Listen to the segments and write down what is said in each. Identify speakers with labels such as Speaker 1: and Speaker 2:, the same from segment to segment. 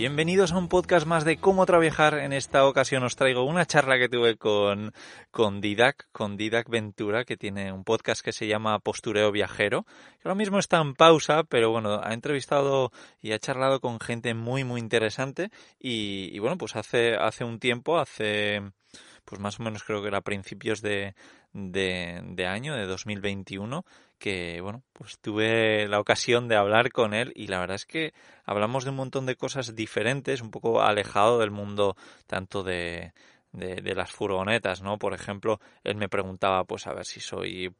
Speaker 1: Bienvenidos a un podcast más de cómo trabajar. En esta ocasión os traigo una charla que tuve con, con Didac, con Didac Ventura, que tiene un podcast que se llama Postureo Viajero, que ahora mismo está en pausa, pero bueno, ha entrevistado y ha charlado con gente muy, muy interesante. Y, bueno, pues hace, hace un tiempo, hace pues más o menos creo que era a principios de, de, de, año, de 2021, que bueno, pues tuve la ocasión de hablar con él y la verdad es que hablamos de un montón de cosas diferentes, un poco alejado del mundo tanto de, de, de, las furgonetas, ¿no? Por ejemplo, él me preguntaba, pues, a ver si soy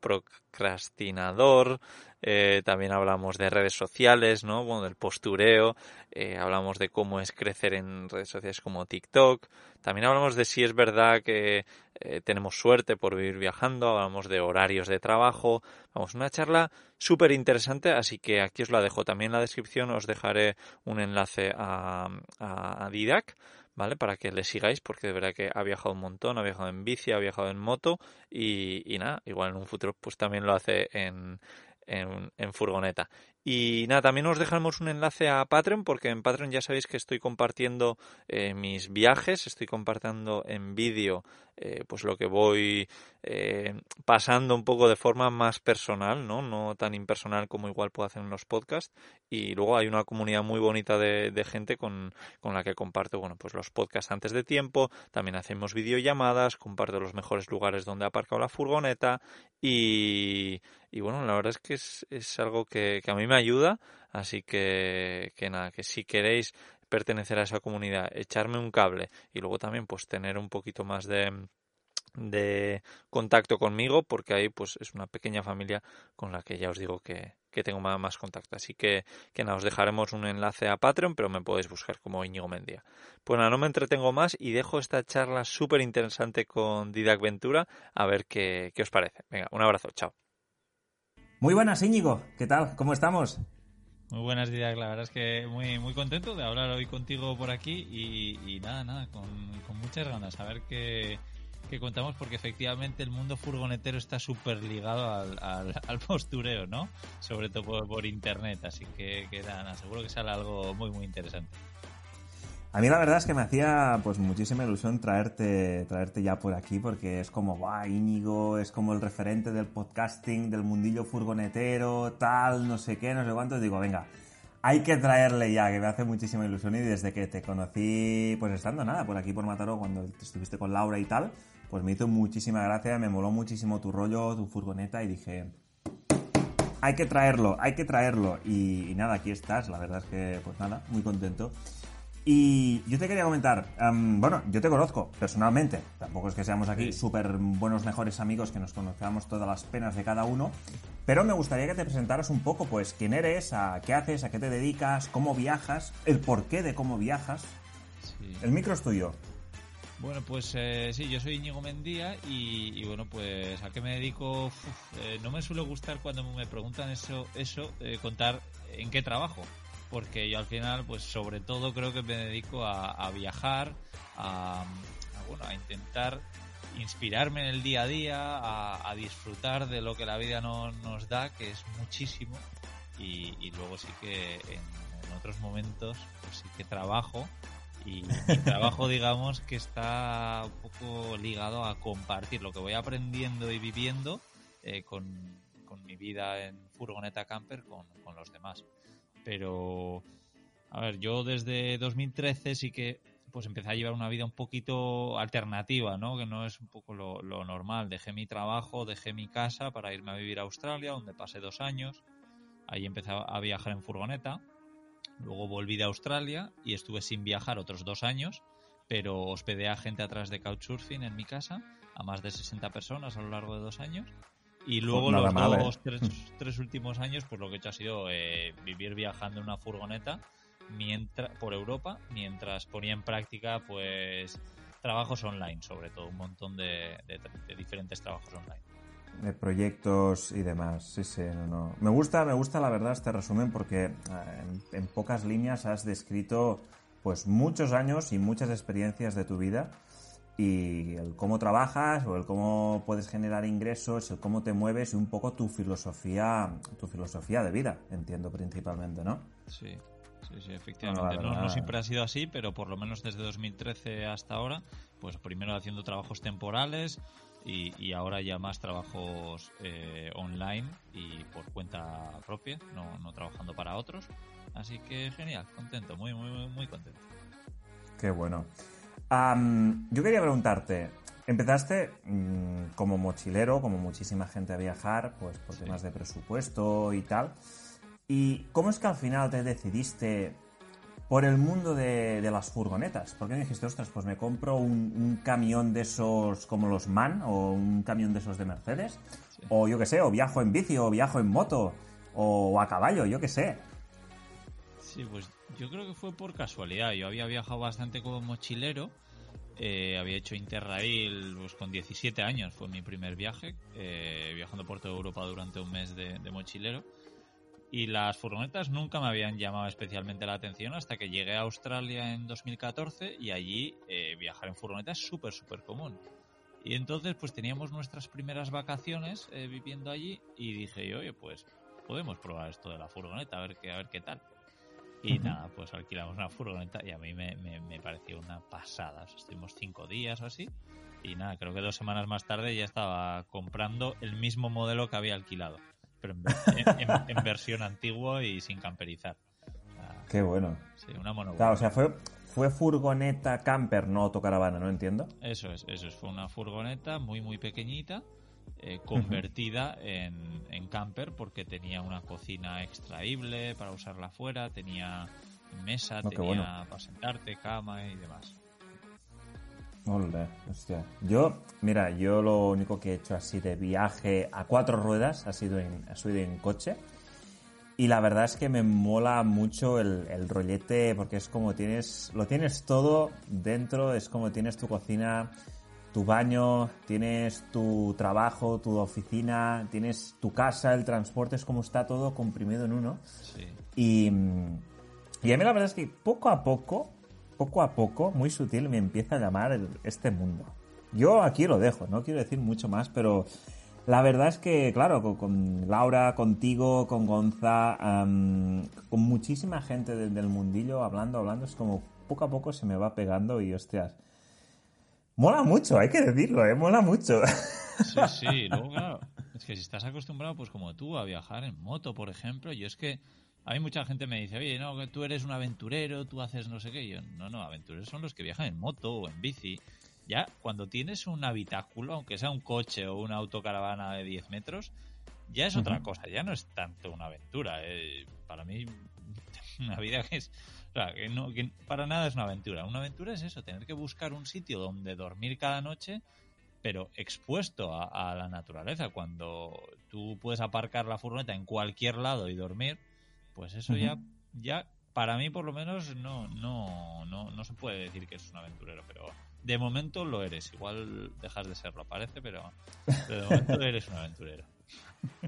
Speaker 1: procrastinador, eh, también hablamos de redes sociales, ¿no? Bueno, del postureo, eh, hablamos de cómo es crecer en redes sociales como TikTok, también hablamos de si es verdad que eh, tenemos suerte por vivir viajando, hablamos de horarios de trabajo, vamos, una charla súper interesante, así que aquí os la dejo. También en la descripción os dejaré un enlace a, a, a Didac ¿vale? Para que le sigáis, porque de verdad que ha viajado un montón, ha viajado en bici, ha viajado en moto y, y nada, igual en un futuro pues también lo hace en, en, furgoneta. Y nada, también os dejaremos un enlace a Patreon, porque en Patreon ya sabéis que estoy compartiendo eh, mis viajes, estoy compartiendo en vídeo eh, pues lo que voy eh, pasando un poco de forma más personal, ¿no? No tan impersonal como igual puedo hacer en los podcasts. Y luego hay una comunidad muy bonita de, de gente con, con, la que comparto, bueno, pues los podcasts antes de tiempo, también hacemos videollamadas, comparto los mejores lugares donde he aparcado la furgoneta y, y bueno, la verdad es que es, es algo que, que a mí me ayuda, así que, nada, que si queréis pertenecer a esa comunidad, echarme un cable y luego también pues tener un poquito más de de contacto conmigo porque ahí pues es una pequeña familia con la que ya os digo que, que tengo más, contacto. Así que, que nada, os dejaremos un enlace a Patreon pero me podéis buscar como Íñigo Mendía pues nada, no me entretengo más y dejo esta charla súper interesante con Didac Ventura a ver qué os parece. Venga, un abrazo, chao
Speaker 2: muy buenas Íñigo, ¿qué tal? ¿cómo estamos?
Speaker 1: Muy buenas días, la verdad es que muy muy contento de hablar hoy contigo por aquí y, nada, nada, con, con, muchas ganas a ver qué, qué, contamos porque efectivamente el mundo furgonetero está súper ligado al, al, al, postureo, ¿no? Sobre todo por, por internet, así que, que nada, nada, seguro que sale algo muy muy interesante.
Speaker 2: A mí la verdad es que me hacía pues muchísima ilusión traerte, traerte ya por aquí porque es como, va, Íñigo, es como el referente del podcasting, del mundillo furgonetero, tal, no sé qué, no sé cuánto. Digo, venga, hay que traerle ya, que me hace muchísima ilusión y desde que te conocí, pues estando nada, por aquí por Mataró, cuando estuviste con Laura y tal, pues me hizo muchísima gracia, me moló muchísimo tu rollo, tu furgoneta y dije, hay que traerlo, hay que traerlo. Y, y nada, aquí estás, la verdad es que, pues nada, muy contento. Y yo te quería comentar, um, bueno, yo te conozco personalmente, tampoco es que seamos aquí súper buenos mejores amigos que nos conozcamos todas las penas de cada uno, pero me gustaría que te presentaras un poco, pues, quién eres, a qué haces, a qué te dedicas, cómo viajas, el porqué de cómo viajas. Sí. El micro es tuyo.
Speaker 1: Bueno, pues eh, sí, yo soy Íñigo Mendía y, y, bueno, pues a qué me dedico, Uf, eh, no me suele gustar cuando me preguntan eso, eso eh, contar en qué trabajo porque yo al final, pues sobre todo creo que me dedico a, a viajar, a, a, bueno, a intentar inspirarme en el día a día, a, a disfrutar de lo que la vida no, nos da, que es muchísimo, y, y luego sí que en, en, otros momentos, pues sí que trabajo, y mi trabajo, digamos, que está un poco ligado a compartir lo que voy aprendiendo y viviendo eh, con, con mi vida en furgoneta camper con, con los demás pero a ver, yo desde 2013 sí que pues empecé a llevar una vida un poquito alternativa, ¿no? Que no es un poco lo, lo, normal. Dejé mi trabajo, dejé mi casa para irme a vivir a Australia, donde pasé dos años. Ahí empecé a viajar en furgoneta. Luego volví de Australia y estuve sin viajar otros dos años, pero hospedé a gente atrás de Couchsurfing en mi casa, a más de 60 personas a lo largo de dos años. Y luego Nada los mal, dos, ¿eh? tres, tres, últimos años, pues lo que he hecho ha sido eh, vivir viajando en una furgoneta mientras, por Europa, mientras ponía en práctica, pues, trabajos online, sobre todo, un montón de, de, de diferentes trabajos online.
Speaker 2: de proyectos y demás. Sí, sí, no, no. Me gusta, me gusta la verdad este resumen porque eh, en, en, pocas líneas has descrito pues muchos años y muchas experiencias de tu vida y el cómo trabajas o el cómo puedes generar ingresos, el cómo te mueves y un poco tu filosofía, tu filosofía de vida, entiendo principalmente, ¿no?
Speaker 1: Sí. Sí, sí, efectivamente. No, no, siempre ha sido así, pero por lo menos desde 2013 hasta ahora, pues primero haciendo trabajos temporales, y, ahora ya más trabajos eh, online y por cuenta propia, no, no trabajando para otros. Así que genial, contento, muy, muy, muy contento.
Speaker 2: Qué bueno. Yo quería preguntarte, empezaste mm, como mochilero, como muchísima gente a viajar, pues por temas de presupuesto y tal. ¿Y cómo es que al final te decidiste por el mundo de, las furgonetas. ¿Por qué me dijiste, ostras, pues me compro un, camión de esos como los MAN o un camión de esos de Mercedes? O yo qué sé, o viajo en bici o viajo en moto o a caballo, yo qué sé.
Speaker 1: Sí, pues yo creo que fue por casualidad. Yo había viajado bastante como mochilero. Eh, había hecho Interrail pues, con 17 años, fue mi primer viaje, eh, viajando por toda Europa durante un mes de mochilero y las furgonetas nunca me habían llamado especialmente la atención hasta que llegué a Australia en 2014 y allí eh, viajar en furgoneta es súper, súper común. Y entonces pues teníamos nuestras primeras vacaciones eh, viviendo allí y dije, oye, pues podemos probar esto de la furgoneta, a ver qué, a ver qué tal. Y nada, pues alquilamos una furgoneta y a mí me, me, pareció una pasada. estuvimos cinco días o así. Y nada, creo que dos semanas más tarde ya estaba comprando el mismo modelo que había alquilado pero en, versión antigua y sin camperizar.
Speaker 2: Qué bueno.
Speaker 1: Sí, una mono.
Speaker 2: Claro, o sea, fue, fue furgoneta camper, no autocaravana, ¿no entiendo?
Speaker 1: Eso es, eso es. Fue una furgoneta muy, muy pequeñita, eh, convertida en, en, camper porque tenía una cocina extraíble para usarla afuera, tenía mesa, tenía para sentarte, cama y demás.
Speaker 2: Hola, hostia. Yo, mira, yo lo único que he hecho así de viaje a cuatro ruedas ha sido en, ha sido en coche. Y la verdad es que me mola mucho el, el, rollete porque es como tienes, lo tienes todo dentro, es como tienes tu cocina, tu baño, tienes tu trabajo, tu oficina, tienes tu casa, el transporte, es como está todo comprimido en uno. Sí. Y, y a mí la verdad es que poco a poco poco a poco, muy sutil, me empieza a llamar este mundo. Yo aquí lo dejo, no quiero decir mucho más, pero la verdad es que, claro, con, Laura, contigo, con Gonza, con muchísima gente del, mundillo hablando, hablando, es como poco a poco se me va pegando y hostias. Mola mucho, hay que decirlo, ¿eh? Mola mucho.
Speaker 1: Sí, sí, luego claro, es que si estás acostumbrado, pues como tú, a viajar en moto, por ejemplo, yo es que a mí mucha gente me dice, oye, no, que tú eres un aventurero, tú haces no sé qué. yo, no, no, aventureros son los que viajan en moto o en bici. Ya, cuando tienes un habitáculo, aunque sea un coche o una autocaravana de 10 metros, ya es otra cosa, ya no es tanto una aventura. Eh, para mí, una vida que es. O sea, que, no, que para nada es una aventura. Una aventura es eso, tener que buscar un sitio donde dormir cada noche, pero expuesto a, a la naturaleza. Cuando tú puedes aparcar la furgoneta en cualquier lado y dormir, pues eso ya, ya para mí por lo menos no, no, no, no se puede decir que es un aventurero, pero de momento lo eres. Igual dejas de serlo, parece, pero, de momento eres un aventurero.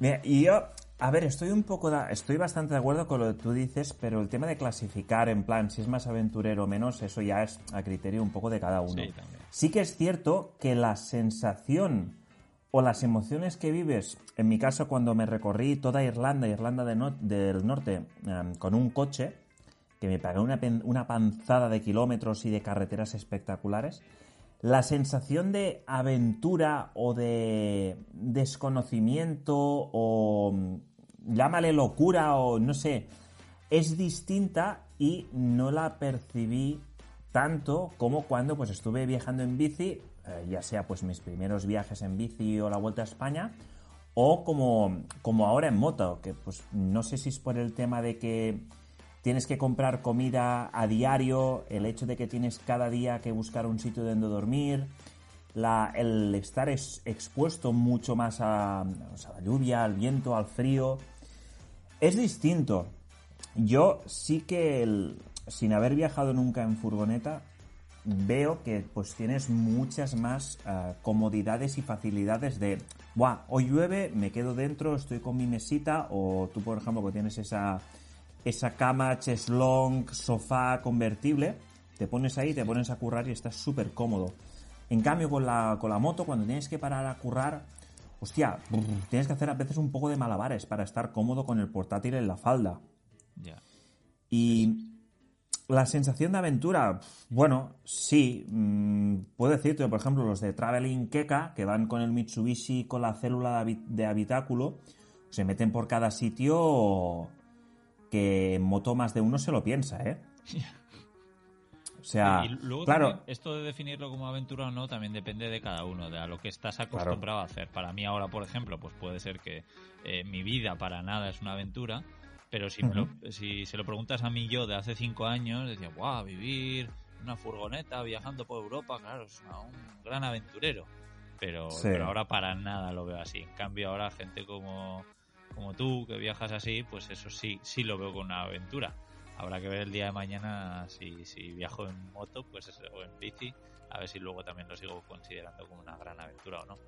Speaker 2: Mira, y yo, a ver, estoy un poco, estoy bastante de acuerdo con lo que tú dices, pero el tema de clasificar en plan si es más aventurero o menos, eso ya es a criterio un poco de cada uno. Sí, sí que es cierto que la sensación o las emociones que vives, en mi caso cuando me recorrí toda Irlanda, Irlanda del Norte, em, con un coche, que me pagué una, una panzada de kilómetros y de carreteras espectaculares, la sensación de aventura o de desconocimiento o mm, llámale locura o no sé, es distinta y no la percibí tanto como cuando pues estuve viajando en bici eh, ya sea pues mis primeros viajes en bici o la vuelta a España, o como, como ahora en moto, que pues no sé si es por el tema de que tienes que comprar comida a diario, el hecho de que tienes cada día que buscar un sitio donde dormir, el estar expuesto mucho más a, la lluvia, al viento, al frío, es distinto. Yo sí que, sin haber viajado nunca en furgoneta, veo que pues tienes muchas más eh, comodidades y facilidades de, Buah, hoy llueve, me quedo dentro, estoy con mi mesita, o tú, por ejemplo, que tienes esa, esa cama cheslong, sofá convertible, te pones ahí, te pones a currar y estás súper cómodo. En cambio, con la, con la moto, cuando tienes que parar a currar, hostia, tienes que hacer a veces un poco de malabares para estar cómodo con el portátil en la falda. Y la sensación de aventura, bueno, sí, mm, puedo decirte, por ejemplo, los de Traveling Keka, que van con el Mitsubishi con la célula de habitáculo, se meten por cada sitio que en moto más de uno se lo piensa, ¿eh?
Speaker 1: O sea, y luego claro. esto de definirlo como aventura o no también depende de cada uno, de a lo que estás acostumbrado a hacer. Para mí ahora, por ejemplo, pues puede ser que eh, mi vida para nada es una aventura, pero si, si se lo preguntas a mí yo de hace cinco años, decía, wow, vivir una furgoneta viajando por Europa, claro, es un gran aventurero. Pero, pero ahora para nada lo veo así. En cambio ahora gente como, como tú, que viajas así, pues eso sí, sí lo veo con una aventura habrá que ver el día de mañana si, si viajo en moto pues o en bici, a ver si luego también lo sigo considerando como una gran aventura o no.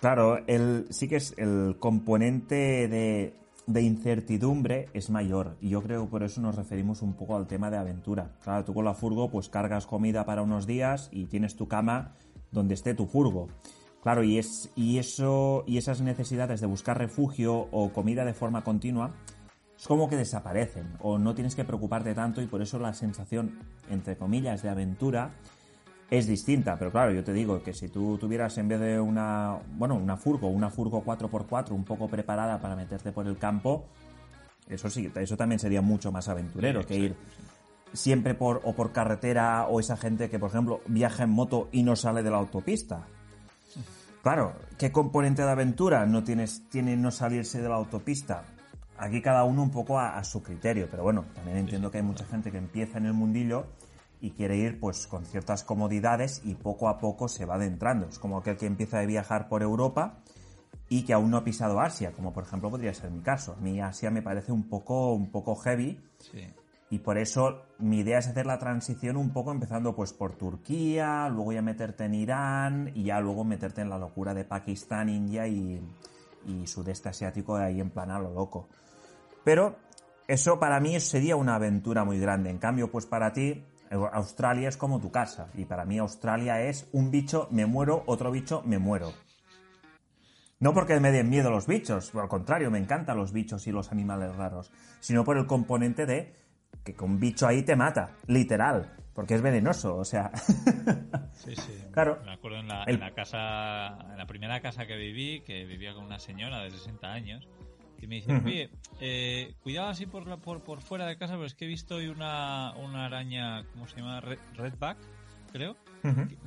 Speaker 2: Claro, el, sí que es el componente de, de incertidumbre es mayor y yo creo que por eso nos referimos un poco al tema de aventura. Claro, tú con la furgo pues cargas comida para unos días y tienes tu cama donde esté tu furgo. Claro, y, es, y, eso, y esas necesidades de buscar refugio o comida de forma continua es como que desaparecen o no tienes que preocuparte tanto y por eso la sensación, entre comillas, de aventura es distinta. Pero claro, yo te digo que si tú tuvieras en vez de una, bueno, una furgo, una furgo 4x4 un poco preparada para meterte por el campo, eso sí, eso también sería mucho más aventurero que ir siempre por o por carretera o esa gente que, por ejemplo, viaja en moto y no sale de la autopista. Claro, ¿qué componente de aventura no tienes, tiene no salirse de la autopista? aquí cada uno un poco a, su criterio, pero bueno, también entiendo que hay mucha gente que empieza en el mundillo y quiere ir pues con ciertas comodidades y poco a poco se va adentrando. Es como aquel que empieza a viajar por Europa y que aún no ha pisado Asia, como por ejemplo podría ser mi caso. A mí Asia me parece un poco, un poco heavy y por eso mi idea es hacer la transición un poco empezando pues por Turquía, luego ya meterte en Irán y ya luego meterte en la locura de Pakistán, India y, y sudeste asiático ahí en plan a lo loco. Pero eso para mí sería una aventura muy grande. En cambio, pues para ti, Australia es como tu casa. Y para mí Australia es un bicho, me muero, otro bicho, me muero. No porque me den miedo los bichos, por al contrario, me encantan los bichos y los animales raros, sino por el componente de que con bicho ahí te mata, literal, porque es venenoso, o sea.
Speaker 1: sí, sí. Claro. Me acuerdo en la, en la casa, en la primera casa que viví, que vivía con una señora de 60 años, y me dice, oye, eh, cuidado así por, por, por fuera de casa, pero es que he visto hoy una, una araña, ¿cómo se llama? redback, creo,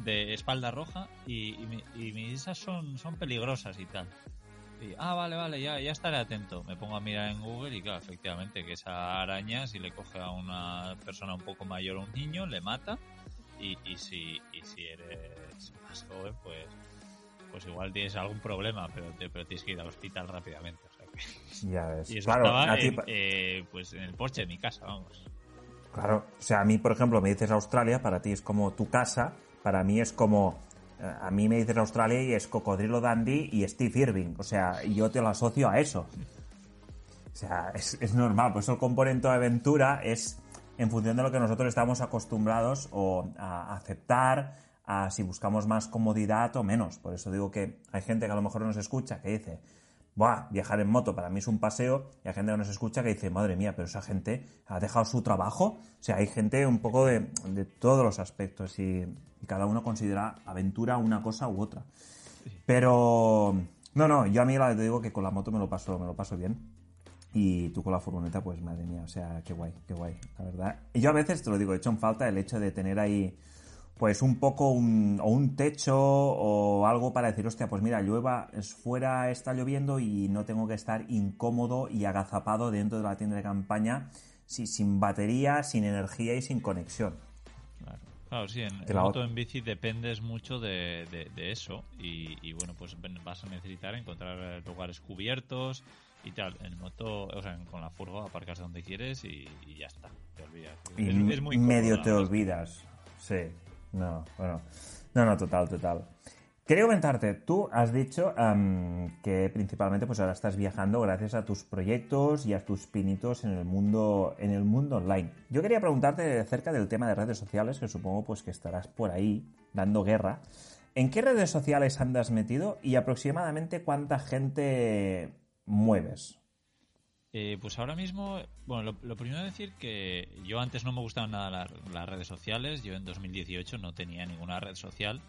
Speaker 1: de espalda roja, y, y, me, esas son, son peligrosas y tal. Y, ah, vale, vale, ya, ya estaré atento. Me pongo a mirar en Google y claro, efectivamente, que esa araña, si le coge a una persona un poco mayor o un niño, le mata. Y, y, si, y si eres más joven, pues, pues igual tienes algún problema, pero, pero tienes que ir al hospital rápidamente.
Speaker 2: Ya ves.
Speaker 1: Y eso estaba en, eh, pues en el porche de mi casa, vamos.
Speaker 2: Claro, o sea, a mí, por ejemplo, me dices Australia, para ti es como tu casa, para mí es como... Eh, a mí me dices Australia y es Cocodrilo Dandy y Steve Irving, o sea, yo te lo asocio a eso. O sea, es, normal, pues el componente de aventura es en función de lo que nosotros estamos acostumbrados o a aceptar, a si buscamos más comodidad o menos. Por eso digo que hay gente que a lo mejor nos escucha que dice, Buah, viajar en moto para mí es un paseo y hay gente que nos escucha que dice, madre mía, pero esa gente ha dejado su trabajo. O sea, hay gente un poco de, todos los aspectos y, cada uno considera aventura una cosa u otra. Pero, no, no, yo a mí la te digo que con la moto me lo paso, me lo paso bien. Y tú con la furgoneta, pues madre mía, o sea, qué guay, qué guay, la verdad. Y yo a veces te lo digo, he hecho en falta el hecho de tener ahí pues un poco un, o un techo o algo para decir, hostia, pues mira, llueva, es fuera está lloviendo y no tengo que estar incómodo y agazapado dentro de la tienda de campaña sin batería, sin energía y sin conexión.
Speaker 1: Claro, sí, en, moto en bici dependes mucho de, eso y, bueno, pues vas a necesitar encontrar lugares cubiertos y tal. En moto, o sea, con la furgo aparcas donde quieres y, ya está, te olvidas.
Speaker 2: Y es, muy medio te olvidas. Sí, no, bueno. No, no, total, total. Quería comentarte, tú has dicho que principalmente pues ahora estás viajando gracias a tus proyectos y a tus pinitos en el mundo en el mundo online. Yo quería preguntarte acerca del tema de redes sociales, que supongo pues que estarás por ahí dando guerra. ¿En qué redes sociales andas metido y aproximadamente cuánta gente mueves?
Speaker 1: Eh, pues ahora mismo, bueno, lo, primero decir que yo antes no me gustaban nada las, redes sociales. Yo en 2018 no tenía ninguna red social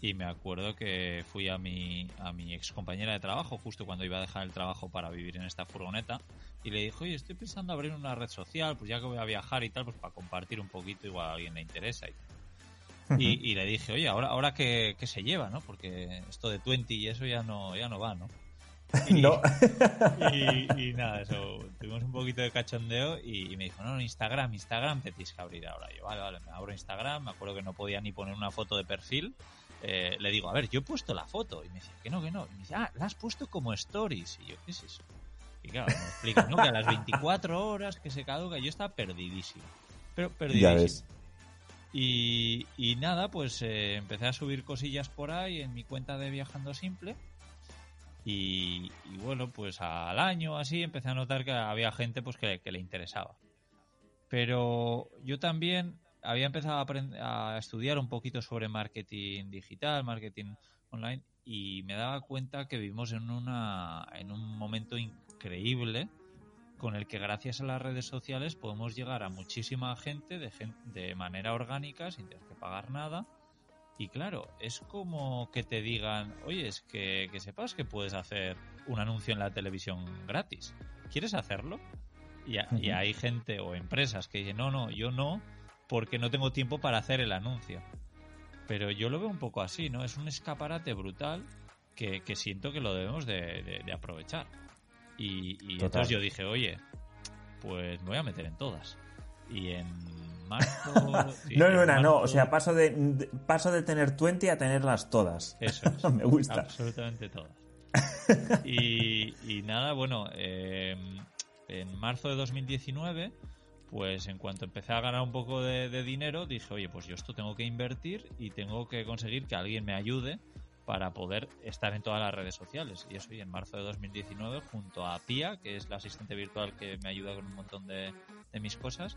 Speaker 1: y me acuerdo que fui a mi, a mi ex compañera de trabajo justo cuando iba a dejar el trabajo para vivir en esta furgoneta y le dije, oye, estoy pensando abrir una red social, pues ya que voy a viajar y tal, pues para compartir un poquito, igual a alguien le interesa y Y, le dije, oye, ahora, ahora que, se lleva, ¿no? Porque esto de 20 y eso ya no, ya no va, ¿no?
Speaker 2: Y, no.
Speaker 1: y, nada, eso, tuvimos un poquito de cachondeo y, me dijo, no, Instagram, Instagram te tienes que abrir ahora. yo, vale, vale, me abro Instagram, me acuerdo que no podía ni poner una foto de perfil. Eh, le digo, a ver, yo he puesto la foto. Y me dice, que no, que no. Y me dice, ah, la has puesto como stories. Y yo, ¿qué es eso? Y claro, me explica, ¿no? Que a las 24 horas que se caduca, yo estaba perdidísimo. Pero perdidísimo. Y, y nada, pues eh, empecé a subir cosillas por ahí en mi cuenta de Viajando Simple. Y, bueno, pues al año así empecé a notar que había gente pues que, le interesaba. Pero yo también había empezado a, a estudiar un poquito sobre marketing digital, marketing online, y me daba cuenta que vivimos en, una, en un momento increíble con el que gracias a las redes sociales podemos llegar a muchísima gente de, de manera orgánica sin tener que pagar nada. Y claro, es como que te digan, oye, es que, que sepas que puedes hacer un anuncio en la televisión gratis. ¿Quieres hacerlo? Y, y, hay gente o empresas que dicen, no, no, yo no, porque no tengo tiempo para hacer el anuncio. Pero yo lo veo un poco así, ¿no? Es un escaparate brutal que, que siento que lo debemos de, de aprovechar. Y, entonces yo dije, oye, pues me voy a meter en todas. Y en marzo...
Speaker 2: no, no, no, no, o sea, paso de, paso de tener 20 a tenerlas todas.
Speaker 1: Eso
Speaker 2: me gusta.
Speaker 1: Absolutamente todas. y, y nada, bueno, em, en marzo de 2019 pues en cuanto empecé a ganar un poco de, de, dinero, dije, oye, pues yo esto tengo que invertir y tengo que conseguir que alguien me ayude para poder estar en todas las redes sociales. Y eso, y en marzo de 2019, junto a Pia, que es la asistente virtual que me ayuda con un montón de, mis cosas,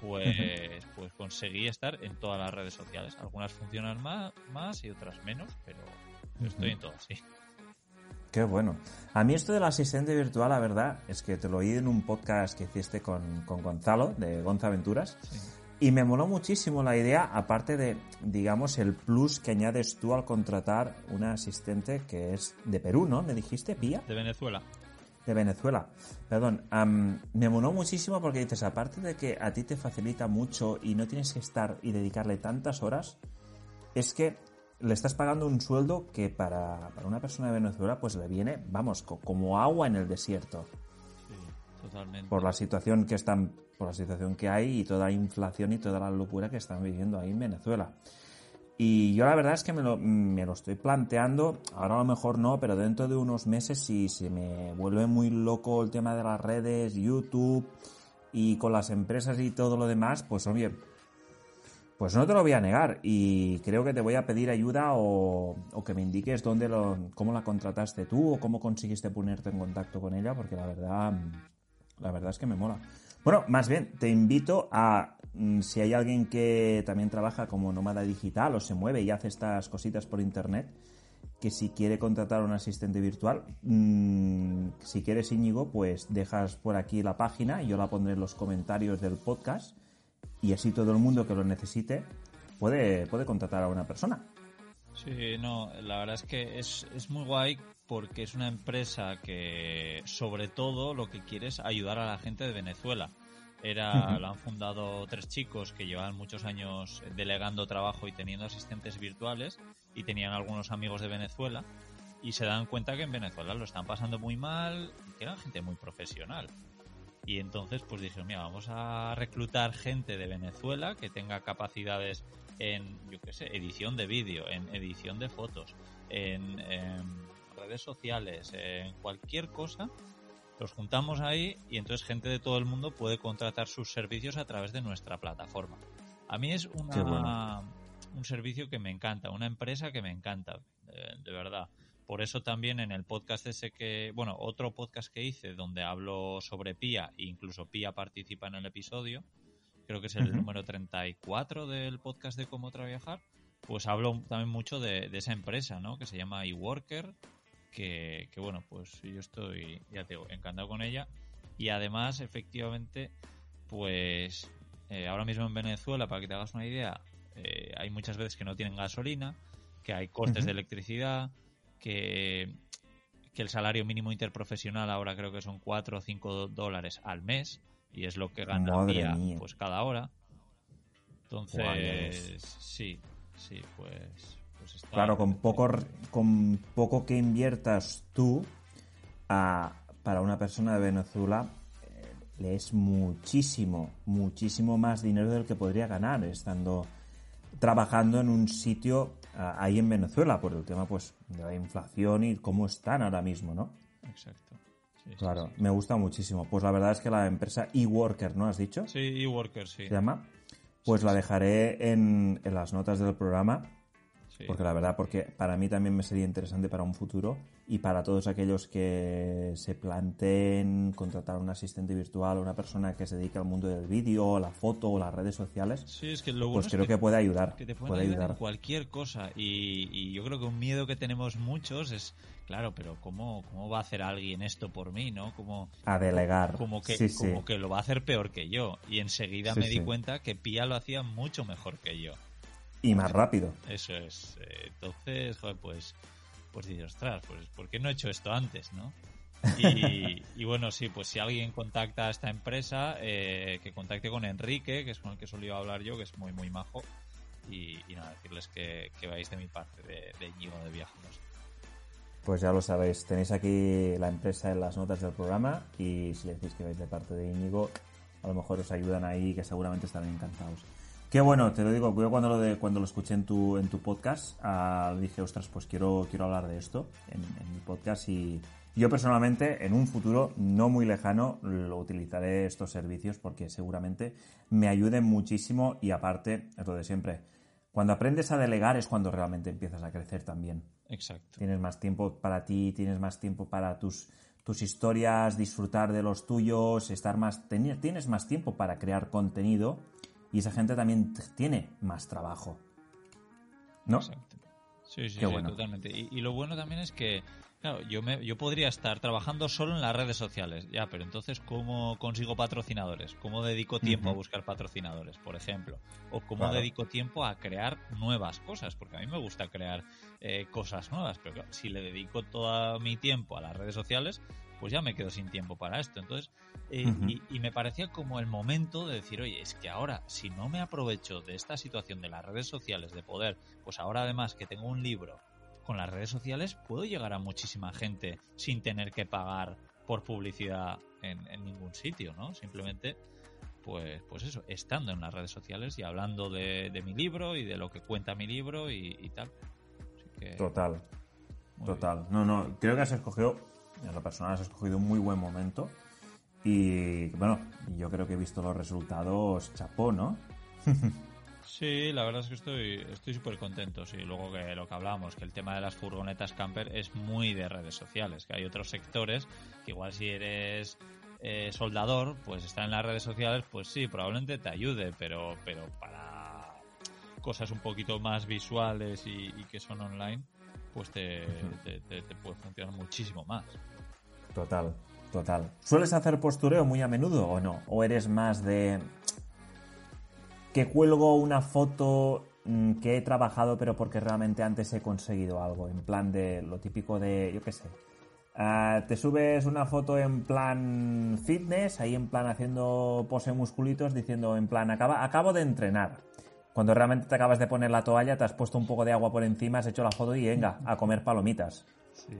Speaker 1: pues, pues conseguí estar en todas las redes sociales. Algunas funcionan más, más y otras menos, pero estoy en todas, sí.
Speaker 2: Qué bueno. A mí esto del asistente virtual, la verdad, es que te lo oí en un podcast que hiciste con, con Gonzalo, de Gonza Aventuras. Sí y me moló muchísimo la idea, aparte de, digamos, el plus que añades tú al contratar una asistente que es de Perú, ¿no? ¿Me dijiste, Pía?
Speaker 1: De Venezuela.
Speaker 2: De Venezuela. Perdón. me moló muchísimo porque dices, aparte de que a ti te facilita mucho y no tienes que estar y dedicarle tantas horas, es que le estás pagando un sueldo que para, para una persona de Venezuela pues le viene, vamos, como agua en el desierto. Por la situación que están, por la situación que hay y toda la inflación y toda la locura que están viviendo ahí en Venezuela. Y yo la verdad es que me lo, me lo estoy planteando, ahora a lo mejor no, pero dentro de unos meses si se me vuelve muy loco el tema de las redes, YouTube y con las empresas y todo lo demás, pues oye, pues no te lo voy a negar y creo que te voy a pedir ayuda o, o, que me indiques dónde lo, cómo la contrataste tú o cómo conseguiste ponerte en contacto con ella, porque la verdad la verdad es que me mola. Bueno, más bien, te invito a, si hay alguien que también trabaja como nómada digital o se mueve y hace estas cositas por internet, que si quiere contratar a un asistente virtual, mm, si quieres Íñigo, pues dejas por aquí la página y yo la pondré en los comentarios del podcast y así todo el mundo que lo necesite puede, puede contratar a una persona.
Speaker 1: Sí, no, la verdad es que es, es muy guay porque es una empresa que sobre todo lo que quiere es ayudar a la gente de Venezuela. Era, la han fundado tres chicos que llevaban muchos años delegando trabajo y teniendo asistentes virtuales y tenían algunos amigos de Venezuela y se dan cuenta que en Venezuela lo están pasando muy mal y que eran gente muy profesional. Y entonces pues dijeron, mira, vamos a reclutar gente de Venezuela que tenga capacidades en, yo qué sé, edición de vídeo, en edición de fotos, en, redes sociales, en cualquier cosa, los juntamos ahí y entonces gente de todo el mundo puede contratar sus servicios a través de nuestra plataforma. A mí es una, un servicio que me encanta, una empresa que me encanta, de verdad. Por eso también en el podcast ese que, bueno, otro podcast que hice donde hablo sobre PIA e incluso PIA participa en el episodio, creo que es el número 34 del podcast de cómo trabajar, pues hablo también mucho de, esa empresa, ¿no? Que se llama eWorker, que, que bueno, pues yo estoy, ya te digo, encantado con ella. Y además, efectivamente, pues eh, ahora mismo en Venezuela, para que te hagas una idea, eh, hay muchas veces que no tienen gasolina, que hay costes de electricidad, que, el salario mínimo interprofesional ahora creo que son 4 o 5 dólares al mes y es lo que gana día, pues cada hora. Entonces, sí, sí, pues, pues
Speaker 2: Claro, con poco, con poco que inviertas tú para una persona de Venezuela, eh, le es muchísimo, muchísimo más dinero del que podría ganar estando trabajando en un sitio ahí en Venezuela por el tema pues de la inflación y cómo están ahora mismo, ¿no?
Speaker 1: Exacto.
Speaker 2: claro, me gusta muchísimo. Pues la verdad es que la empresa eWorker, ¿no has dicho?
Speaker 1: Sí, eWorker, sí.
Speaker 2: ¿Se llama? Pues la dejaré en, en las notas del programa porque la verdad, porque para mí también me sería interesante para un futuro y para todos aquellos que se planteen contratar un asistente virtual o una persona que se dedique al mundo del vídeo, la foto o las redes sociales.
Speaker 1: Sí, es que lo
Speaker 2: pues creo que, puede ayudar.
Speaker 1: Que te puede ayudar, en cualquier cosa. Y, y, yo creo que un miedo que tenemos muchos es, claro, pero ¿cómo, cómo va a hacer alguien esto por mí, no? Como,
Speaker 2: a delegar.
Speaker 1: Como que, como que lo va a hacer peor que yo. Y enseguida me di cuenta que Pia lo hacía mucho mejor que yo.
Speaker 2: Y más rápido.
Speaker 1: Eso es. Eh, entonces, joder, pues, pues dices, ostras, pues, ¿por qué no he hecho esto antes, no? Y, bueno, sí, pues si alguien contacta a esta empresa, eh, que contacte con Enrique, que es con el que solía hablar yo, que es muy, muy majo. Y, nada, decirles que, que vais de mi parte, de, de Íñigo de Viajeros.
Speaker 2: Pues ya lo sabéis, tenéis aquí la empresa en las notas del programa y si decís que vais de parte de Íñigo, a lo mejor os ayudan ahí, que seguramente estarán encantados. Qué bueno, te lo digo, yo cuando lo, de, cuando lo escuché en tu, en tu podcast ah, dije, ostras, pues quiero, quiero hablar de esto en, mi podcast y yo personalmente en un futuro no muy lejano lo utilizaré estos servicios porque seguramente me ayuden muchísimo y aparte, es lo de siempre, cuando aprendes a delegar es cuando realmente empiezas a crecer también.
Speaker 1: Exacto.
Speaker 2: Tienes más tiempo para ti, tienes más tiempo para tus, tus historias, disfrutar de los tuyos, estar más, tienes más tiempo para crear contenido y esa gente también tiene más trabajo. ¿No?
Speaker 1: Exacto. Sí, sí, sí totalmente. Y, lo bueno también es que, claro, yo, me, yo podría estar trabajando solo en las redes sociales, ya, pero entonces, ¿cómo consigo patrocinadores? ¿Cómo dedico tiempo a buscar patrocinadores, por ejemplo? ¿O cómo dedico tiempo a crear nuevas cosas? Porque a mí me gusta crear eh, cosas nuevas, pero claro, si le dedico todo mi tiempo a las redes sociales, pues ya me quedo sin tiempo para esto. Entonces, eh, y, me parecía como el momento de decir, oye, es que ahora, si no me aprovecho de esta situación de las redes sociales, de poder, pues ahora además que tengo un libro con las redes sociales, puedo llegar a muchísima gente sin tener que pagar por publicidad en, ningún sitio, ¿no? Simplemente, pues, pues eso, estando en las redes sociales y hablando de, mi libro y de lo que cuenta mi libro y, tal.
Speaker 2: total, total. No, no, creo que has escogido en lo personal has escogido un muy buen momento. Y bueno, yo creo que he visto los resultados chapó, ¿no?
Speaker 1: Sí, la verdad es que estoy estoy súper contento. Sí, luego que lo que hablábamos, que el tema de las furgonetas camper es muy de redes sociales, que hay otros sectores que igual si eres eh, soldador, pues estar en las redes sociales, pues sí, probablemente te ayude, pero pero para cosas un poquito más visuales y que son online, pues te, puede funcionar muchísimo más.
Speaker 2: Total, total. ¿Sueles hacer postureo muy a menudo o no? ¿O eres más de que cuelgo una foto mm, que he trabajado pero porque realmente antes he conseguido algo? En plan de lo típico de, yo qué sé, ah, te subes una foto en plan fitness, ahí en plan haciendo pose musculitos, diciendo en plan, acabo de entrenar. Cuando realmente te acabas de poner la toalla, te has puesto un poco de agua por encima, has hecho la foto y venga, a comer palomitas.
Speaker 1: Sí.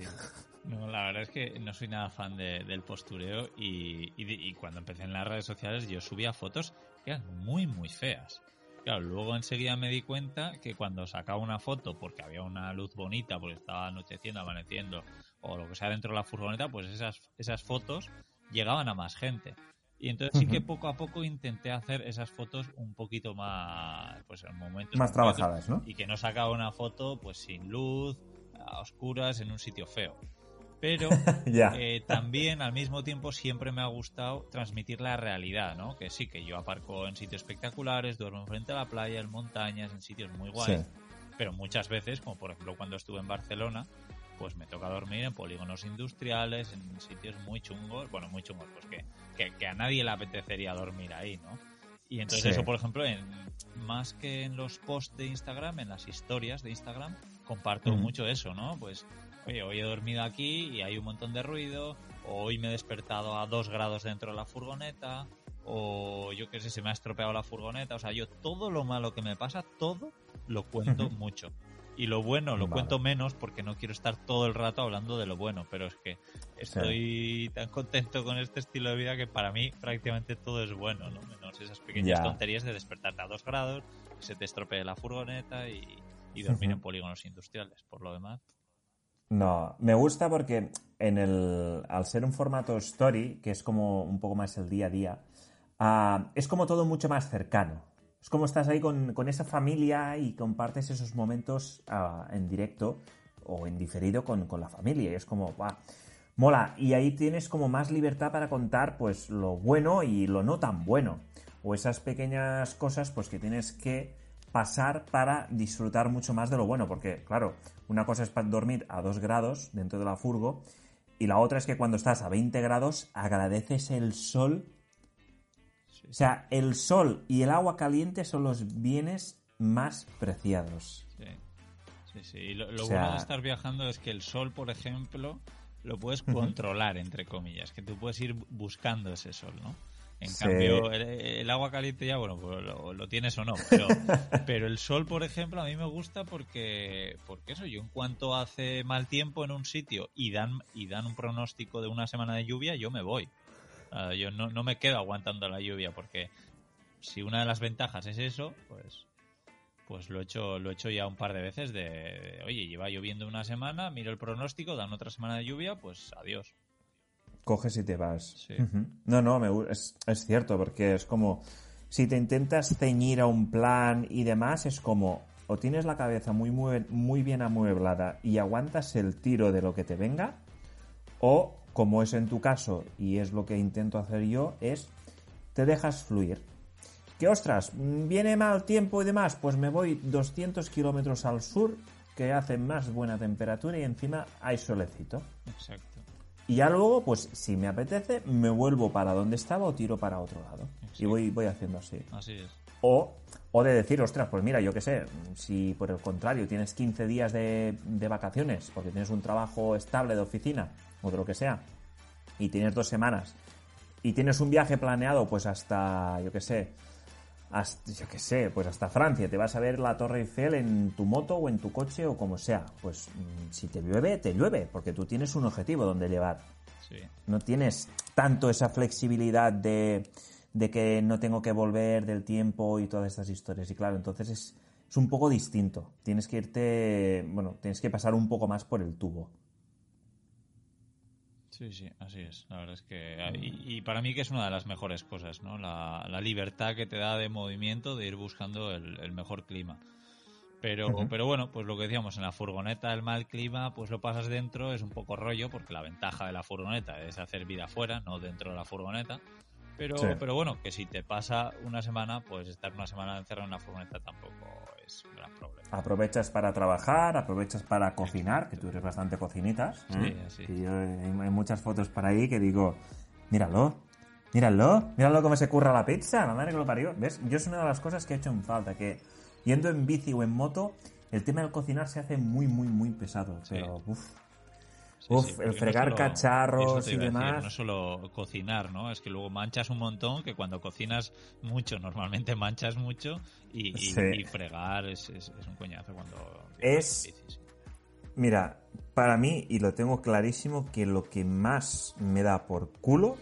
Speaker 1: No, la verdad es que no soy nada fan del postureo y, cuando empecé en las redes sociales yo subía fotos que eran muy, muy feas. Claro, luego enseguida me di cuenta que cuando sacaba una foto porque había una luz bonita, porque estaba anocheciendo, amaneciendo, o lo que sea dentro de la furgoneta, pues esas, esas fotos llegaban a más gente. Y entonces sí que poco a poco intenté hacer esas fotos un poquito más, pues en momentos
Speaker 2: más trabajadas, ¿no?
Speaker 1: Y que no sacaba una foto pues sin luz, a oscuras, en un sitio feo. Pero eh, también al mismo tiempo siempre me ha gustado transmitir la realidad, ¿no? Que sí, que yo aparco en sitios espectaculares, duermo frente a la playa, en montañas, en sitios muy guays. Pero muchas veces, como por ejemplo cuando estuve en Barcelona, pues me toca dormir en polígonos industriales, en sitios muy chungos, bueno, muy chungos, pues que, que, a nadie le apetecería dormir ahí, ¿no? Y entonces eso, por ejemplo, en, más que en los posts de Instagram, en las historias de Instagram, comparto mucho eso, ¿no? Pues, oye, hoy he dormido aquí y hay un montón de ruido, o hoy me he despertado a dos grados dentro de la furgoneta, o yo qué sé, se me ha estropeado la furgoneta, o sea, yo todo lo malo que me pasa, todo lo cuento mucho. Y lo bueno lo cuento menos porque no quiero estar todo el rato hablando de lo bueno, pero es que estoy tan contento con este estilo de vida que para mí prácticamente todo es bueno, ¿no? Menos esas pequeñas tonterías de despertarte a dos grados, que se te estropee la furgoneta y, dormir en polígonos industriales. Por lo demás.
Speaker 2: No, me gusta porque en el, al ser un formato story, que es como un poco más el día a día, ah, es como todo mucho más cercano. Es como estás ahí con, esa familia y compartes esos momentos ah, en directo o en diferido con, la familia. Y es como, ¡buah! mola. Y ahí tienes como más libertad para contar pues lo bueno y lo no tan bueno. O esas pequeñas cosas pues que tienes que pasar para disfrutar mucho más de lo bueno. Porque, claro, una cosa es para dormir a 2 grados dentro de la furgo y la otra es que cuando estás a 20 grados agradeces el sol o sea, el sol y el agua caliente son los bienes más preciados.
Speaker 1: Sí, sí, sí. Y lo, bueno de estar viajando es que el sol, por ejemplo, lo puedes controlar, entre comillas, que tú puedes ir buscando ese sol, ¿no? En cambio, el, agua caliente ya, bueno, pues lo, tienes o no. Pero, pero, el sol, por ejemplo, a mí me gusta porque, porque eso, yo en cuanto hace mal tiempo en un sitio y dan, y dan un pronóstico de una semana de lluvia, yo me voy. Ah, yo no, no, me quedo aguantando la lluvia porque si una de las ventajas es eso, pues pues lo he hecho lo he hecho ya un par de veces de, oye, lleva lloviendo una semana, miro el pronóstico, dan otra semana de lluvia, pues adiós.
Speaker 2: Coges y te vas. No, no, me, es, es cierto, porque es como si te intentas ceñir a un plan y demás, es como o tienes la cabeza muy, muy, muy bien amueblada y aguantas el tiro de lo que te venga, o como es en tu caso y es lo que intento hacer yo, es te dejas fluir. Que ostras, viene mal tiempo y demás, pues me voy 200 kilómetros al sur, que hace más buena temperatura y encima hay solecito.
Speaker 1: Exacto.
Speaker 2: Y ya luego, pues si me apetece, me vuelvo para donde estaba o tiro para otro lado. Y voy, voy haciendo así.
Speaker 1: Así es.
Speaker 2: O, o de decir, ostras, pues mira, yo qué sé, si por el contrario tienes 15 días de, de vacaciones porque tienes un trabajo estable de oficina o de lo que sea, y tienes dos semanas, y tienes un viaje planeado pues hasta, yo qué sé, hasta, yo qué sé, pues hasta Francia, te vas a ver la Torre Eiffel en tu moto o en tu coche o como sea, pues mm, si te llueve, te llueve, porque tú tienes un objetivo donde llevar. No tienes tanto esa flexibilidad de, de que no tengo que volver del tiempo y todas estas historias. Y claro, entonces es, es un poco distinto. Tienes que irte, bueno, tienes que pasar un poco más por el tubo.
Speaker 1: Sí, sí, así es. La verdad es que. Y, para mí que es una de las mejores cosas, ¿no? La, libertad que te da de movimiento de ir buscando el, mejor clima. Pero, pero bueno, pues lo que decíamos, en la furgoneta el mal clima, pues lo pasas dentro, es un poco rollo, porque la ventaja de la furgoneta es hacer vida afuera, no dentro de la furgoneta. Pero, pero bueno, que si te pasa una semana, pues estar una semana encerrado en la furgoneta tampoco un gran problema.
Speaker 2: Aprovechas para trabajar, aprovechas para cocinar, que tú eres bastante cocinitas.
Speaker 1: Sí, sí.
Speaker 2: Y hay, muchas fotos por ahí que digo, míralo, míralo, míralo cómo se curra la pizza, la madre que lo parió. ¿Ves? Yo es una de las cosas que he hecho en falta, que yendo en bici o en moto, el tema del cocinar se hace muy, muy, muy pesado. Pero, uff, Uf, el fregar cacharros y demás.
Speaker 1: no solo cocinar, ¿no? Es que luego manchas un montón, que cuando cocinas mucho, normalmente manchas mucho, y, fregar es, un coñazo cuando...
Speaker 2: Es... Mira, para mí, y lo tengo clarísimo, que lo que más me da por culo,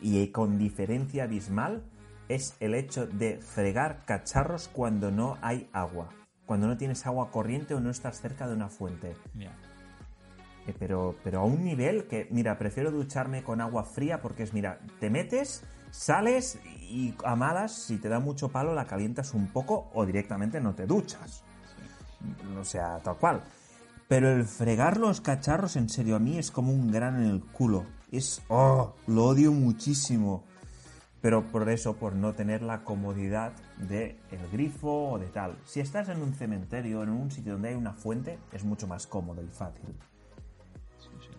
Speaker 2: y, y con diferencia abismal, es el hecho de fregar cacharros cuando no hay agua. Cuando no tienes agua corriente o no estás cerca de una fuente. Eh, pero, pero a un nivel que, mira, prefiero ducharme con agua fría porque es, mira, te metes, sales y a malas, si te da mucho palo, la calientas un poco o directamente no te duchas. O sea, tal cual. Pero el fregar los cacharros, en serio, a mí es como un gran en el culo. Es, oh, lo odio muchísimo. Pero por eso, por no tener la comodidad de grifo o de tal. Si estás en un cementerio, en un sitio donde hay una fuente, es mucho más cómodo y fácil.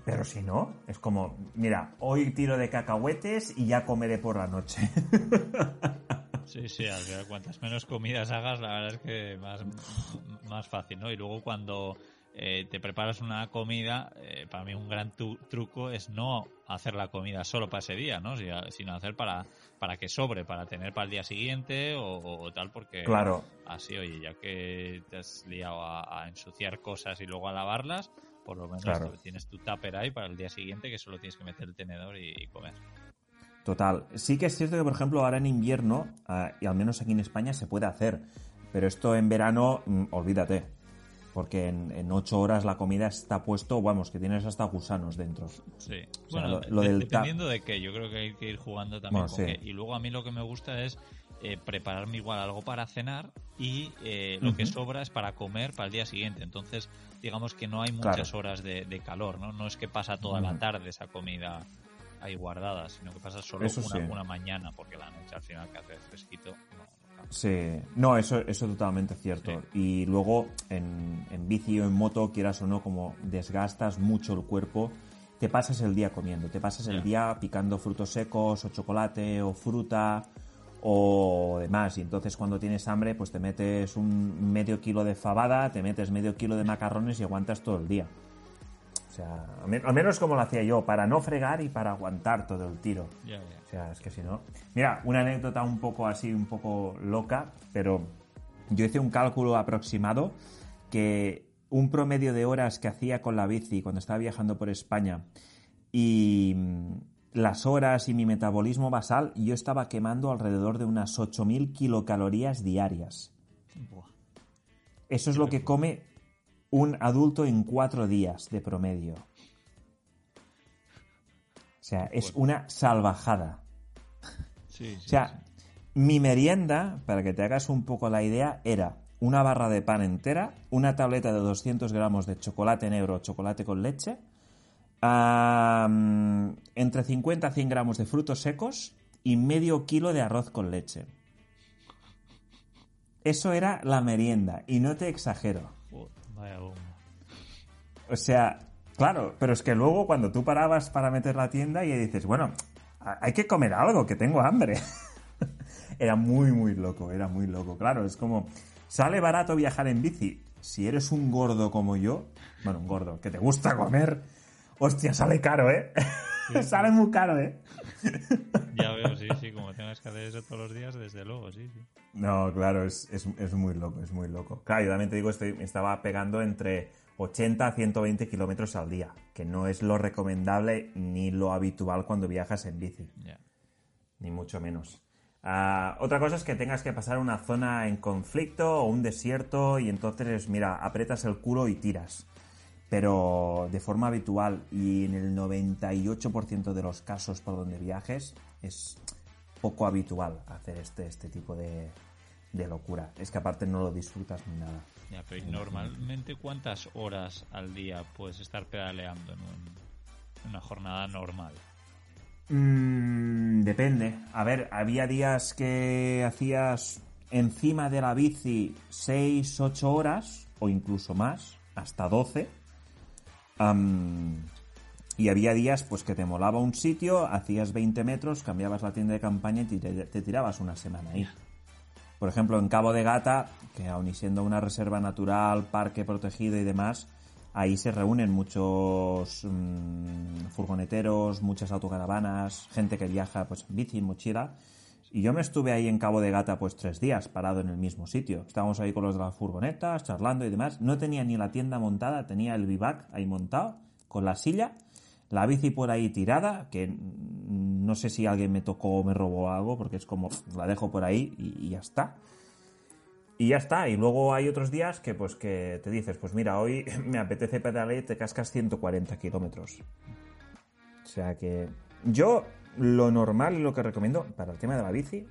Speaker 2: Pero si no, es como, mira, hoy tiro de cacahuetes y ya comeré por la noche.
Speaker 1: Sí, sí, al final cuantas menos comidas hagas, la verdad es que más, más fácil, ¿no? Y luego cuando eh, te preparas una comida, eh, para mí un gran truco es no hacer la comida solo para ese día, ¿no? Sino hacer para, para que sobre, para tener para el día siguiente o, tal, porque
Speaker 2: claro.
Speaker 1: así, oye, ya que te has liado a, ensuciar cosas y luego a lavarlas, por lo menos tienes tu tupper ahí para el día siguiente que solo tienes que meter el tenedor y comer.
Speaker 2: Total. Sí que es cierto que, por ejemplo, ahora en invierno, ah, y al menos aquí en España, se puede hacer. Pero esto en verano, mm, olvídate. Porque en, ocho horas la comida está puesto, vamos, que tienes hasta gusanos dentro.
Speaker 1: Sí. bueno, lo, del dependiendo de qué, yo creo que hay que ir jugando también. Y luego a mí lo que me gusta es eh, prepararme igual algo para cenar y eh, lo que sobra es para comer para el día siguiente. Entonces, digamos que no hay muchas horas de, calor, ¿no? No es que pasa toda la tarde esa comida ahí guardadas, sino que pasa solo una, mañana, porque la noche al final que hace fresquito. No,
Speaker 2: sí, no, eso, eso es totalmente cierto. Y luego en, en bici o en moto, quieras o no, como desgastas mucho el cuerpo, te pasas el día comiendo, te pasas el día picando frutos secos o chocolate o fruta o demás. Y entonces cuando tienes hambre, pues te metes un medio kilo de fabada, te metes medio kilo de macarrones y aguantas todo el día. O sea, al menos como lo hacía yo, para no fregar y para aguantar todo el tiro. O sea, es que si no... Mira, una anécdota un poco así, un poco loca, pero yo hice un cálculo aproximado que un promedio de horas que hacía con la bici cuando estaba viajando por España y las horas y mi metabolismo basal, yo estaba quemando alrededor de unas 8.000 kilocalorías diarias. Eso es lo que come un adulto en cuatro días de promedio. O sea, es una salvajada. o sea, mi merienda, para que te hagas un poco la idea, era una barra de pan entera, una tableta de 200 gramos de chocolate negro o chocolate con leche, entre 50 a 100 gramos de frutos secos y medio kilo de arroz con leche. Eso era la merienda, y no te exagero. O sea, claro, pero es que luego cuando tú parabas para meter la tienda y dices, bueno, hay que comer algo, que tengo hambre. era muy, muy loco, era muy loco. Claro, es como, sale barato viajar en bici. Si eres un gordo como yo, bueno, un gordo, que te gusta comer, hostia, sale caro, ¿eh? sale muy caro, ¿eh?
Speaker 1: ya veo, sí, sí, como tengas que hacer eso todos los días, desde luego, sí, sí.
Speaker 2: No, claro, es, es, muy loco, es muy loco. Claro, yo también te digo, estoy, me estaba pegando entre 80 a 120 kilómetros al día, que no es lo recomendable ni lo habitual cuando viajas en bici. Ni mucho menos. Ah, otra cosa es que tengas que pasar una zona en conflicto o un desierto y entonces, mira, aprietas el culo y tiras. Pero de forma habitual y en el 98% de los casos por donde viajes es poco habitual hacer este, este tipo de, de locura. Es que aparte no lo disfrutas ni nada.
Speaker 1: Ya, pero normalmente cuántas horas al día puedes estar pedaleando en, una jornada normal?
Speaker 2: Mm, depende. A ver, había días que hacías encima de la bici 6, 8 horas o incluso más, hasta 12. Y había días pues que te molaba un sitio, hacías 20 metros, cambiabas la tienda de campaña y te, te tirabas una semana ahí. Por ejemplo, en Cabo de Gata, que aun y siendo una reserva natural, parque protegido y demás, ahí se reúnen muchos mm, furgoneteros, muchas autocaravanas, gente que viaja pues en bici, en mochila. Y yo me estuve ahí en Cabo de Gata pues tres días parado en el mismo sitio. Estábamos ahí con los de las furgonetas, charlando y demás. No tenía ni la tienda montada, tenía el bivac ahí montado, con la silla, la bici por ahí tirada, que no sé si alguien me tocó o me robó algo, porque es como la dejo por ahí y, ya está. y ya está. Y luego hay otros días que, pues, que te dices, pues mira, hoy me apetece pedalear y te cascas 140 kilómetros. O sea que yo lo normal y lo que recomiendo para el tema de la bici,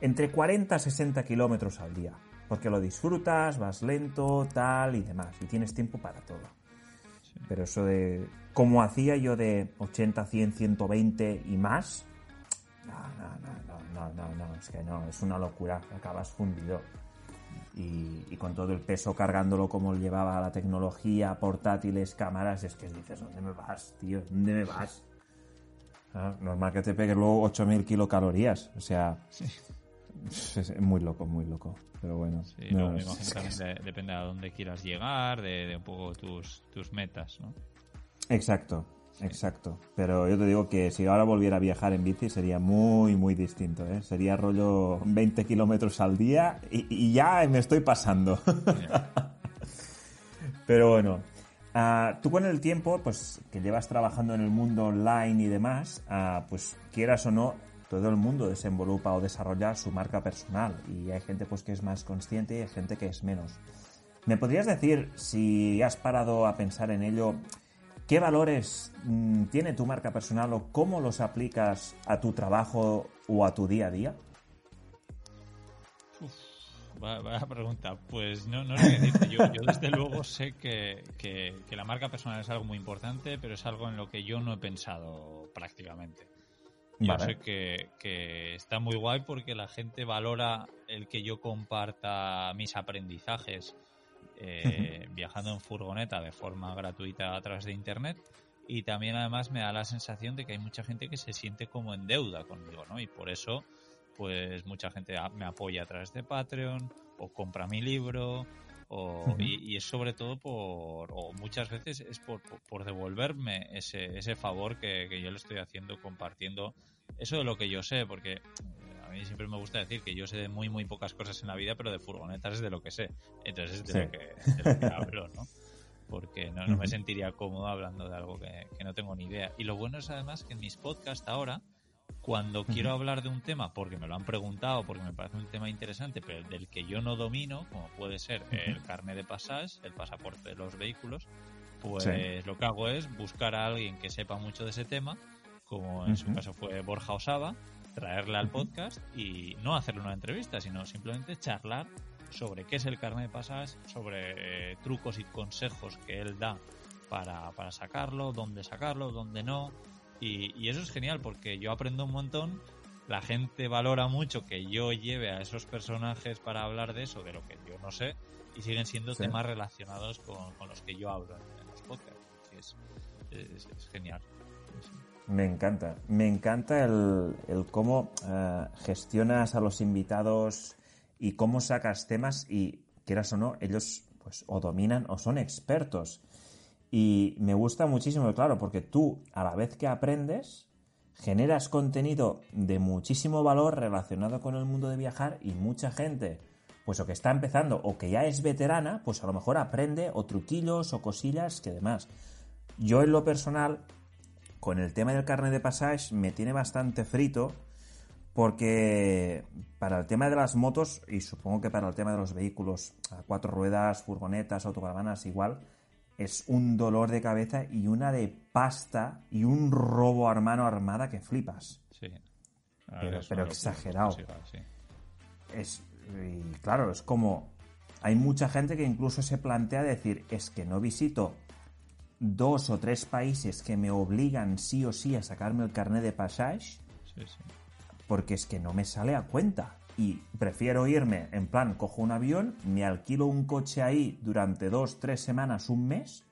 Speaker 2: entre 40 a 60 kilómetros al día. Porque lo disfrutas, vas lento, tal y demás. Y tienes tiempo para todo. Pero eso de. Como hacía yo de 80, 100, 120 y más. No, no, no, no, no, no, es que no, es una locura. Acabas fundido. Y, y, con todo el peso cargándolo como llevaba la tecnología, portátiles, cámaras, es que dices, ¿dónde me vas, tío? ¿Dónde me vas? Ah, normal que te pegues luego 8.000 kilocalorías. O sea, sí. es muy loco, muy loco. Pero bueno.
Speaker 1: Sí, no, me imagino también de, depende a dónde quieras llegar, de, de un poco tus, tus metas, ¿no?
Speaker 2: Exacto, exacto. Pero yo te digo que si ahora volviera a viajar en bici sería muy, muy distinto. ¿eh? Sería rollo 20 kilómetros al día y, y, ya me estoy pasando. Pero bueno, uh, tú con el tiempo, pues que llevas trabajando en el mundo online y demás, uh, pues quieras o no, todo el mundo desenvolupa o desarrolla su marca personal y hay gente pues que es más consciente y hay gente que es menos. ¿Me podrías decir si has parado a pensar en ello? ¿Qué valores mmm, tiene tu marca personal o cómo los aplicas a tu trabajo o a tu día a día?
Speaker 1: Vaya pregunta. Pues no, no sé qué decirte. Yo, yo, desde luego sé que, que, que, la marca personal es algo muy importante, pero es algo en lo que yo no he pensado prácticamente. Yo vale. sé que, que, está muy guay porque la gente valora el que yo comparta mis aprendizajes eh, viajando en furgoneta de forma gratuita a través de internet y también además me da la sensación de que hay mucha gente que se siente como en deuda conmigo, ¿no? Y por eso pues mucha gente me apoya a través de Patreon o compra mi libro o, uh -huh. y, y, es sobre todo por, o muchas veces es por, por, por devolverme ese, ese favor que, que, yo le estoy haciendo compartiendo eso de lo que yo sé, porque a mí siempre me gusta decir que yo sé de muy, muy pocas cosas en la vida, pero de furgonetas es de lo que sé. Entonces es de, sí. lo, que, de lo que hablo, ¿no? Porque no, no, me sentiría cómodo hablando de algo que, que, no tengo ni idea. Y lo bueno es además que en mis podcasts ahora, cuando quiero hablar de un tema, porque me lo han preguntado, porque me parece un tema interesante, pero del que yo no domino, como puede ser el carnet de pasaje, el pasaporte de los vehículos, pues sí. lo que hago es buscar a alguien que sepa mucho de ese tema, como en uh -huh. su caso fue Borja Osaba, traerle al podcast y no hacerle una entrevista, sino simplemente charlar sobre qué es el carnet de pasaje, sobre eh, trucos y consejos que él da para, para sacarlo, dónde sacarlo, dónde no, y, y, eso es genial porque yo aprendo un montón, la gente valora mucho que yo lleve a esos personajes para hablar de eso, de lo que yo no sé, y siguen siendo sí. temas relacionados con, con, los que yo hablo en, en los podcasts. Es, es, es, genial.
Speaker 2: Me encanta, me encanta el, el cómo uh, gestionas a los invitados y cómo sacas temas y, quieras o no, ellos pues o dominan o son expertos y me gusta muchísimo, claro, porque tú, a la vez que aprendes, generas contenido de muchísimo valor relacionado con el mundo de viajar y mucha gente, pues o que está empezando o que ya es veterana, pues a lo mejor aprende o truquillos o cosillas que demás. Yo en lo personal, con el tema del carnet de pasaje, me tiene bastante frito porque para el tema de las motos, y supongo que para el tema de los vehículos a cuatro ruedas, furgonetas, autocaravanas, igual, es un dolor de cabeza y una de pasta y un robo a mano armada que flipas.
Speaker 1: Sí.
Speaker 2: Pero, pero exagerado. sí. Es, y claro, es como. Hay mucha gente que incluso se plantea decir: es que no visito dos o tres países que me obligan sí o sí a sacarme el carnet de pasaje.
Speaker 1: Sí, sí.
Speaker 2: Porque es que no me sale a cuenta y prefiero irme, en plan, cojo un avión, me alquilo un coche ahí durante dos, tres semanas, un mes,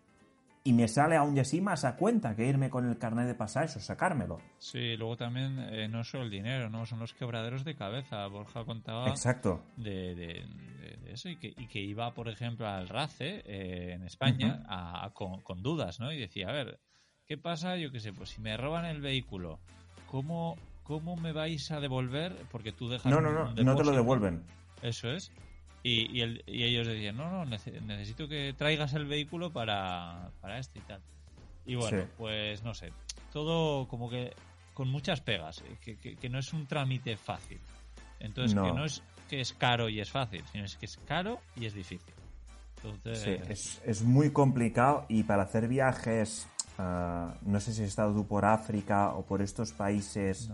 Speaker 2: y me sale aún así más a cuenta que irme con el carnet de pasajes o sacármelo.
Speaker 1: Sí, luego también eh, no solo el dinero, ¿no? Son los quebraderos de cabeza. Borja contaba
Speaker 2: Exacto.
Speaker 1: De, de, de, de eso y que, y que, iba, por ejemplo, al RACE eh, en España uh -huh. a, a, con, con, dudas, ¿no? Y decía, a ver, ¿qué pasa? Yo qué sé, pues si me roban el vehículo, ¿cómo, ¿cómo me vais a devolver? Porque tú dejas.
Speaker 2: No, no, no, no te lo devuelven.
Speaker 1: Eso es. Y, y, el, y, ellos decían, no, no, necesito que traigas el vehículo para, para esto y tal. Y bueno, sí. pues no sé, todo como que con muchas pegas, que, que, que no es un trámite fácil. Entonces, no. que no es que es caro y es fácil, sino es que es caro y es difícil.
Speaker 2: Sí, es, es, muy complicado y para hacer viajes, ah, no sé si has estado tú por África o por estos países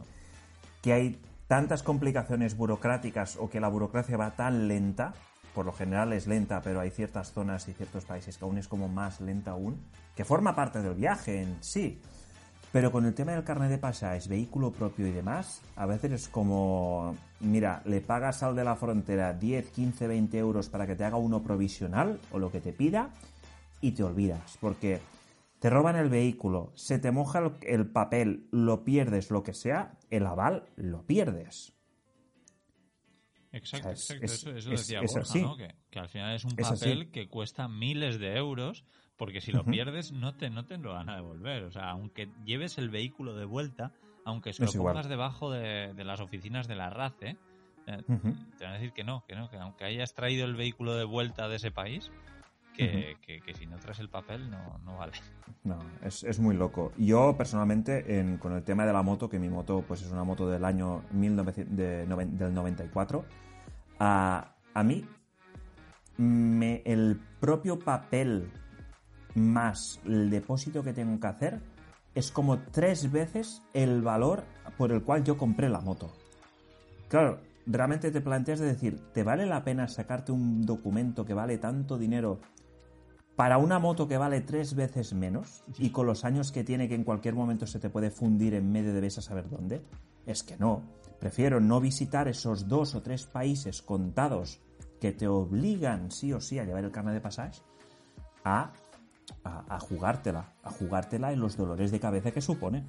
Speaker 2: que hay tantas complicaciones burocráticas o que la burocracia va tan lenta, por lo general es lenta, pero hay ciertas zonas y ciertos países que aún es como más lenta aún, que forma parte del viaje en sí. Pero con el tema del carnet de pasajes, vehículo propio y demás, a veces es como, mira, le pagas al de la frontera 10, 15, 20 euros para que te haga uno provisional o lo que te pida y te olvidas, porque te roban el vehículo, se te moja el, papel, lo pierdes, lo que sea, el aval lo pierdes.
Speaker 1: Exacto, exacto. eso, decía Borja, ¿no? Que, al final es un papel que cuesta miles de euros porque si lo pierdes no te, no te lo van a devolver. O sea, aunque lleves el vehículo de vuelta, aunque se lo pongas debajo de, las oficinas de la RACE, eh, te van a decir que no, que no, que aunque hayas traído el vehículo de vuelta de ese país, que, si no traes el papel no, no vale.
Speaker 2: No, es, es, muy loco. Yo personalmente, en, con el tema de la moto, que mi moto pues es una moto del año 1900, del 94, a, a mí me, el propio papel más el depósito que tengo que hacer es como tres veces el valor por el cual yo compré la moto. Claro, realmente te planteas de decir, ¿te vale la pena sacarte un documento que vale tanto dinero para una moto que vale tres veces menos y con los años que tiene que en cualquier momento se te puede fundir en medio de ves a saber dónde? Es que no. Prefiero no visitar esos dos o tres países contados que te obligan sí o sí a llevar el carnet de pasaje a a, jugártela, a jugártela en los dolores de cabeza que supone.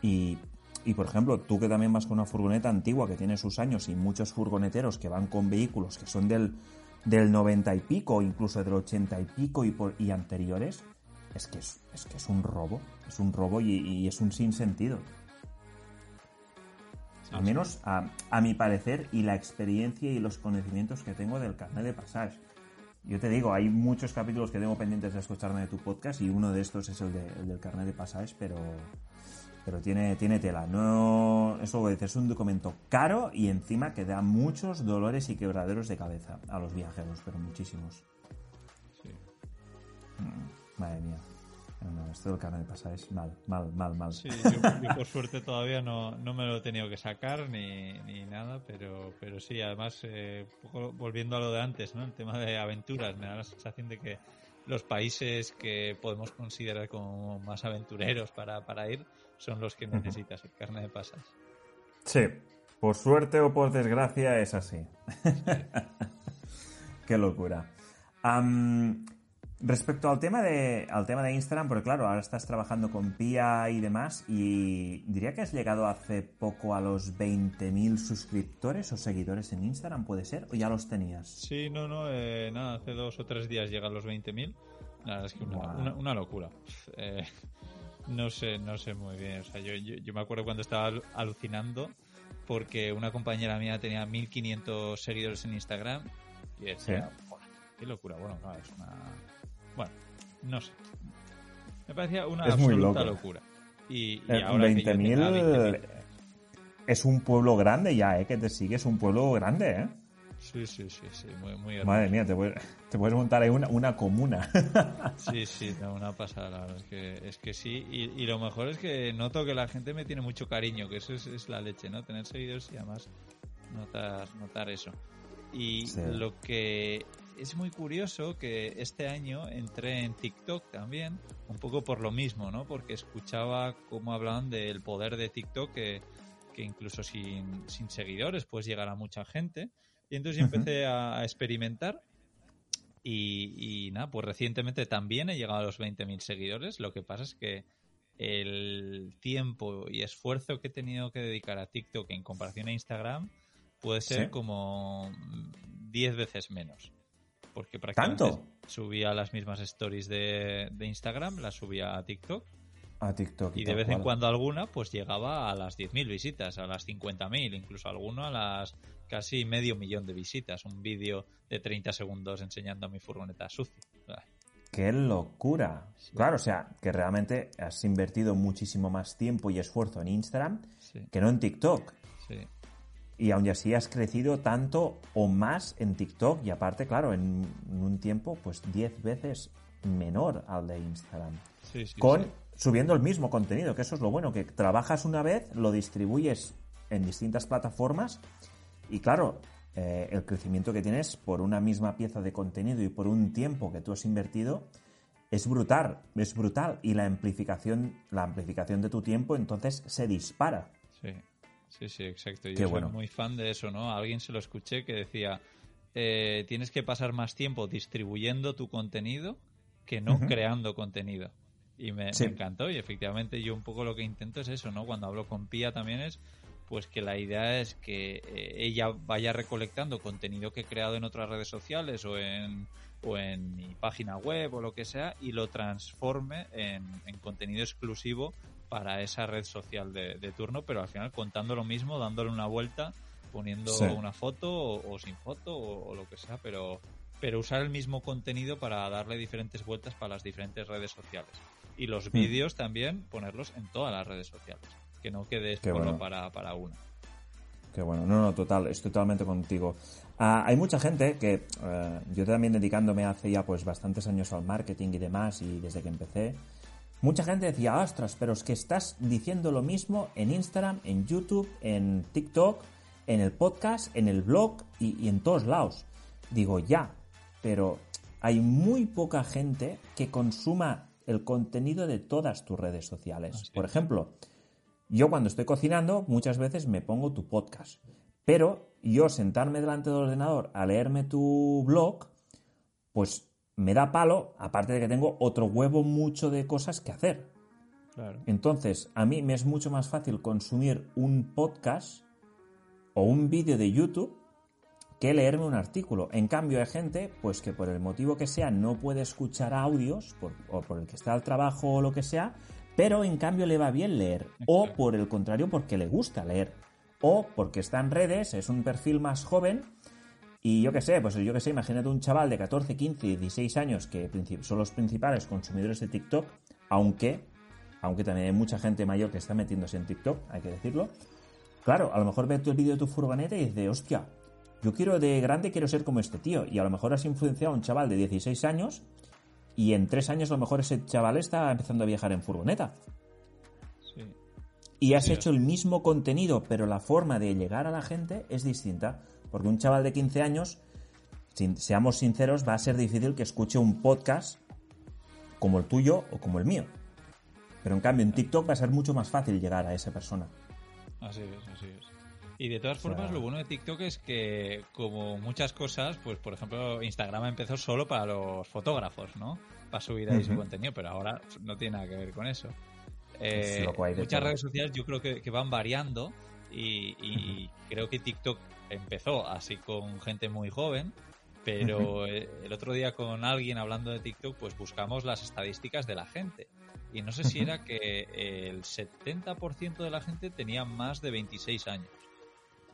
Speaker 2: Y, y, por ejemplo, tú que también vas con una furgoneta antigua que tiene sus años y muchos furgoneteros que van con vehículos que son del, del 90 y pico, incluso del 80 y pico y, por, y anteriores, es que es, es, que es un robo, es un robo y, y es un sinsentido. Al menos a, a, mi parecer y la experiencia y los conocimientos que tengo del carnet de pasaje. Yo te digo, hay muchos capítulos que tengo pendientes de escucharme de tu podcast y uno de estos es el, del carnet de pasajes, pero, pero tiene, tiene tela. No, eso es un documento caro y encima que da muchos dolores y quebraderos de cabeza a los viajeros, pero muchísimos. Sí. Mm, madre mía. No, esto del carnet de pasajes, mal, mal, mal, mal.
Speaker 1: Sí, yo, por suerte todavía no, no, me lo he tenido que sacar ni, ni nada, pero, pero sí, además, eh, volviendo a lo de antes, ¿no? El tema de aventuras, me da la sensación de que los países que podemos considerar como más aventureros para, para ir son los que necesitas el carnet de pasajes.
Speaker 2: Sí, por suerte o por desgracia es así. Qué locura. Respecto al tema de al tema de Instagram, porque claro, ahora estás trabajando con Pia y demás, y diría que has llegado hace poco a los 20.000 suscriptores o seguidores en Instagram, ¿puede ser? ¿O ya los tenías?
Speaker 1: Sí, no, no, eh, nada, hace dos o tres días llegan los 20.000. Nada, es que una, una, locura. Eh, no sé, no sé muy bien. O sea, yo, yo, me acuerdo cuando estaba alucinando porque una compañera mía tenía 1.500 seguidores en Instagram y decía, qué locura. Bueno, no, es una bueno, no sé. Me parecía una absoluta locura. Y, y eh, ahora 20.000
Speaker 2: es un pueblo grande ya, ¿eh? Que te sigue, es un pueblo grande, ¿eh?
Speaker 1: Sí, sí, sí, sí, muy, muy
Speaker 2: Madre mía, te, puedes, montar ahí una, una comuna.
Speaker 1: sí, sí, una pasada, es que, es que sí. Y, lo mejor es que noto que la gente me tiene mucho cariño, que eso es, la leche, ¿no? Tener seguidores y además notar, notar eso. Y lo que es muy curioso que este año entré en TikTok también, un poco por lo mismo, ¿no? Porque escuchaba cómo hablaban del poder de TikTok, que, que incluso sin, sin, seguidores puedes llegar a mucha gente. Y entonces empecé a, experimentar y, y, nada, pues recientemente también he llegado a los 20.000 seguidores. Lo que pasa es que el tiempo y esfuerzo que he tenido que dedicar a TikTok en comparación a Instagram puede ser como 10 veces menos porque prácticamente subía las mismas stories de, Instagram, las subía a TikTok.
Speaker 2: A TikTok.
Speaker 1: Y, de vez en cuando alguna, pues llegaba a las 10.000 visitas, a las 50.000, incluso alguno a las casi medio millón de visitas. Un vídeo de 30 segundos enseñando a mi furgoneta sucia.
Speaker 2: ¡Qué locura! Claro, o sea, que realmente has invertido muchísimo más tiempo y esfuerzo en Instagram que no en TikTok.
Speaker 1: Sí.
Speaker 2: y aún así has crecido tanto o más en TikTok y aparte, claro, en, un tiempo pues 10 veces menor al de Instagram.
Speaker 1: Sí, sí,
Speaker 2: con
Speaker 1: sí.
Speaker 2: Subiendo el mismo contenido, que eso es lo bueno, que trabajas una vez, lo distribuyes en distintas plataformas y claro, eh, el crecimiento que tienes por una misma pieza de contenido y por un tiempo que tú has invertido es brutal, es brutal y la amplificación, la amplificación de tu tiempo entonces se dispara.
Speaker 1: Sí, sí, sí, exacto. Yo
Speaker 2: Qué
Speaker 1: soy
Speaker 2: bueno.
Speaker 1: muy fan de eso, ¿no? A alguien se lo escuché que decía, eh, tienes que pasar más tiempo distribuyendo tu contenido que no creando contenido. Y me,
Speaker 2: Sí.
Speaker 1: me encantó y efectivamente yo un poco lo que intento es eso, ¿no? Cuando hablo con Pía también es pues que la idea es que eh, ella vaya recolectando contenido que he creado en otras redes sociales o en, o en mi página web o lo que sea y lo transforme en, en contenido exclusivo para esa red social de, de turno, pero al final contando lo mismo, dándole una vuelta, poniendo
Speaker 2: Sí.
Speaker 1: una foto o, o sin foto o, o lo que sea, pero, pero usar el mismo contenido para darle diferentes vueltas para las diferentes redes sociales. Y los
Speaker 2: Mm.
Speaker 1: vídeos también ponerlos en todas las redes sociales, que no quede solo
Speaker 2: bueno.
Speaker 1: para, para una.
Speaker 2: Qué bueno, no, no, total, estoy totalmente contigo. Ah, hay mucha gente que eh, yo también dedicándome hace ya pues bastantes años al marketing y demás y desde que empecé, mucha gente decía, ostras, pero es que estás diciendo lo mismo en Instagram, en YouTube, en TikTok, en el podcast, en el blog y, y en todos lados. Digo, ya, pero hay muy poca gente que consuma el contenido de todas tus redes sociales.
Speaker 1: Así
Speaker 2: Por ejemplo, yo cuando estoy cocinando muchas veces me pongo tu podcast, pero yo sentarme delante del ordenador a leerme tu blog, pues me da palo, aparte de que tengo otro huevo mucho de cosas que hacer.
Speaker 1: Claro.
Speaker 2: Entonces, a mí me es mucho más fácil consumir un podcast o un vídeo de YouTube que leerme un artículo. En cambio, hay gente, pues que por el motivo que sea no puede escuchar audios, por- o por el que está al trabajo o lo que sea, pero en cambio le va bien leer. O por el contrario, porque le gusta leer. O porque está en redes, es un perfil más joven. Y yo qué sé, pues yo qué sé, imagínate un chaval de 14, 15, 16 años que son los principales consumidores de TikTok, aunque, aunque también hay mucha gente mayor que está metiéndose en TikTok, hay que decirlo. Claro, a lo mejor ve tu el vídeo de tu furgoneta y dice, hostia, yo quiero de grande, quiero ser como este tío. Y a lo mejor has influenciado a un chaval de 16 años y en tres años a lo mejor ese chaval está empezando a viajar en furgoneta.
Speaker 1: Sí.
Speaker 2: Y has
Speaker 1: Sí,
Speaker 2: hecho el mismo contenido, pero la forma de llegar a la gente es distinta. Porque un chaval de 15 años, sin- seamos sinceros, va a ser difícil que escuche un podcast como el tuyo o como el mío. Pero en cambio en TikTok va a ser mucho más fácil llegar a esa persona.
Speaker 1: Así es, así es. Y de todas
Speaker 2: O sea-
Speaker 1: formas, lo bueno de TikTok es que, como muchas cosas, pues por ejemplo, Instagram empezó solo para los fotógrafos, ¿no? Para subir ahí su contenido, pero ahora no tiene nada que ver con eso. Eh,
Speaker 2: Es
Speaker 1: muchas
Speaker 2: todo.
Speaker 1: redes sociales yo creo que, que van variando y, y creo que TikTok empezó así con gente muy joven, pero el otro día con alguien hablando de TikTok, pues buscamos las estadísticas de la gente. Y no sé si era que el 70% de la gente tenía más de 26 años.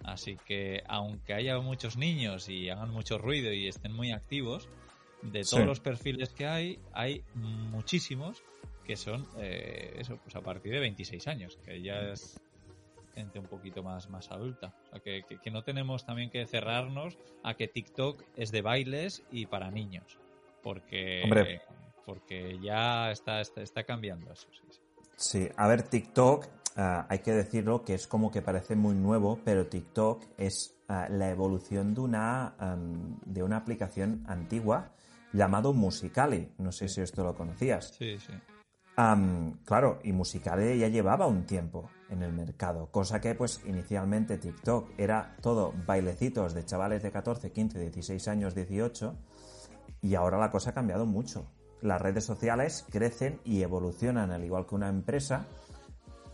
Speaker 1: Así que aunque haya muchos niños y hagan mucho ruido y estén muy activos, de todos
Speaker 2: Sí.
Speaker 1: los perfiles que hay, hay muchísimos que son eh, eso, pues a partir de 26 años, que ya es gente un poquito más, más adulta. O sea, que, que- que no tenemos también que cerrarnos a que TikTok es de bailes y para niños. Porque,
Speaker 2: Hombre.
Speaker 1: porque ya está, está, está cambiando eso. sí, sí.
Speaker 2: Sí, a ver, TikTok, ah, hay que decirlo que es como que parece muy nuevo, pero TikTok es ah, la evolución de una, de una aplicación antigua llamado Musicali. No sé si esto lo conocías.
Speaker 1: Sí, sí.
Speaker 2: Claro, y Musicali ya llevaba un tiempo en el mercado, cosa que pues inicialmente TikTok era todo bailecitos de chavales de 14, 15, 16 años, 18, y ahora la cosa ha cambiado mucho. Las redes sociales crecen y evolucionan al igual que una empresa,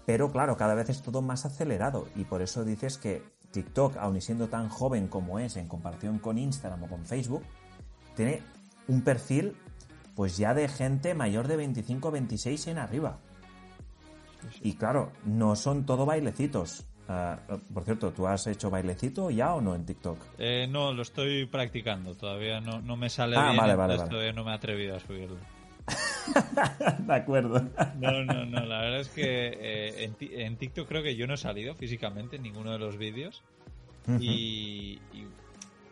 Speaker 2: pero claro, cada vez es todo más acelerado y por eso dices que TikTok, aun siendo tan joven como es en comparación con Instagram o con Facebook, tiene un perfil pues ya de gente mayor de 25 26 en arriba. Y claro, no son todo bailecitos. Ah, por cierto, ¿tú has hecho bailecito ya o no en TikTok?
Speaker 1: Eh, no, lo estoy practicando. Todavía no, no me sale
Speaker 2: Ah,
Speaker 1: bien.
Speaker 2: vale, vale, vale.
Speaker 1: Todavía no me he atrevido a subirlo.
Speaker 2: de acuerdo.
Speaker 1: No, no, no. La verdad es que eh, en, Ti- en TikTok creo que yo no he salido físicamente en ninguno de los vídeos. Y,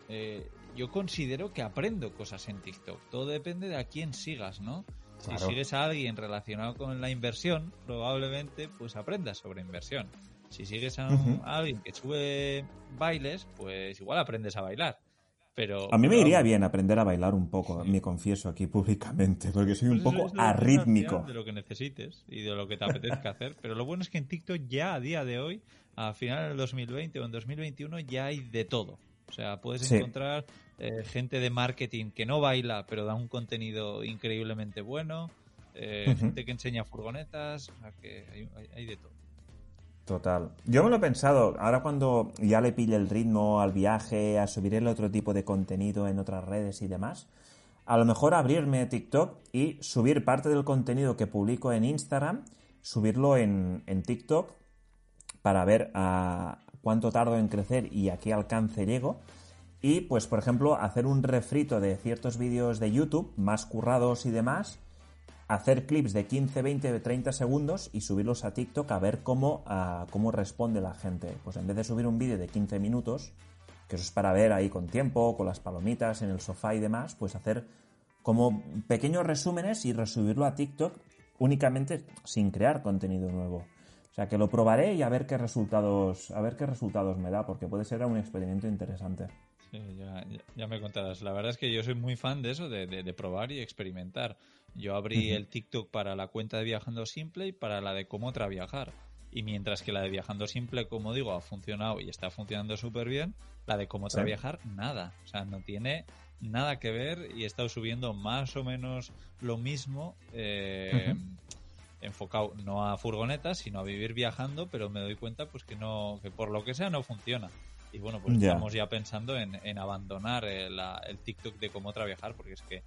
Speaker 1: eh, yo considero que aprendo cosas en TikTok. Todo depende de a quién sigas, ¿no? Si sigues a alguien relacionado con la inversión, probablemente pues aprendas sobre inversión. Si sigues a, alguien que sube bailes, pues igual aprendes a bailar. Pero,
Speaker 2: a mí me iría bien aprender a bailar un poco, me confieso aquí públicamente, porque soy un pues poco arrítmico.
Speaker 1: De lo que necesites y de lo que te apetezca hacer. Pero lo bueno es que en TikTok ya a día de hoy, a final del 2020 o en 2021, ya hay de todo. O sea, puedes encontrar eh, gente de marketing que no baila, pero da un contenido increíblemente bueno, eh, gente que enseña furgonetas, o sea, que hay, de todo.
Speaker 2: Total. Yo me lo he pensado, ahora cuando ya le pille el ritmo al viaje, a subir el otro tipo de contenido en otras redes y demás, a lo mejor abrirme TikTok y subir parte del contenido que publico en Instagram, subirlo en, en TikTok para ver a cuánto tardo en crecer y a qué alcance llego y pues, por ejemplo, hacer un refrito de ciertos vídeos de YouTube más currados y demás, hacer clips de 15, 20, 30 segundos y subirlos a TikTok a ver cómo, cómo responde la gente. Pues en vez de subir un vídeo de 15 minutos, que eso es para ver ahí con tiempo, con las palomitas en el sofá y demás, pues hacer como pequeños resúmenes y resubirlo a TikTok únicamente sin crear contenido nuevo. O sea que lo probaré y a ver qué resultados, a ver qué resultados me da, porque puede ser un experimento interesante
Speaker 1: ya, me contarás. La verdad es que yo soy muy fan de eso, de, probar y experimentar. Yo abrí el TikTok para la cuenta de Viajando Simple y para la de Cómo Otra Viajar. Y mientras que la de Viajando Simple, como digo, ha funcionado y está funcionando súper bien, la de Cómo Otra Viajar, nada. O sea, no tiene nada que ver y he estado subiendo más o menos lo mismo. Eh, enfocado no a furgonetas, sino a vivir viajando, pero me doy cuenta pues que no, que por lo que sea no funciona. Y bueno, pues estamos ya pensando en, abandonar el, TikTok de cómo otra viajar, porque es que eh,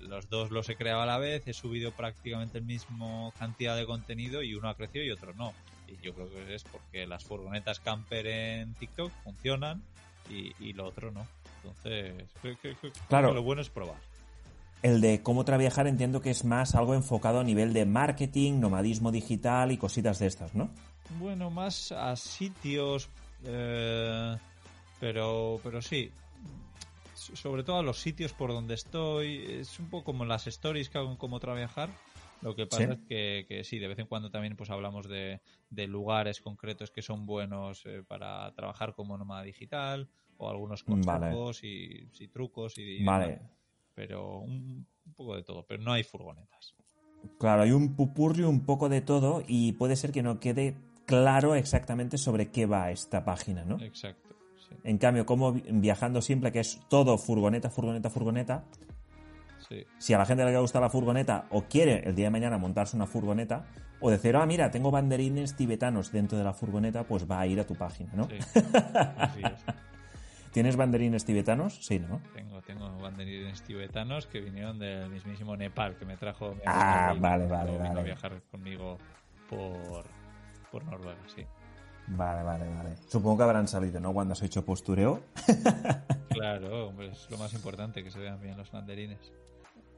Speaker 1: los dos los he creado a la vez, he subido prácticamente el mismo cantidad de contenido y uno ha crecido y otro no. Y yo creo que es porque las furgonetas camper en TikTok funcionan y, lo otro no. Entonces, creo, que claro. lo bueno es probar.
Speaker 2: El de cómo otra viajar entiendo que es más algo enfocado a nivel de marketing, nomadismo digital y cositas de estas, ¿no?
Speaker 1: Bueno, más a sitios, eh, pero, pero sí, sobre todo a los sitios por donde estoy, es un poco como las stories que hago en cómo trabajar. Lo que pasa es que, que, sí, de vez en cuando también pues hablamos de, lugares concretos que son buenos eh, para trabajar como nómada digital o algunos consejos y, trucos y,
Speaker 2: vale.
Speaker 1: pero un, poco de todo, pero no hay furgonetas.
Speaker 2: Claro, hay un pupurrio un poco de todo y puede ser que no quede claro exactamente sobre qué va esta página, ¿no?
Speaker 1: Exacto.
Speaker 2: En cambio, como viajando simple, que es todo furgoneta, furgoneta, furgoneta. Sí. Si a la gente le gusta la furgoneta o quiere el día de mañana montarse una furgoneta, o decir, ah, mira, tengo banderines tibetanos dentro de la furgoneta, pues va a ir a tu página, ¿no? Sí. ¿Tienes banderines tibetanos? Sí, ¿no?
Speaker 1: Tengo, tengo banderines tibetanos que vinieron del mismísimo Nepal, que me trajo.
Speaker 2: ah, vale, vale, vale.
Speaker 1: a viajar conmigo por, por Noruega, sí.
Speaker 2: Vale, vale, vale. Supongo que habrán salido, ¿no? Cuando has hecho postureo.
Speaker 1: claro, hombre, es lo más importante, que se vean bien los banderines.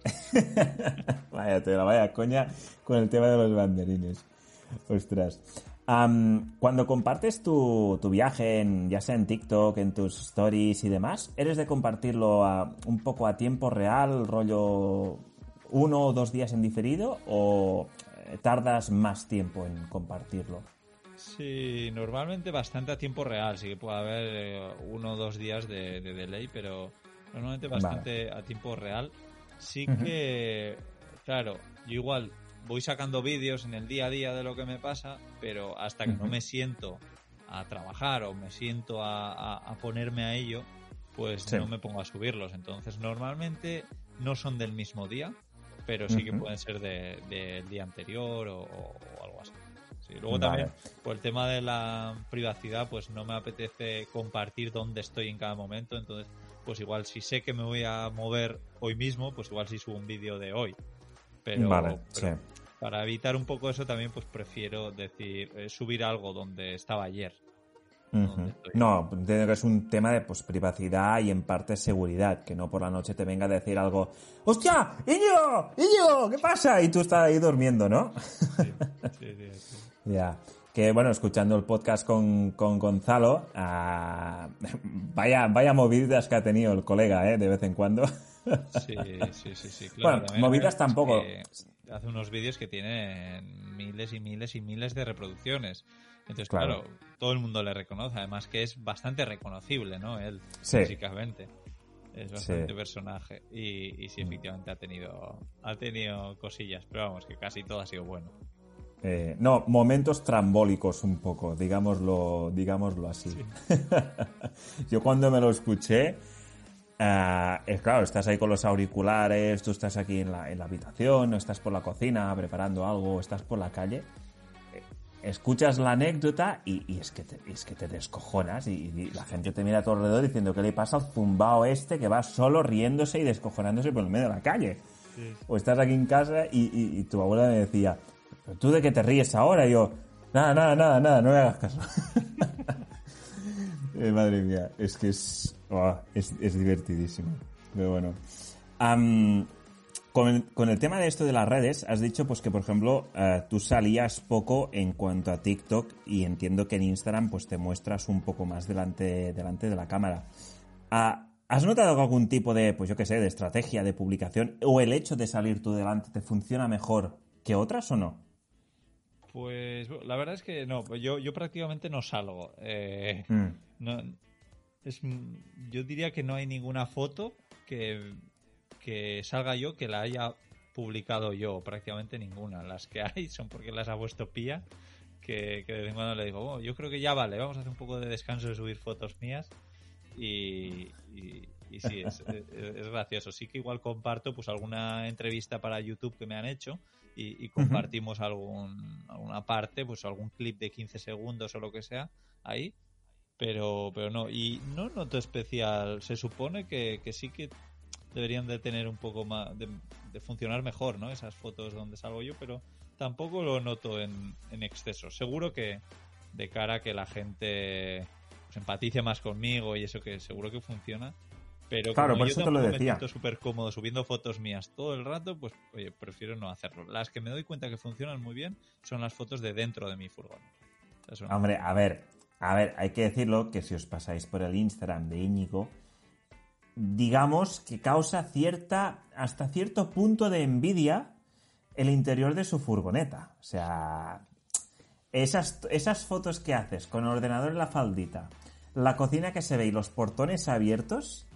Speaker 2: vaya la vaya coña con el tema de los banderines. Ostras. cuando compartes tu, viaje, en, ya sea en TikTok, en tus stories y demás, ¿eres de compartirlo un poco a tiempo real, rollo uno o dos días en diferido, o tardas más tiempo en compartirlo.
Speaker 1: Sí, normalmente bastante a tiempo real, sí que puede haber eh, uno o dos días de, delay, pero normalmente bastante a tiempo real. Sí que, claro, yo igual voy sacando vídeos en el día a día de lo que me pasa, pero hasta que no me siento a trabajar o me siento a, ponerme a ello, pues no me pongo a subirlos. Entonces, normalmente no son del mismo día, pero sí que pueden ser del día anterior o, algo así. luego también, por el tema de la privacidad, pues no me apetece compartir dónde estoy en cada momento, entonces, pues igual si sé que me voy a mover hoy mismo, pues igual si subo un vídeo de hoy. Pero, para evitar un poco eso también, pues prefiero decir, eh, subir algo donde estaba ayer.
Speaker 2: No, entiendo que es un tema de pues, privacidad y en parte seguridad, que no por la noche te venga a decir algo, ¡hostia! ¡Iñigo! ¡Iñigo! ¿Qué pasa? Y tú estás ahí durmiendo, ¿no? Sí, sí, sí,
Speaker 1: ya.
Speaker 2: que bueno, escuchando el podcast con, con Gonzalo, ah, vaya, vaya movidas que ha tenido el colega, ¿eh? De vez en cuando.
Speaker 1: Sí, sí, sí, sí claro.
Speaker 2: Bueno, movidas tampoco.
Speaker 1: Hace unos vídeos que tienen miles y miles y miles de reproducciones. Entonces, claro, todo el mundo le reconoce. Además que es bastante reconocible, ¿no? Él, físicamente. Es bastante personaje. Y, y sí, efectivamente ha tenido, ha tenido cosillas. Pero vamos, que casi todo ha sido bueno.
Speaker 2: Eh, no, momentos trambólicos un poco, digámoslo, digámoslo así. Yo cuando me lo escuché, uh, es claro, estás ahí con los auriculares, tú estás aquí en la, en la habitación, no estás por la cocina preparando algo, estás por la calle, escuchas la anécdota y, es, que te, es que te descojonas y, la gente te mira a tu alrededor diciendo qué le pasa al zumbao este que va solo riéndose y descojonándose por el medio de la calle. O estás aquí en casa y tu abuela me decía, ¿tú de qué te ríes ahora? Y yo, nada, nada, nada, nada, no me hagas caso. Eh, madre mía, es que es, oh, es, divertidísimo. Pero bueno. Con, el, tema de esto de las redes, has dicho pues que, por ejemplo, eh, tú salías poco en cuanto a TikTok y entiendo que en Instagram pues te muestras un poco más delante, delante de la cámara. Ah, ¿Has notado algún tipo de, pues yo qué sé, de estrategia de publicación o el hecho de salir tú delante te funciona mejor que otras o no?
Speaker 1: Pues la verdad es que no, pues yo, yo prácticamente no salgo. Eh, mm. no, es, yo diría que no hay ninguna foto que, que salga yo que la haya publicado yo, prácticamente ninguna. Las que hay son porque las ha puesto Pía, que, de vez en cuando le digo, oh, yo creo que ya vale, vamos a hacer un poco de descanso de subir fotos mías. Y, y, sí, es, es, gracioso. Sí que igual comparto pues alguna entrevista para YouTube que me han hecho y, compartimos algún, alguna parte, pues algún clip de 15 segundos o lo que sea ahí. Pero, pero no, y no noto especial. Se supone que, sí que deberían de tener un poco más, de, funcionar mejor, ¿no? Esas fotos donde salgo yo, pero tampoco lo noto en, en exceso. Seguro que de cara a que la gente pues, empatice más conmigo y eso que seguro que funciona, pero
Speaker 2: claro, por eso te lo decía.
Speaker 1: Me súper cómodo subiendo fotos mías todo el rato, pues oye, prefiero no hacerlo. Las que me doy cuenta que funcionan muy bien son las fotos de dentro de mi furgón.
Speaker 2: Hombre, a ver, a ver, hay que decirlo que si os pasáis por el Instagram de Íñigo, digamos que causa cierta, hasta cierto punto de envidia el interior de su furgoneta. O sea, esas, esas fotos que haces con el ordenador en la faldita, la cocina que se ve y los portones abiertos,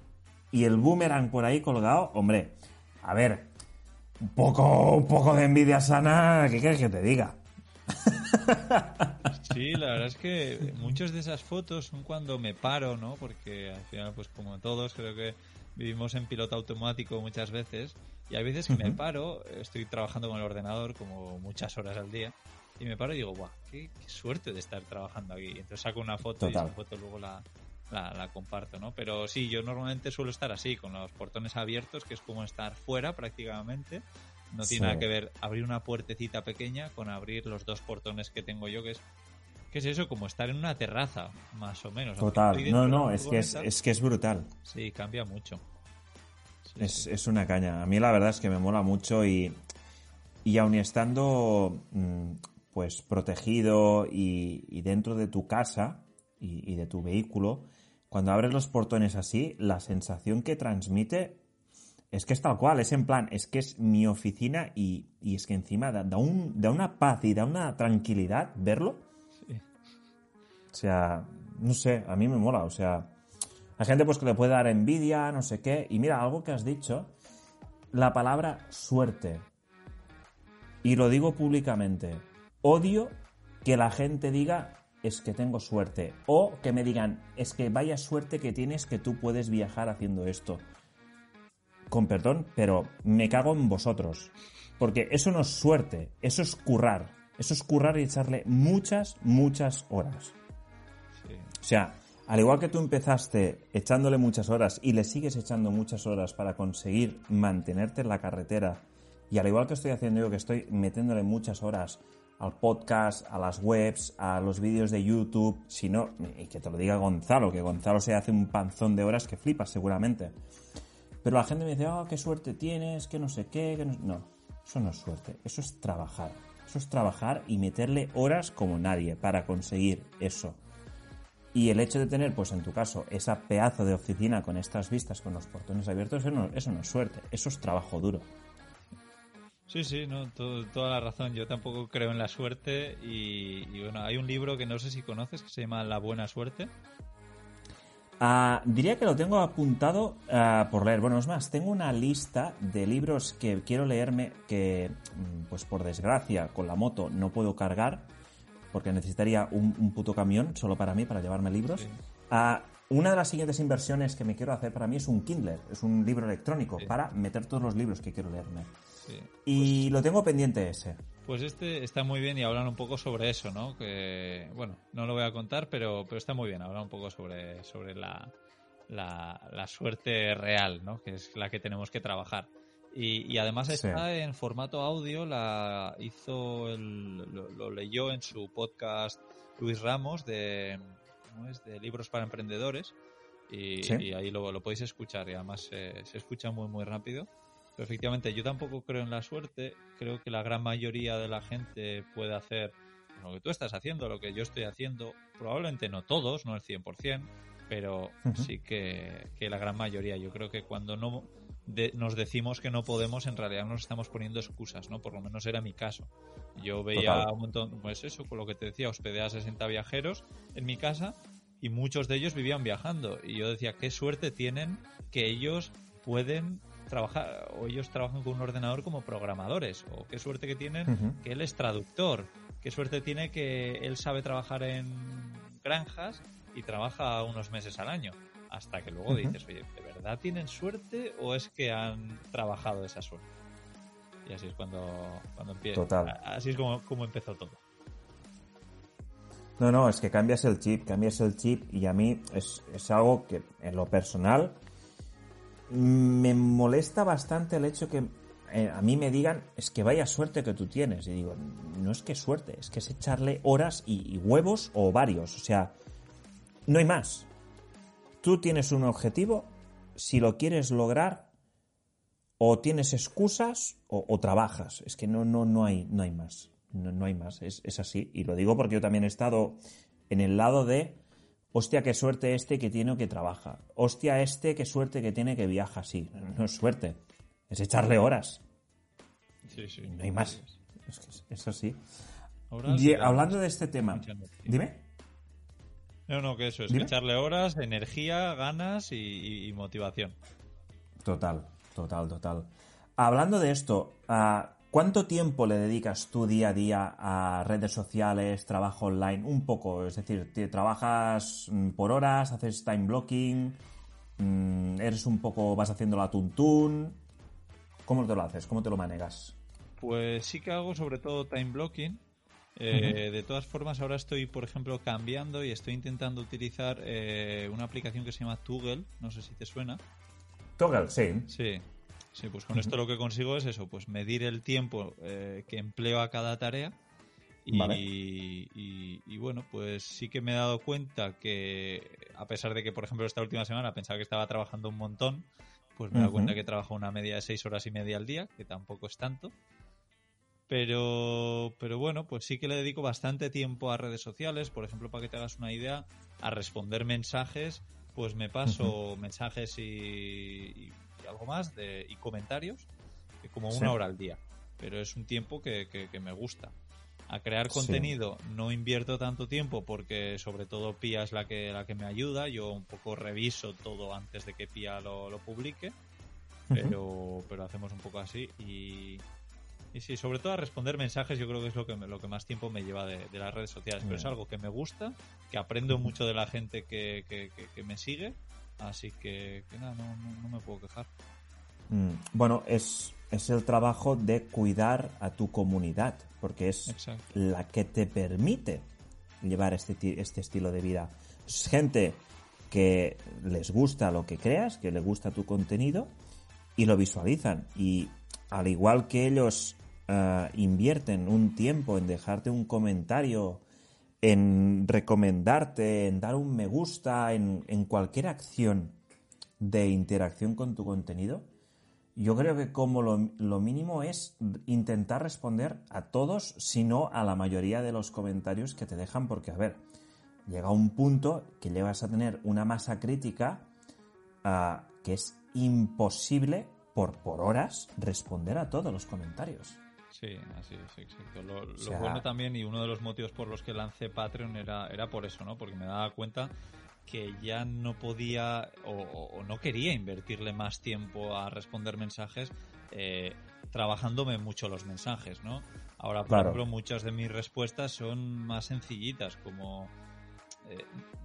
Speaker 2: y el boomerang por ahí colgado, hombre, a ver, un poco, un poco de envidia sana, ¿qué quieres que te diga?
Speaker 1: Sí, la verdad es que muchas de esas fotos son cuando me paro, ¿no? Porque al final, pues como todos, creo que vivimos en piloto automático muchas veces y hay veces que me paro, estoy trabajando con el ordenador como muchas horas al día y me paro y digo, guau, qué, suerte de estar trabajando aquí. Entonces saco una foto y esa foto luego la, la, comparto, ¿no? Pero sí, yo normalmente suelo estar así, con los portones abiertos, que es como estar fuera prácticamente. No tiene nada que ver abrir una puertecita pequeña con abrir los dos portones que tengo yo, que es ¿Qué es eso? Como estar en una terraza, más o menos.
Speaker 2: Total, no, no, es que es, que es brutal.
Speaker 1: Sí, cambia mucho.
Speaker 2: es, una caña. A mí la verdad es que me mola mucho y, y aun estando mm, pues protegido y, dentro de tu casa y, y de tu vehículo, cuando abres los portones así, la sensación que transmite es que es tal cual, es en plan, es que es mi oficina y, es que encima da, un, da una paz y da una tranquilidad verlo. O sea, no sé, a mí me mola, o sea, hay gente pues que le puede dar envidia, no sé qué, y mira, algo que has dicho, la palabra suerte, y lo digo públicamente, odio que la gente diga es que tengo suerte. O que me digan, es que vaya suerte que tienes que tú puedes viajar haciendo esto. Con perdón, pero me cago en vosotros. Porque eso no es suerte, eso es currar. Eso es currar y echarle muchas, muchas horas. O sea, al igual que tú empezaste echándole muchas horas y le sigues echando muchas horas para conseguir mantenerte en la carretera, y al igual que estoy haciendo yo, que estoy metiéndole muchas horas al podcast, a las webs, a los vídeos de YouTube, si no, y que te lo diga Gonzalo, que Gonzalo se hace un panzón de horas que flipas seguramente. Pero la gente me dice, oh, qué suerte tienes, que no sé qué, que no... no, eso no es suerte, eso es trabajar. Eso es trabajar y meterle horas como nadie para conseguir eso. Y el hecho de tener, pues en tu caso, esa pedazo de oficina con estas vistas, con los portones abiertos, eso no, eso no es suerte, eso es trabajo duro.
Speaker 1: Sí, sí, no, toda la razón. Yo tampoco creo en la suerte y, bueno, hay un libro que no sé si conoces que se llama La buena suerte.
Speaker 2: Ah, diría que lo tengo apuntado ah, por leer. Bueno, es más, tengo una lista de libros que quiero leerme que, mm, pues por desgracia, con la moto no puedo cargar porque necesitaría un, puto camión solo para mí, para llevarme libros. Ah, una de las siguientes inversiones que me quiero hacer para mí es un Kindle, es un libro electrónico para meter todos los libros que quiero leerme. Y pues lo tengo pendiente ese.
Speaker 1: Pues este está muy bien y hablan un poco sobre eso, ¿no? Que, bueno, no lo voy a contar, pero, pero está muy bien. Hablan un poco sobre, sobre la, la, suerte real, ¿no? Que es la que tenemos que trabajar. Y, además está en formato audio, la hizo, lo, leyó en su podcast Luis Ramos de, ¿cómo es? de Libros para Emprendedores. Y, ahí lo, lo, podéis escuchar y además se escucha muy, muy rápido efectivamente, yo tampoco creo en la suerte. Creo que la gran mayoría de la gente puede hacer lo que tú estás haciendo, lo que yo estoy haciendo. Probablemente no todos, no el 100%, pero sí que, la gran mayoría. Yo creo que cuando no nos decimos que no podemos, en realidad nos estamos poniendo excusas, ¿no? Por lo menos era mi caso. Yo veía un montón, pues eso, con lo que te decía, hospedé a 60 viajeros en mi casa y muchos de ellos vivían viajando. Y yo decía, qué suerte tienen que ellos pueden trabajar o ellos trabajan con un ordenador como programadores o qué suerte que tienen que él es traductor. Qué suerte tiene que él sabe trabajar en granjas y trabaja unos meses al año hasta que luego dices oye de verdad tienen suerte o es que han trabajado esa suerte y así es cuando cuando empieza así es como, como empezó todo.
Speaker 2: No, no, es que cambias el chip, cambias el chip y a mí es, es algo que en lo personal me molesta bastante el hecho que eh, a mí me digan es que vaya suerte que tú tienes. Y digo, no es que suerte, es que es echarle horas y, huevos o varios. O sea, no hay más. Tú tienes un objetivo, si lo quieres lograr, o tienes excusas o, trabajas. Es que no, no, no, hay, no hay más. No, no hay más. Es, es así. Y lo digo porque yo también he estado en el lado de hostia, qué suerte este que tiene o que trabaja. Hostia, este, qué suerte que tiene que viaja así. No es suerte, es echarle horas.
Speaker 1: Sí, sí.
Speaker 2: No hay más. eso sí. hablando de este tema, dime.
Speaker 1: No, no, que eso es echarle horas, energía, ganas y, motivación.
Speaker 2: Total, total, total. Hablando de esto, uh, ¿Cuánto tiempo le dedicas tú día a día a redes sociales, trabajo online? Un poco, es decir, ¿trabajas mm, por horas, haces time blocking? Mm, ¿Eres un poco, vas haciendo la tuntún? ¿Cómo te lo haces? ¿Cómo te lo manejas?
Speaker 1: Pues sí que hago sobre todo time blocking. Eh, de todas formas, ahora estoy, por ejemplo, cambiando y estoy intentando utilizar eh, una aplicación que se llama Toggle. No sé si te suena.
Speaker 2: Toggle, sí.
Speaker 1: Sí, Sí, pues con esto lo que consigo es eso, pues medir el tiempo eh, que empleo a cada tarea. Y, y, bueno, pues sí que me he dado cuenta que, a pesar de que, por ejemplo, esta última semana pensaba que estaba trabajando un montón, pues me he dado cuenta que trabajo una media de seis horas y media al día, que tampoco es tanto. Pero, pero bueno, pues sí que le dedico bastante tiempo a redes sociales, por ejemplo, para que te hagas una idea, a responder mensajes, pues me paso mensajes y algo más de, y comentarios, como una hora al día. Pero es un tiempo que, que, me gusta. A crear contenido no invierto tanto tiempo porque sobre todo Pia es la que, la que me ayuda. Yo un poco reviso todo antes de que Pia lo, lo publique. Pero, pero hacemos un poco así y, y sí, sobre todo a responder mensajes, yo creo que es lo que, lo que más tiempo me lleva de, las redes sociales. Pero es algo que me gusta, que aprendo mucho de la gente que, que, que me sigue Así que, nada, no, me puedo quejar.
Speaker 2: Mm, bueno, es, es el trabajo de cuidar a tu comunidad, porque es la que te permite llevar este, este estilo de vida. Es gente que les gusta lo que creas, que les gusta tu contenido y lo visualizan. Y al igual que ellos eh, invierten un tiempo en dejarte un comentario en recomendarte, en dar un me gusta, en, cualquier acción de interacción con tu contenido, yo creo que como lo, lo, mínimo es intentar responder a todos, si no a la mayoría de los comentarios que te dejan, porque, a ver, llega un punto que llegas a tener una masa crítica uh, que es imposible por, por horas responder a todos los comentarios.
Speaker 1: Sí, así es, exacto. Lo, lo sea... bueno también y uno de los motivos por los que lancé Patreon era, era por eso, ¿no? Porque me daba cuenta que ya no podía o, o, no quería invertirle más tiempo a responder mensajes eh, trabajándome mucho los mensajes, ¿no? Ahora, por claro. ejemplo, muchas de mis respuestas son más sencillitas, como, eh,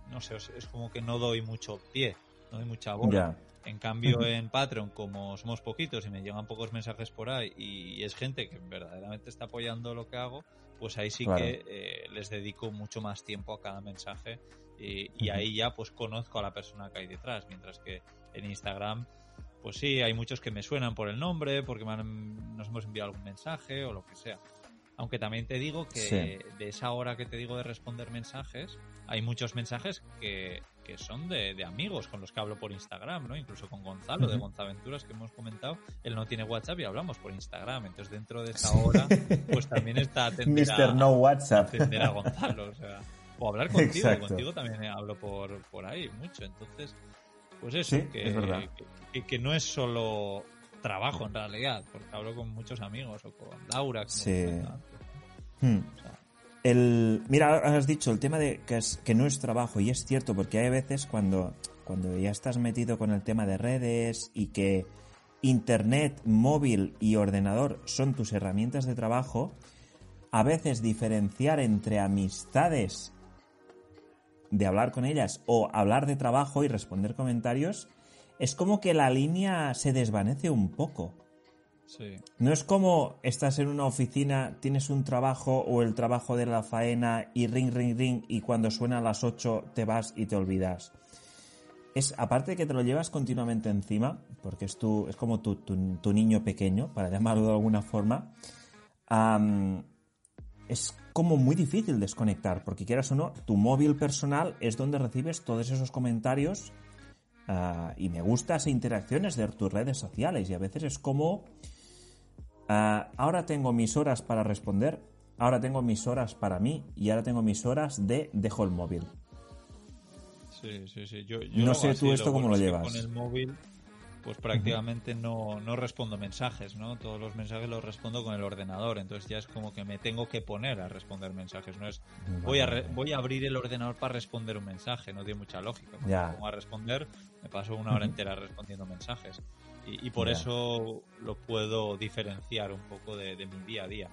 Speaker 1: no sé, es como que no doy mucho pie, no doy mucha bola.
Speaker 2: Ya.
Speaker 1: En cambio, en Patreon, como somos poquitos y me llegan pocos mensajes por ahí y es gente que verdaderamente está apoyando lo que hago, pues ahí sí
Speaker 2: Claro.
Speaker 1: que eh, les dedico mucho más tiempo a cada mensaje y, y ahí ya pues conozco a la persona que hay detrás, mientras que en Instagram pues sí, hay muchos que me suenan por el nombre, porque me han- nos hemos enviado algún mensaje o lo que sea. Aunque también te digo que
Speaker 2: Sí.
Speaker 1: de esa hora que te digo de responder mensajes, hay muchos mensajes que, que son de, de amigos con los que hablo por Instagram, ¿no? Incluso con Gonzalo de. Gonzaventuras que hemos comentado, él no tiene WhatsApp y hablamos por Instagram. Entonces dentro de esa hora, pues también está atender a,
Speaker 2: Mr. No WhatsApp.
Speaker 1: atender a Gonzalo, o sea, o hablar contigo,
Speaker 2: Exacto.
Speaker 1: contigo también hablo por, por ahí mucho, entonces, pues eso,
Speaker 2: Sí,
Speaker 1: que,
Speaker 2: es
Speaker 1: que, que no es solo trabajo en realidad, porque hablo con muchos amigos o con Laura, como
Speaker 2: Sí. Hmm.
Speaker 1: ¿no? O sea,
Speaker 2: El, mira, has dicho el tema de que, es, que no es trabajo, y es cierto, porque hay veces cuando, cuando ya estás metido con el tema de redes y que internet, móvil y ordenador son tus herramientas de trabajo, a veces diferenciar entre amistades de hablar con ellas o hablar de trabajo y responder comentarios es como que la línea se desvanece un poco. No es como estás en una oficina, tienes un trabajo o el trabajo de la faena y ring, ring, ring y cuando suena a las 8 te vas y te olvidas. Es, aparte de que te lo llevas continuamente encima, porque es, tu, es como tu, tu- tu niño pequeño, para llamarlo de alguna forma, es como muy difícil desconectar, porque quieras o no, tu móvil personal es donde recibes todos esos comentarios ah, y me gustas interacciones de tus redes sociales y a veces es como ah, ahora tengo mis horas para responder, ahora tengo mis horas para mí y ahora tengo mis horas de dejo el móvil.
Speaker 1: sí, sí, sí. Yo, yo
Speaker 2: No sé tú esto cómo lo llevas.
Speaker 1: Con el móvil, pues prácticamente no, no respondo mensajes, ¿no? Todos los mensajes los respondo con el ordenador, entonces ya es como que me tengo que poner a responder mensajes, no es voy a, re- voy a abrir el ordenador para responder un mensaje, no tiene mucha lógica. Pongo a responder, me paso una hora entera respondiendo mensajes. Y, y por eso lo puedo diferenciar un poco de, de mi día a día.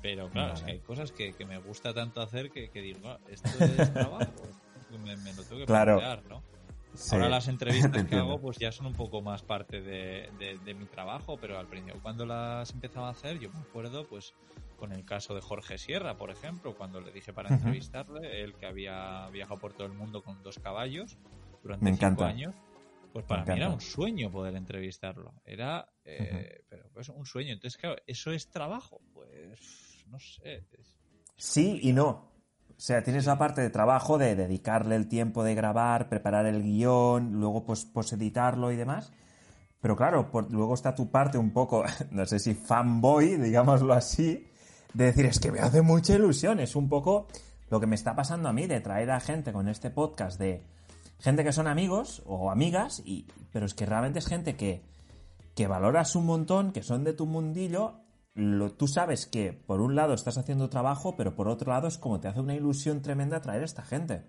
Speaker 1: Pero claro, es que hay cosas que, que me gusta tanto hacer que, que digo, "Ah, esto es trabajo, me, me lo tengo que
Speaker 2: Claro.
Speaker 1: plantear, ¿no?
Speaker 2: Sí,
Speaker 1: Ahora las entrevistas que hago pues ya son un poco más parte de, de- de mi trabajo, pero al principio cuando las empezaba a hacer, yo me acuerdo pues con el caso de Jorge Sierra, por ejemplo, cuando le dije para entrevistarle, él que había viajado por todo el mundo con dos caballos durante
Speaker 2: Me
Speaker 1: cinco
Speaker 2: encanta.
Speaker 1: años, pues para mí era un sueño poder entrevistarlo. Era eh, pero pues un sueño. Entonces, claro, ¿eso es trabajo? Pues no sé. es-
Speaker 2: Sí y no. O sea, tienes la parte de trabajo de dedicarle el tiempo de grabar, preparar el guion, luego pues, pues editarlo y demás. Pero claro, por- luego está tu parte un poco, no sé si fanboy, digámoslo así, de decir, es que me hace mucha ilusión. Es un poco lo que me está pasando a mí de traer a gente con este podcast de gente que son amigos o amigas, y, pero es que realmente es gente que, que valoras un montón, que son de tu mundillo, lo, tú sabes que por un lado estás haciendo trabajo, pero por otro lado es como te hace una ilusión tremenda traer a esta gente.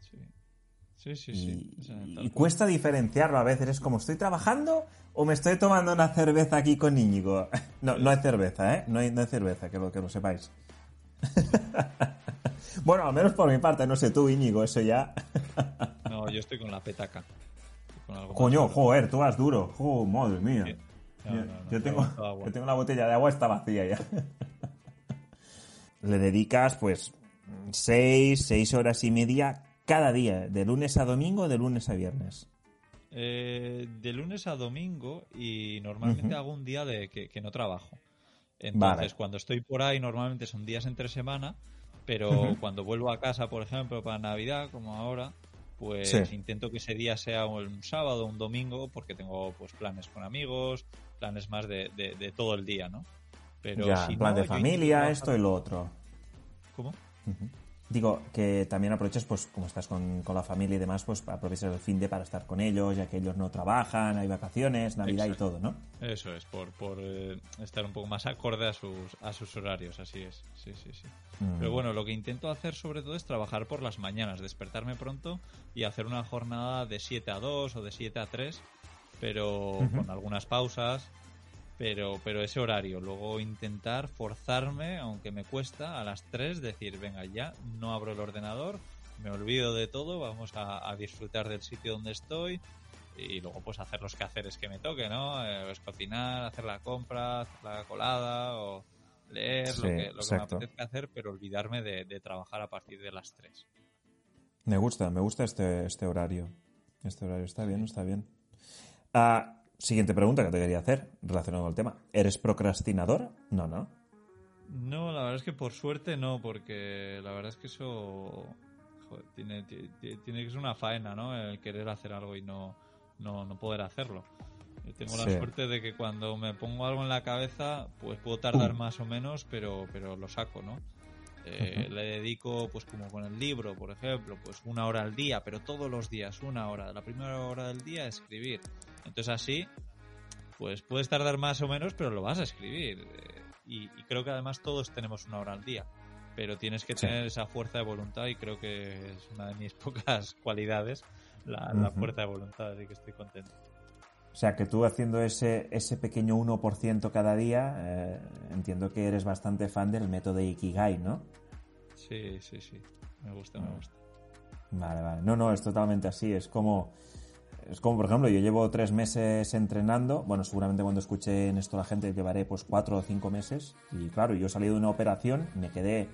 Speaker 1: Sí, sí, sí. sí.
Speaker 2: Y,
Speaker 1: O sea, tal
Speaker 2: y
Speaker 1: cual.
Speaker 2: cuesta diferenciarlo a veces, es como estoy trabajando o me estoy tomando una cerveza aquí con Íñigo. No, no hay cerveza, ¿eh? No hay, no hay cerveza, que lo, que lo sepáis. bueno, al menos por mi parte, no sé tú, Íñigo, eso ya.
Speaker 1: No, yo estoy con la petaca. Con algo
Speaker 2: Coño, joder, tú vas duro. Oh, madre mía.
Speaker 1: Sí. No,
Speaker 2: yo,
Speaker 1: no, no,
Speaker 2: yo
Speaker 1: yo
Speaker 2: tengo, yo tengo la botella de agua, está vacía ya. Le dedicas, pues, seis, seis horas y media cada día, de lunes a domingo, de lunes a viernes.
Speaker 1: Eh, de lunes a domingo y normalmente hago un día de que, que no trabajo. Entonces,
Speaker 2: Vale.
Speaker 1: cuando estoy por ahí, normalmente son días entre semana, pero cuando vuelvo a casa, por ejemplo, para Navidad, como ahora, pues intento que ese día sea un sábado o un domingo porque tengo pues planes con amigos, planes más de, de, todo el día, ¿no?
Speaker 2: Pero ya, plan de familia, esto y lo otro.
Speaker 1: ¿Cómo?
Speaker 2: Digo, que también aproveches, pues como estás con, la familia y demás, pues aprovechas el fin de para estar con ellos, ya que ellos no trabajan, hay vacaciones, Navidad y todo, ¿no?
Speaker 1: Eso es, por, por eh, estar un poco más acorde a sus, a sus horarios, así es. Sí, sí, sí. Mm. Pero bueno, lo que intento hacer sobre todo es trabajar por las mañanas, despertarme pronto y hacer una jornada de 7 a 2 o de 7 a 3, pero con algunas pausas pero, pero ese horario. Luego intentar forzarme, aunque me cuesta, a las 3 decir, venga, ya no abro el ordenador, me olvido de todo, vamos a, disfrutar del sitio donde estoy y luego pues hacer los quehaceres que me toque, ¿no? Eh, pues cocinar, hacer la compra, hacer la colada o leer, lo que, lo que me apetezca hacer, pero olvidarme de, de, trabajar a partir de las 3.
Speaker 2: Me gusta, me gusta este, este horario. Este horario está bien, está bien. Ah, Siguiente pregunta que te quería hacer relacionado con el tema. ¿Eres procrastinador? No, no.
Speaker 1: No, la verdad es que por suerte no, porque la verdad es que eso tiene, tiene, que ser una faena, ¿no? El querer hacer algo y no, no, no poder hacerlo. tengo la suerte de que cuando me pongo algo en la cabeza, pues puedo tardar más o menos, pero, pero lo saco, ¿no? Eh, le dedico, pues como con el libro, por ejemplo, pues una hora al día, pero todos los días, una hora. La primera hora del día escribir. Entonces así, pues puedes tardar más o menos, pero lo vas a escribir. Y, creo que además todos tenemos una hora al día. Pero tienes que tener esa fuerza de voluntad y creo que es una de mis pocas cualidades, la, fuerza de voluntad, así que estoy contento.
Speaker 2: O sea, que tú haciendo ese, ese pequeño 1% cada día, eh, entiendo que eres bastante fan del método Ikigai, ¿no?
Speaker 1: Sí, sí, sí. Me gusta, me gusta.
Speaker 2: Vale, vale. No, no, es totalmente así. Es como es como, por ejemplo, yo llevo tres meses entrenando. Bueno, seguramente cuando escuche en esto la gente llevaré pues cuatro o cinco meses. Y claro, yo salí de una operación, me quedé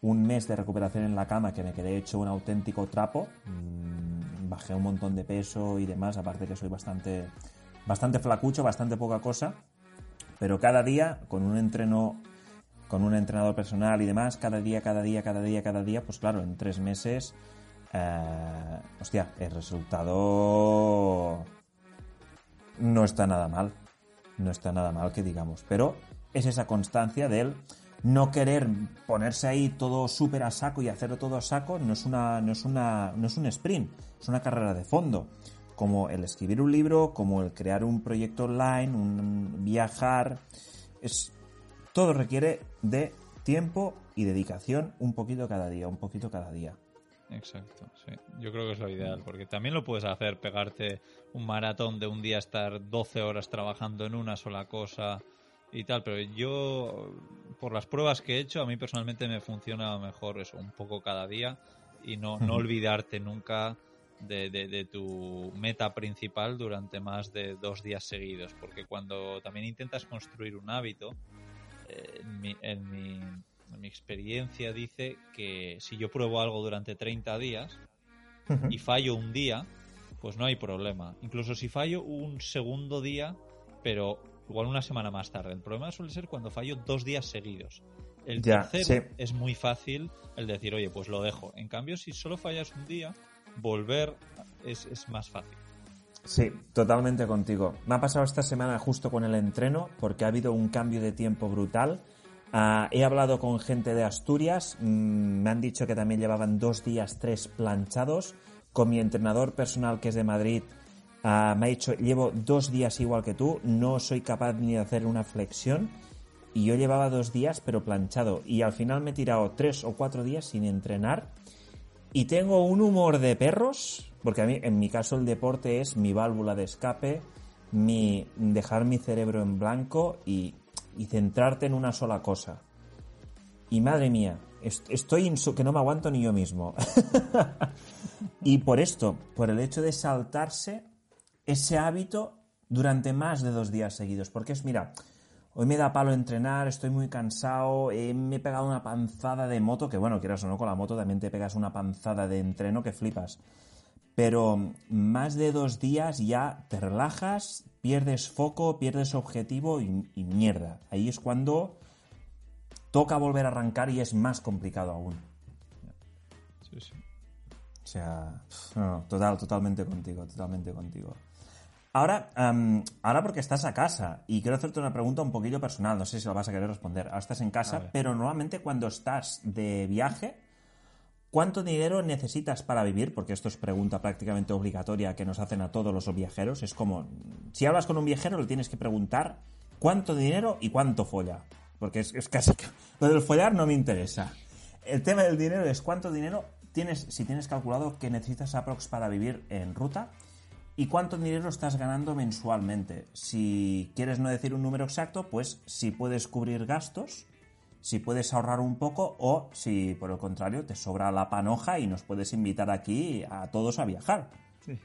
Speaker 2: un mes de recuperación en la cama que me quedé hecho un auténtico trapo. Mm, bajé un montón de peso y demás, aparte que soy bastante, bastante flacucho, bastante poca cosa. Pero cada día, con un entreno, con un entrenador personal y demás, cada día, cada día, cada día, cada día, pues claro, en tres meses eh, hostia, el resultado no está nada mal. No está nada mal que digamos. Pero es esa constancia de él no querer ponerse ahí todo súper a saco y hacerlo todo a saco. No es, una, no, es una, no es un sprint, es una carrera de fondo. Como el escribir un libro, como el crear un proyecto online, un viajar. Es, todo requiere de tiempo y dedicación un poquito cada día, un poquito cada día.
Speaker 1: Exacto, sí. Yo creo que es lo ideal, porque también lo puedes hacer, pegarte un maratón de un día, estar 12 horas trabajando en una sola cosa y tal, pero yo, por las pruebas que he hecho, a mí personalmente me funciona mejor eso, un poco cada día y no, no olvidarte nunca de, de, tu meta principal durante más de dos días seguidos, porque cuando también intentas construir un hábito, eh, en mi, en mi mi experiencia dice que si yo pruebo algo durante 30 días y fallo un día, pues no hay problema. Incluso si fallo un segundo día, pero igual una semana más tarde. El problema suele ser cuando fallo dos días seguidos. El tercero es muy fácil el decir, oye, pues lo dejo. En cambio, si solo fallas un día, volver es, es más fácil.
Speaker 2: Sí, totalmente contigo. Me ha pasado esta semana justo con el entreno porque ha habido un cambio de tiempo brutal Ah, he hablado con gente de Asturias, mm, me han dicho que también llevaban dos días, tres planchados. Con mi entrenador personal que es de Madrid, ah, me ha dicho, llevo dos días igual que tú, no soy capaz ni de hacer una flexión. Y yo llevaba dos días, pero planchado. Y al final me he tirado tres o cuatro días sin entrenar. Y tengo un humor de perros, porque a mí, en mi caso, el deporte es mi válvula de escape, mi dejar mi cerebro en blanco y y centrarte en una sola cosa. Y madre mía, estoy que no me aguanto ni yo mismo. y por esto, por el hecho de saltarse ese hábito durante más de dos días seguidos. Porque es, mira, hoy me da palo entrenar, estoy muy cansado, me he pegado una panzada de moto, que bueno, quieras o no, con la moto también te pegas una panzada de entreno que flipas. Pero más de dos días ya te relajas, pierdes foco, pierdes objetivo y, mierda. Ahí es cuando toca volver a arrancar y es más complicado aún. O sea, no, total, totalmente contigo, totalmente contigo. Ahora, ahora porque estás a casa y quiero hacerte una pregunta un poquillo personal, no sé si lo vas a querer responder. Ahora estás en casa, pero normalmente cuando estás de viaje, ¿cuánto dinero necesitas para vivir? Porque esto es pregunta prácticamente obligatoria que nos hacen a todos los viajeros. Es como, si hablas con un viajero le tienes que preguntar cuánto dinero y cuánto folla. Porque es, es casi. Lo del follar no me interesa. El tema del dinero es cuánto dinero tienes, si tienes calculado que necesitas aprox para vivir en ruta y cuánto dinero estás ganando mensualmente. Si quieres no decir un número exacto, pues si puedes cubrir gastos, si puedes ahorrar un poco o si por el contrario te sobra la panoja y nos puedes invitar aquí a todos a viajar. Sí.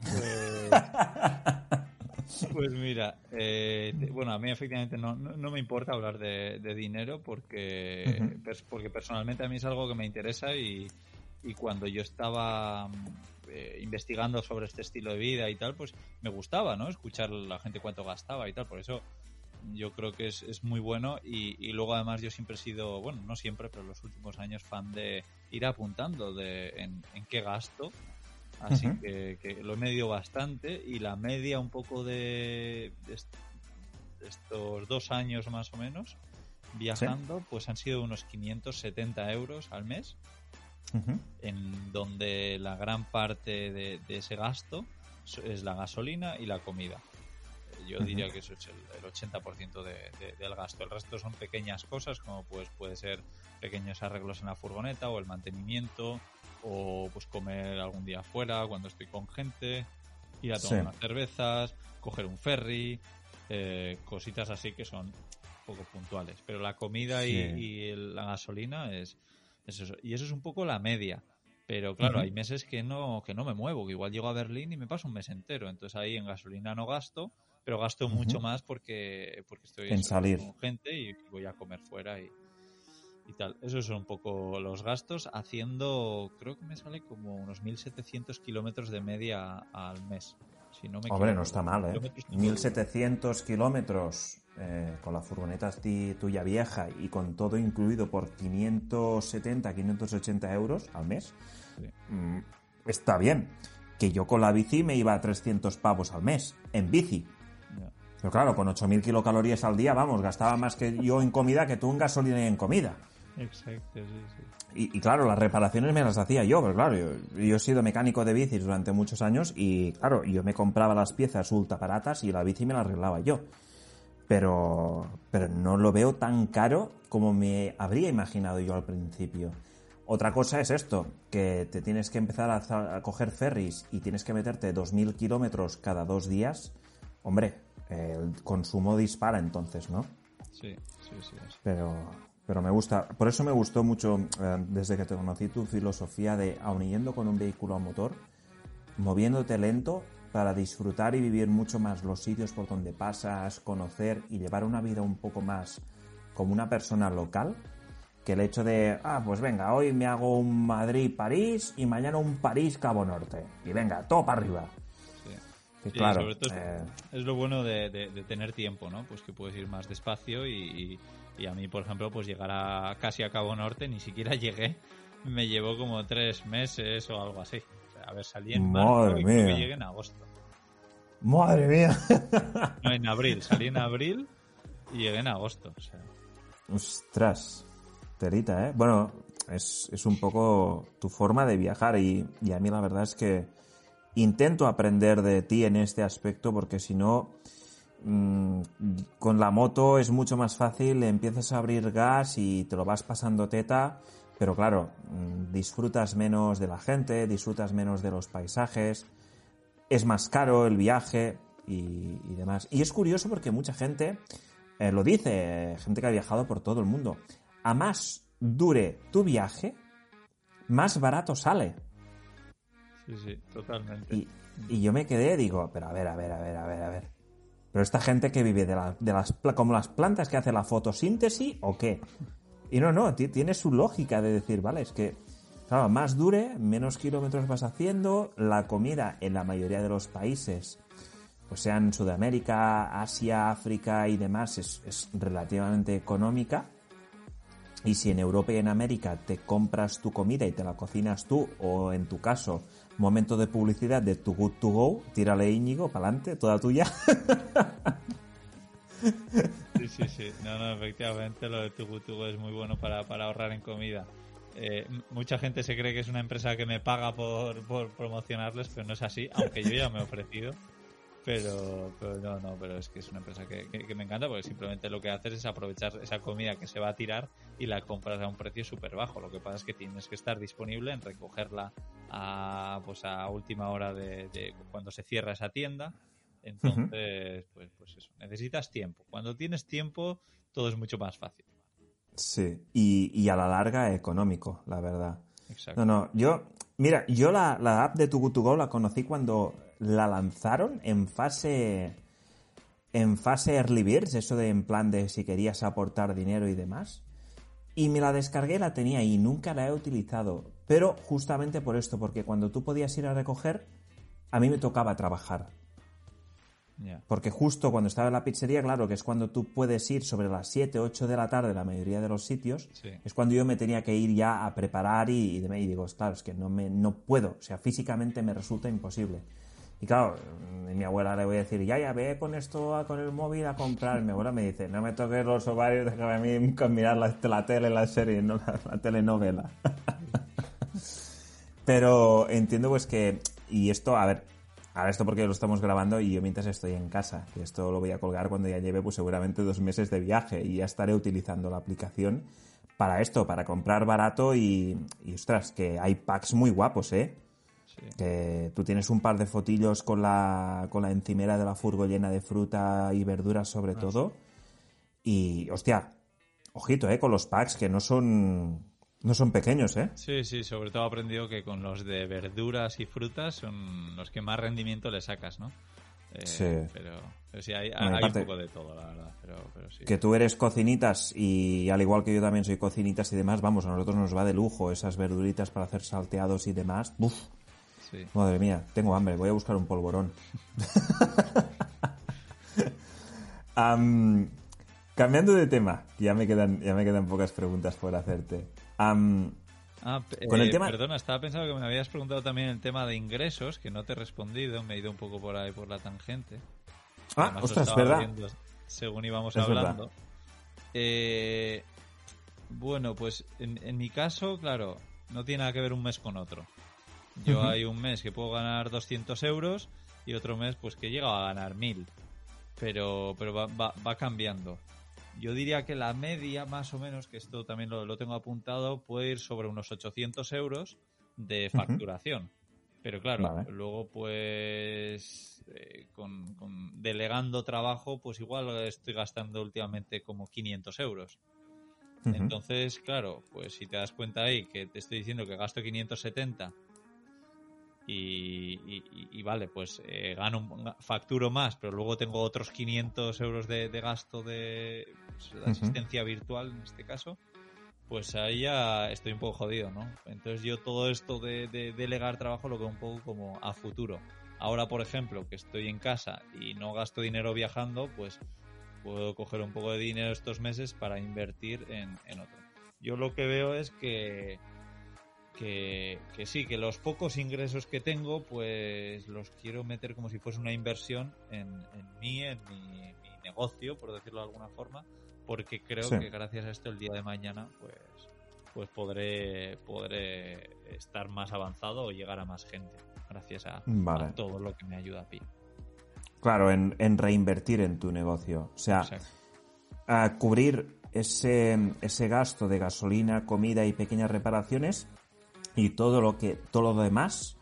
Speaker 1: Pues, pues mira, eh, bueno, a mí efectivamente no, no, me importa hablar de, dinero porque, porque personalmente a mí es algo que me interesa y, y cuando yo estaba eh, investigando sobre este estilo de vida y tal, pues me gustaba, ¿no? Escuchar la gente cuánto gastaba y tal, por eso yo creo que es, es muy bueno y, luego además yo siempre he sido, bueno, no siempre, pero los últimos años fan de ir apuntando de en, qué gasto, así que, lo he medido bastante y la media un poco de, estos dos años más o menos viajando, pues han sido unos 570 euros al mes en donde la gran parte de, ese gasto es la gasolina y la comida. Yo diría que eso es el, 80% del gasto. El resto son pequeñas cosas como pues puede ser pequeños arreglos en la furgoneta o el mantenimiento o pues comer algún día afuera cuando estoy con gente, ir a tomar unas cervezas, coger un ferry, eh, cositas así que son poco puntuales. Pero la comida y, la gasolina es, y eso es un poco la media. Pero claro, hay meses que no, que no me muevo, que igual llego a Berlín y me paso un mes entero. Entonces ahí en gasolina no gasto, pero gasto mucho más porque, porque estoy
Speaker 2: en salir.
Speaker 1: con gente y voy a comer fuera y, y tal. Esos son un poco los gastos, haciendo, creo que me sale como unos 1.700 kilómetros de media al mes. Si no me
Speaker 2: Hombre, no está mal, ¿eh? 1.700 kilómetros eh, con la furgoneta tuya vieja y con todo incluido por 570, 580 euros al mes, mm, está bien. Que yo con la bici me iba a 300 pavos al mes, en bici. Pero claro, con 8.000 kilocalorías al día, vamos, gastaba más que yo en comida que tú en gasolina y en comida.
Speaker 1: Exacto, sí,
Speaker 2: sí. Y, claro, las reparaciones me las hacía yo, pero claro, yo, yo, he sido mecánico de bicis durante muchos años y claro, yo me compraba las piezas ultra baratas y la bici me la arreglaba yo pero, pero no lo veo tan caro como me habría imaginado yo al principio. Otra cosa es esto, que te tienes que empezar a, coger ferries y tienes que meterte 2.000 kilómetros cada dos días. Hombre, el consumo dispara entonces, ¿no?
Speaker 1: Sí, sí, sí.
Speaker 2: Pero, pero me gusta, por eso me gustó mucho eh, desde que te conocí tu filosofía de aun yendo con un vehículo a motor, moviéndote lento, para disfrutar y vivir mucho más los sitios por donde pasas, conocer y llevar una vida un poco más como una persona local, que el hecho de, ah, pues venga, hoy me hago un Madrid-París y mañana un París-Cabo Norte. Y venga, todo para arriba.
Speaker 1: Sí. claro, eh, es lo bueno de, tener tiempo, ¿no? Pues que puedes ir más despacio y, a mí, por ejemplo, pues llegar a casi a Cabo Norte, ni siquiera llegué, me llevó como tres meses o algo así. A ver, salí en marzo y llegué en agosto.
Speaker 2: Madre mía.
Speaker 1: No, en abril. Salí en abril y llegué en agosto.
Speaker 2: Ostras. Terita, ¿eh? Bueno, es, un poco tu forma de viajar y, a mí la verdad es que intento aprender de ti en este aspecto porque si no, mm, con la moto es mucho más fácil, empiezas a abrir gas y te lo vas pasando teta pero claro, mm, disfrutas menos de la gente, disfrutas menos de los paisajes, es más caro el viaje y, demás. Y es curioso porque mucha gente eh, lo dice, gente que ha viajado por todo el mundo. A más dure tu viaje, más barato sale.
Speaker 1: Sí, sí, totalmente.
Speaker 2: Y, yo me quedé, digo, pero a ver, a ver, a ver, a ver, a ver. Pero esta gente que vive de, de las como las plantas que hace la fotosíntesis o qué? Y no, no, tiene su lógica de decir, vale, es que, claro, más dure, menos kilómetros vas haciendo, la comida en la mayoría de los países, pues sean Sudamérica, Asia, África y demás, es, relativamente económica. Y si en Europa y en América te compras tu comida y te la cocinas tú, o en tu caso, momento de publicidad de tu Good to Go, tírale Íñigo, para adelante, toda tuya.
Speaker 1: Sí, sí, sí. No, no, efectivamente lo de tu Good to Go es muy bueno para, ahorrar en comida. Eh, mucha gente se cree que es una empresa que me paga por, promocionarles, pero no es así, aunque yo ya me he ofrecido. Pero, pero no, no, pero es que es una empresa que, que, me encanta porque simplemente lo que haces es aprovechar esa comida que se va a tirar y la compras a un precio súper bajo. Lo que pasa es que tienes que estar disponible en recogerla a, pues a última hora de, de cuando se cierra esa tienda. Entonces, pues, pues eso, necesitas tiempo. Cuando tienes tiempo, todo es mucho más fácil.
Speaker 2: Sí, y, y a la larga económico, la verdad. Exacto. No, no, yo, mira, yo la, la app de Too Go la conocí cuando la lanzaron en fase en fase early birds, eso de en plan de si querías aportar dinero y demás. Y me la descargué, la tenía y nunca la he utilizado. Pero justamente por esto, porque cuando tú podías ir a recoger, a mí me tocaba trabajar. Porque justo cuando estaba en la pizzería, claro, que es cuando tú puedes ir sobre las 7, 8 de la tarde, la mayoría de los sitios, es cuando yo me tenía que ir ya a preparar y, y, y digo, claro, es que no, me, no puedo, o sea, físicamente me resulta imposible. Y claro, a mi abuela le voy a decir, ya, ya, ve con esto, con el móvil a comprar. Mi abuela me dice, no me toques los ovarios, déjame a mí mirar la, tele, la serie, no la, la telenovela. Pero entiendo pues que, y esto, a ver, Ahora esto porque lo estamos grabando y yo mientras estoy en casa, que esto lo voy a colgar cuando ya lleve pues seguramente dos meses de viaje y ya estaré utilizando la aplicación para esto, para comprar barato y, y ostras, que hay packs muy guapos, ¿eh? Sí. Que tú tienes un par de fotillos con la, con la encimera de la furgo llena de fruta y verduras sobre ah, todo. Sí. Y, hostia, ojito, ¿eh? Con los packs que no son no son pequeños, ¿eh?
Speaker 1: Sí, sí, sobre todo he aprendido que con los de verduras y frutas son los que más rendimiento le sacas, ¿no? Eh,
Speaker 2: sí.
Speaker 1: Pero, pero sí, hay, hay un poco de todo, la verdad. Pero, pero sí.
Speaker 2: Que tú eres cocinitas y al igual que yo también soy cocinitas y demás, vamos, a nosotros nos va de lujo esas verduritas para hacer salteados y demás. ¡Buf! Sí. Madre mía, tengo hambre, voy a buscar un polvorón. um, cambiando de tema, ya me quedan, ya me quedan pocas preguntas por hacerte. Um,
Speaker 1: ah, con el eh, tema... Perdona, estaba pensando que me habías preguntado también el tema de ingresos, que no te he respondido, me he ido un poco por ahí por la tangente.
Speaker 2: Ah, Además, ostras, verdad.
Speaker 1: según íbamos es hablando. Eh, bueno, pues en, en, mi caso, claro, no tiene nada que ver un mes con otro. Yo uh -huh. hay un mes que puedo ganar 200 euros y otro mes pues que llega a ganar 1000. Pero, pero va, va, va cambiando. Yo diría que la media, más o menos, que esto también lo, lo tengo apuntado, puede ir sobre unos 800 euros de facturación. Uh -huh. Pero claro, vale. luego pues eh, con, con, delegando trabajo, pues igual estoy gastando últimamente como 500 euros. Uh -huh. Entonces, claro, pues si te das cuenta ahí que te estoy diciendo que gasto 570 y, y, y, vale, pues eh, gano, facturo más, pero luego tengo otros 500 euros de, de gasto de, pues, de asistencia uh -huh. virtual en este caso, pues ahí ya estoy un poco jodido, ¿no? Entonces yo todo esto de, de delegar trabajo lo veo un poco como a futuro. Ahora, por ejemplo, que estoy en casa y no gasto dinero viajando, pues puedo coger un poco de dinero estos meses para invertir en, en otro. Yo lo que veo es que que, que, sí, que los pocos ingresos que tengo, pues los quiero meter como si fuese una inversión en, en mí, en mi, mi, negocio, por decirlo de alguna forma, porque creo sí. que gracias a esto el día de mañana, pues, pues podré, podré estar más avanzado o llegar a más gente, gracias a, vale. a todo lo que me ayuda a Pi.
Speaker 2: Claro, en, en, reinvertir en tu negocio. O sea, a cubrir ese, ese gasto de gasolina, comida y pequeñas reparaciones y todo lo que todo lo demás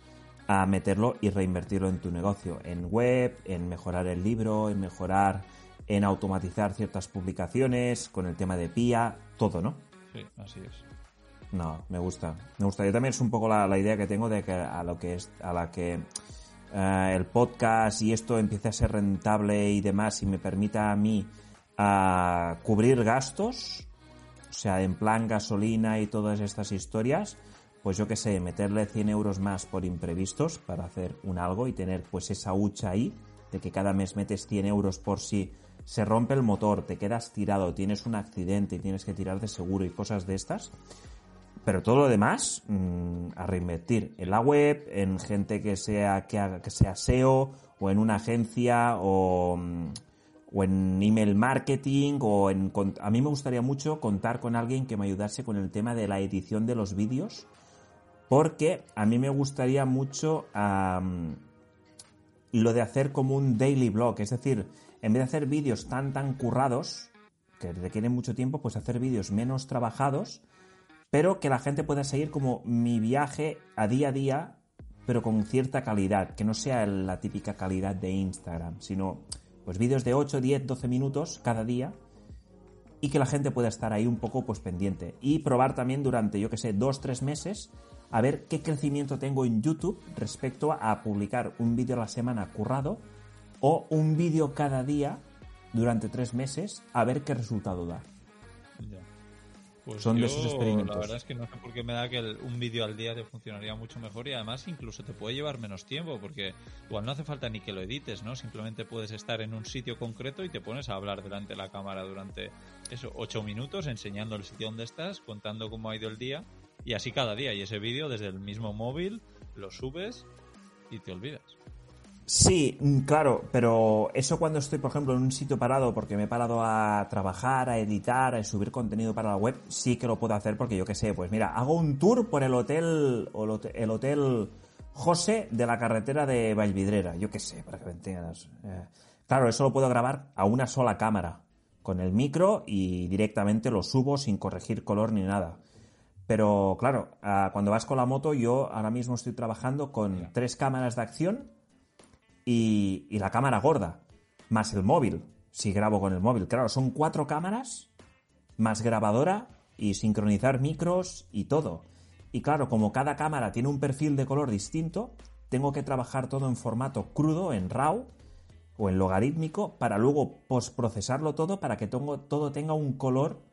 Speaker 2: a meterlo y reinvertirlo en tu negocio, en web, en mejorar el libro, en mejorar, en automatizar ciertas publicaciones, con el tema de PIA, todo, ¿no?
Speaker 1: Sí, así es.
Speaker 2: No, me gusta. Me gusta. Yo también es un poco la, la idea que tengo de que a lo que es, a la que uh, el podcast y esto empiece a ser rentable y demás y me permita a mí uh, cubrir gastos, o sea, en plan gasolina y todas estas historias, pues yo que sé, meterle 100 euros más por imprevistos para hacer un algo y tener pues esa hucha ahí de que cada mes metes 100 euros por si se rompe el motor, te quedas tirado, tienes un accidente y tienes que tirar de seguro y cosas de estas. Pero todo lo demás, mm, a reinvertir en la web, en gente que sea, que, haga, que sea SEO, o en una agencia, o, mm, o en email marketing, o en... A mí me gustaría mucho contar con alguien que me ayudase con el tema de la edición de los vídeos, porque a mí me gustaría mucho lo de hacer como un daily blog, es decir, en vez de hacer vídeos tan tan currados, que requieren mucho tiempo, pues hacer vídeos menos trabajados, pero que la gente pueda seguir como mi viaje a día a día, pero con cierta calidad, que no sea la típica calidad de Instagram, sino pues vídeos de 8, 10, 12 minutos cada día y que la gente pueda estar ahí un poco pues pendiente. Y probar también durante, yo que sé, 2, 3 meses a ver qué crecimiento tengo en YouTube respecto a publicar un vídeo a la semana currado o un vídeo cada día durante 3 meses a ver qué resultado da.
Speaker 1: Pues Son de esos experimentos. La verdad es que no sé por qué me da que un vídeo al día te funcionaría mucho mejor y además incluso te puede llevar menos tiempo porque igual no hace falta ni que lo edites, ¿no? Simplemente puedes estar en un sitio concreto y te pones a hablar delante de la cámara durante eso, ocho minutos enseñando el sitio donde estás, contando cómo ha ido el día y así cada día. Y ese vídeo desde el mismo móvil lo subes y te olvidas.
Speaker 2: Sí, mm, claro, pero eso cuando estoy, por ejemplo, en un sitio parado porque me he parado a trabajar, a editar, a subir contenido para la web, sí que lo puedo hacer porque yo qué sé, pues mira, hago un tour por el hotel, el hotel José de la carretera de Valvidrera, yo qué sé, para que me entiendas. Eh, claro, eso lo puedo grabar a una sola cámara, con el micro y directamente lo subo sin corregir color ni nada. Pero claro, ah, cuando vas con la moto, yo ahora mismo estoy trabajando con tres cámaras de acción y, la cámara gorda, más el móvil, si grabo con el móvil. Claro, son cuatro cámaras, más grabadora y sincronizar micros y todo. Y claro, como cada cámara tiene un perfil de color distinto, tengo que trabajar todo en formato crudo, en RAW o en logarítmico, para luego postprocesarlo todo para que todo tenga un color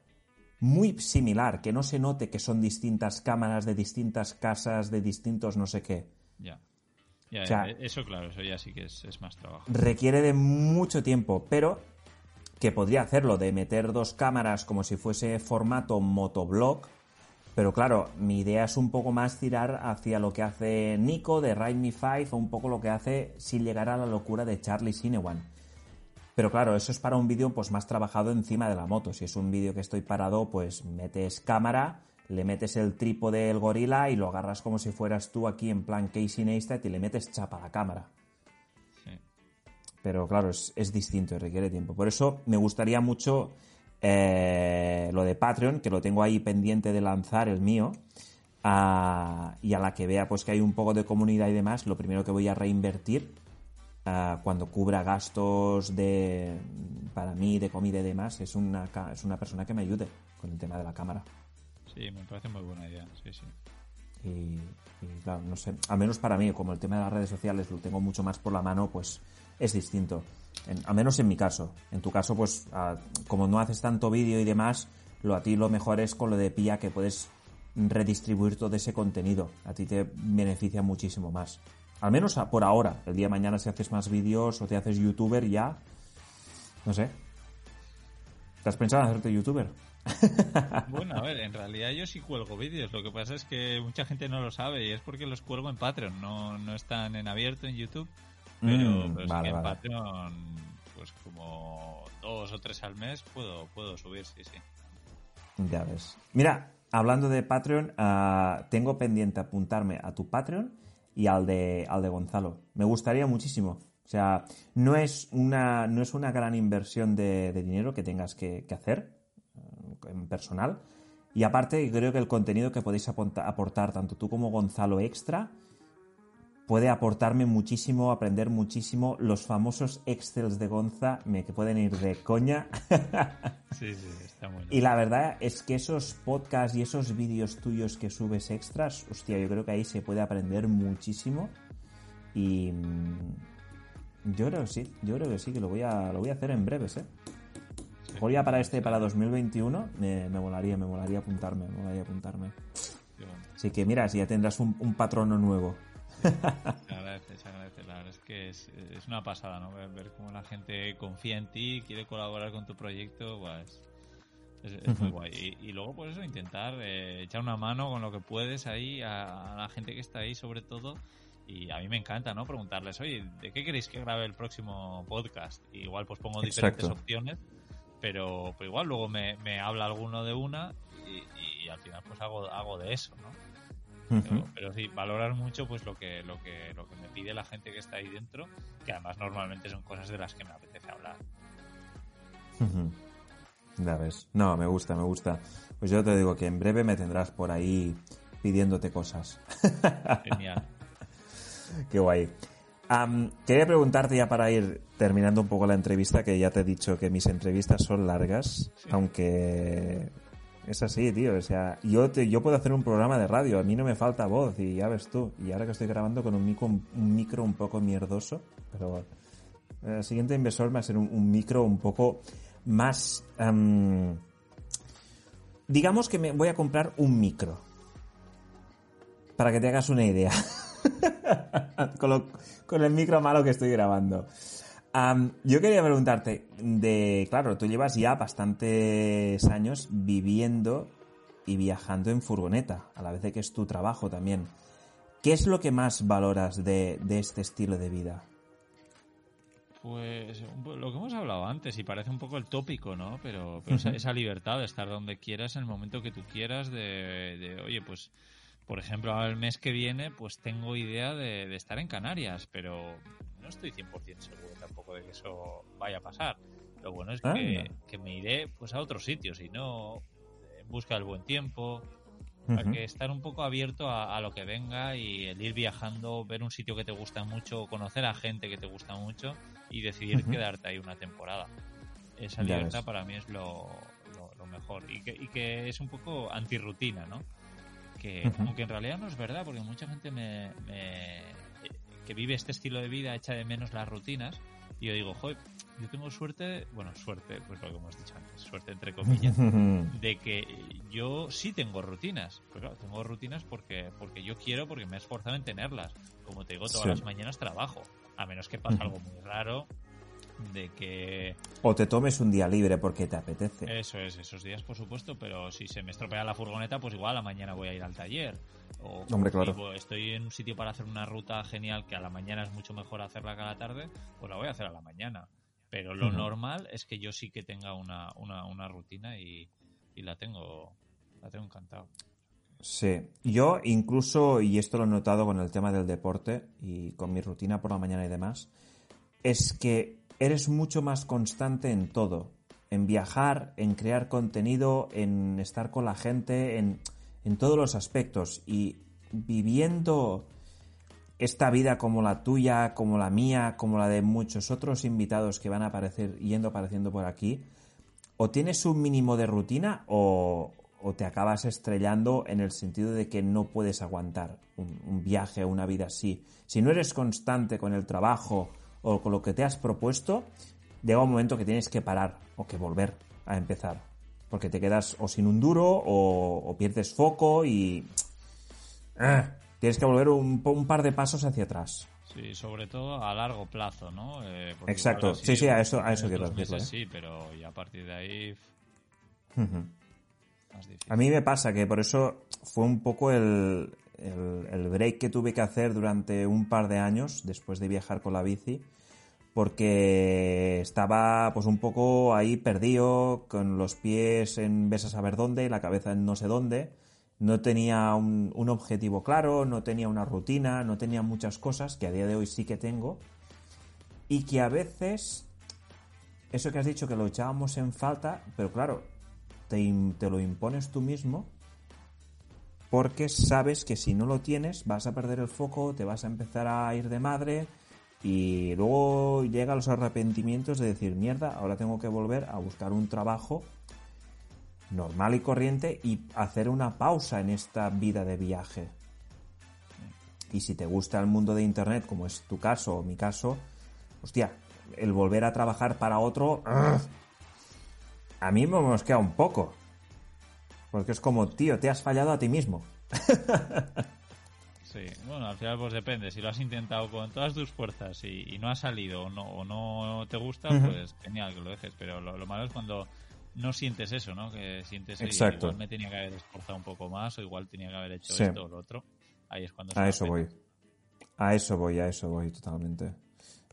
Speaker 2: muy similar, que no se note que son distintas cámaras de distintas casas, de distintos no sé qué.
Speaker 1: Ya. Eh, eso, claro, eso ya sí que es, más trabajo.
Speaker 2: Requiere de mucho tiempo, pero que podría hacerlo, de meter dos cámaras como si fuese formato motoblog. Pero claro, mi idea es un poco más tirar hacia lo que hace Nico de Ride Me 5 o un poco lo que hace sin llegar a la locura de Charlie Sinewan. Pero claro, eso es para un vídeo pues más trabajado encima de la moto. Si es un vídeo que estoy parado, pues metes cámara, le metes el trípode del gorila y lo agarras como si fueras tú aquí en plan Casey Neistat y le metes chapa a la cámara. Pero claro, es, distinto, requiere tiempo. Por eso me gustaría mucho eh, lo de Patreon, que lo tengo ahí pendiente de lanzar el mío. y a la que vea pues que hay un poco de comunidad y demás, lo primero que voy a reinvertir cuando cubra gastos de para mí de comida y demás es una, es una persona que me ayude con el tema de la cámara.
Speaker 1: Sí, me parece muy buena idea, sí, sí.
Speaker 2: Y, claro, no sé, al menos para mí, como el tema de las redes sociales lo tengo mucho más por la mano, pues es distinto. En, al menos en mi caso. En tu caso, pues como no haces tanto vídeo y demás, lo a ti lo mejor es con lo de pilla que puedes redistribuir todo ese contenido. A ti te beneficia muchísimo más. Al menos por ahora. El día de mañana si haces más vídeos o te haces youtuber ya... No sé. ¿Te has pensado en hacerte youtuber?
Speaker 1: Bueno, a ver, en realidad yo sí cuelgo vídeos. Lo que pasa es que mucha gente no lo sabe y es porque los cuelgo en Patreon. No, no están en abierto en YouTube. Pero, mm, en Patreon, pues como dos o tres al mes puedo, puedo subir, sí, sí.
Speaker 2: Ya ves. Mira, hablando de Patreon, ah, tengo pendiente apuntarme a tu Patreon y al de, al de Gonzalo. Me gustaría muchísimo. O sea, no es una, no es una gran inversión de, dinero que tengas que hacer, en personal. Y aparte, creo que el contenido que podéis aportar, tanto tú como Gonzalo Extra, puede aportarme muchísimo, aprender muchísimo. Los famosos Excels de Gonza me que pueden ir de coña.
Speaker 1: Sí, sí, está muy
Speaker 2: Y la verdad es que esos podcasts y esos vídeos tuyos que subes extras, hostia, yo creo que ahí se puede aprender muchísimo. Y mm, yo creo que sí, yo creo que sí, que lo voy a, lo voy a hacer en breves, ¿eh? ya para este, para 2021, me, me molaría, me molaría apuntarme, me molaría apuntarme. Así que mira, si ya tendrás un, patrono nuevo.
Speaker 1: Se agradece, se agradece. La verdad es que es, una pasada, ¿no? Ver, cómo la gente confía en ti, quiere colaborar con tu proyecto, pues es, muy guay. Y, luego, pues eso, intentar eh, echar una mano con lo que puedes ahí a, la gente que está ahí, sobre todo. Y a mí me encanta, ¿no? Preguntarles, oye, ¿de qué queréis que grabe el próximo podcast? igual pues pongo diferentes opciones, pero, pero, igual luego me, me habla alguno de una y, al final pues hago, hago de eso, ¿no? Pero, sí, valorar mucho pues lo que, lo que, lo que me pide la gente que está ahí dentro, que además normalmente son cosas de las que me apetece hablar.
Speaker 2: Ya ves. No, me gusta, me gusta. Pues yo te digo que en breve me tendrás por ahí pidiéndote cosas.
Speaker 1: Genial.
Speaker 2: Qué guay. quería preguntarte ya para ir terminando un poco la entrevista, que ya te he dicho que mis entrevistas son largas, aunque es así, tío. O sea, yo, te, yo puedo hacer un programa de radio, a mí no me falta voz y ya ves tú. Y ahora que estoy grabando con un micro un, micro un poco mierdoso, pero el siguiente inversor va a ser un micro un poco más... digamos que me voy a comprar un micro. Para que te hagas una idea. con, el micro malo que estoy grabando. Yo quería preguntarte, de, claro, tú llevas ya bastantes años viviendo y viajando en furgoneta, a la vez de que es tu trabajo también. ¿Qué es lo que más valoras de este estilo de vida?
Speaker 1: Pues lo que hemos hablado antes, y parece un poco el tópico, ¿no? Pero, esa, libertad de estar donde quieras, en el momento que tú quieras, de, oye, pues, por ejemplo, el mes que viene, pues tengo idea de, estar en Canarias, pero no estoy 100% seguro tampoco de que eso vaya a pasar. Lo bueno es que, que, me iré pues a otros sitios y no en busca del buen tiempo, para que estar un poco abierto a, lo que venga y el ir viajando, ver un sitio que te gusta mucho, conocer a gente que te gusta mucho y decidir quedarte ahí una temporada. Esa libertad para mí es lo, mejor y que, y que, es un poco antirrutina, ¿no? Que aunque en realidad no es verdad, porque mucha gente me, que vive este estilo de vida echa de menos las rutinas y yo digo, joder, yo tengo suerte, bueno, suerte, pues lo que hemos dicho antes, suerte entre comillas, de que yo sí tengo rutinas. Pues claro, tengo rutinas porque, porque yo quiero, porque me he esforzado en tenerlas. Como te digo, todas las mañanas trabajo. A menos que pase algo muy raro de que...
Speaker 2: O te tomes un día libre porque te apetece.
Speaker 1: Eso es, esos días por supuesto, pero si se me estropea la furgoneta, pues igual a la mañana voy a ir al taller. O
Speaker 2: Hombre, claro.
Speaker 1: estoy en un sitio para hacer una ruta genial que a la mañana es mucho mejor hacerla que a la tarde, pues la voy a hacer a la mañana. Pero lo normal es que yo sí que tenga una, una, una rutina y, y, la tengo la tengo encantado.
Speaker 2: Sí, yo incluso, y esto lo he notado con el tema del deporte y con mi rutina por la mañana y demás, es que eres mucho más constante en todo, en viajar, en crear contenido, en estar con la gente, en, en todos los aspectos y viviendo esta vida como la tuya, como la mía, como la de muchos otros invitados que van a aparecer yendo apareciendo por aquí, o tienes un mínimo de rutina o, te acabas estrellando en el sentido de que no puedes aguantar un, un viaje o una vida así. Si no eres constante con el trabajo o con lo que te has propuesto, llega un momento que tienes que parar o que volver a empezar. Porque te quedas o sin un duro o, pierdes foco y... ¡ah! tienes que volver un, par de pasos hacia atrás.
Speaker 1: Sí, sobre todo a largo plazo, ¿no?
Speaker 2: Eh, Exacto, sí, sí, a eso, a eso quiero decirlo. ¿eh?
Speaker 1: Sí, pero ya a partir de ahí.
Speaker 2: A mí me pasa que por eso fue un poco el, el, break que tuve que hacer durante un par de años después de viajar con la bici porque estaba pues un poco ahí perdido con los pies en ves a saber dónde la cabeza en no sé dónde. No tenía un, objetivo claro, no tenía una rutina, no tenía muchas cosas que a día de hoy sí que tengo. Y que a veces, eso que has dicho que lo echábamos en falta, pero claro, te lo impones tú mismo porque sabes que si no lo tienes vas a perder el foco, te vas a empezar a ir de madre y luego llega los arrepentimientos de decir, mierda, ahora tengo que volver a buscar un trabajo normal y corriente y hacer una pausa en esta vida de viaje. Y si te gusta el mundo de Internet, como es tu caso o mi caso, hostia, el volver a trabajar para otro, a mí me mosquea un poco. Porque es como, tío, te has fallado a ti mismo.
Speaker 1: Sí, bueno, al final pues depende. Si lo has intentado con todas tus fuerzas y, no ha salido o no, o no te gusta, pues genial que lo dejes. Pero lo, malo es cuando no sientes eso, ¿no? Que sientes
Speaker 2: Exacto.
Speaker 1: igual me tenía que haber esforzado un poco más o igual tenía que haber hecho esto o lo otro. Ahí es cuando...
Speaker 2: A eso voy. A eso voy, a eso voy totalmente.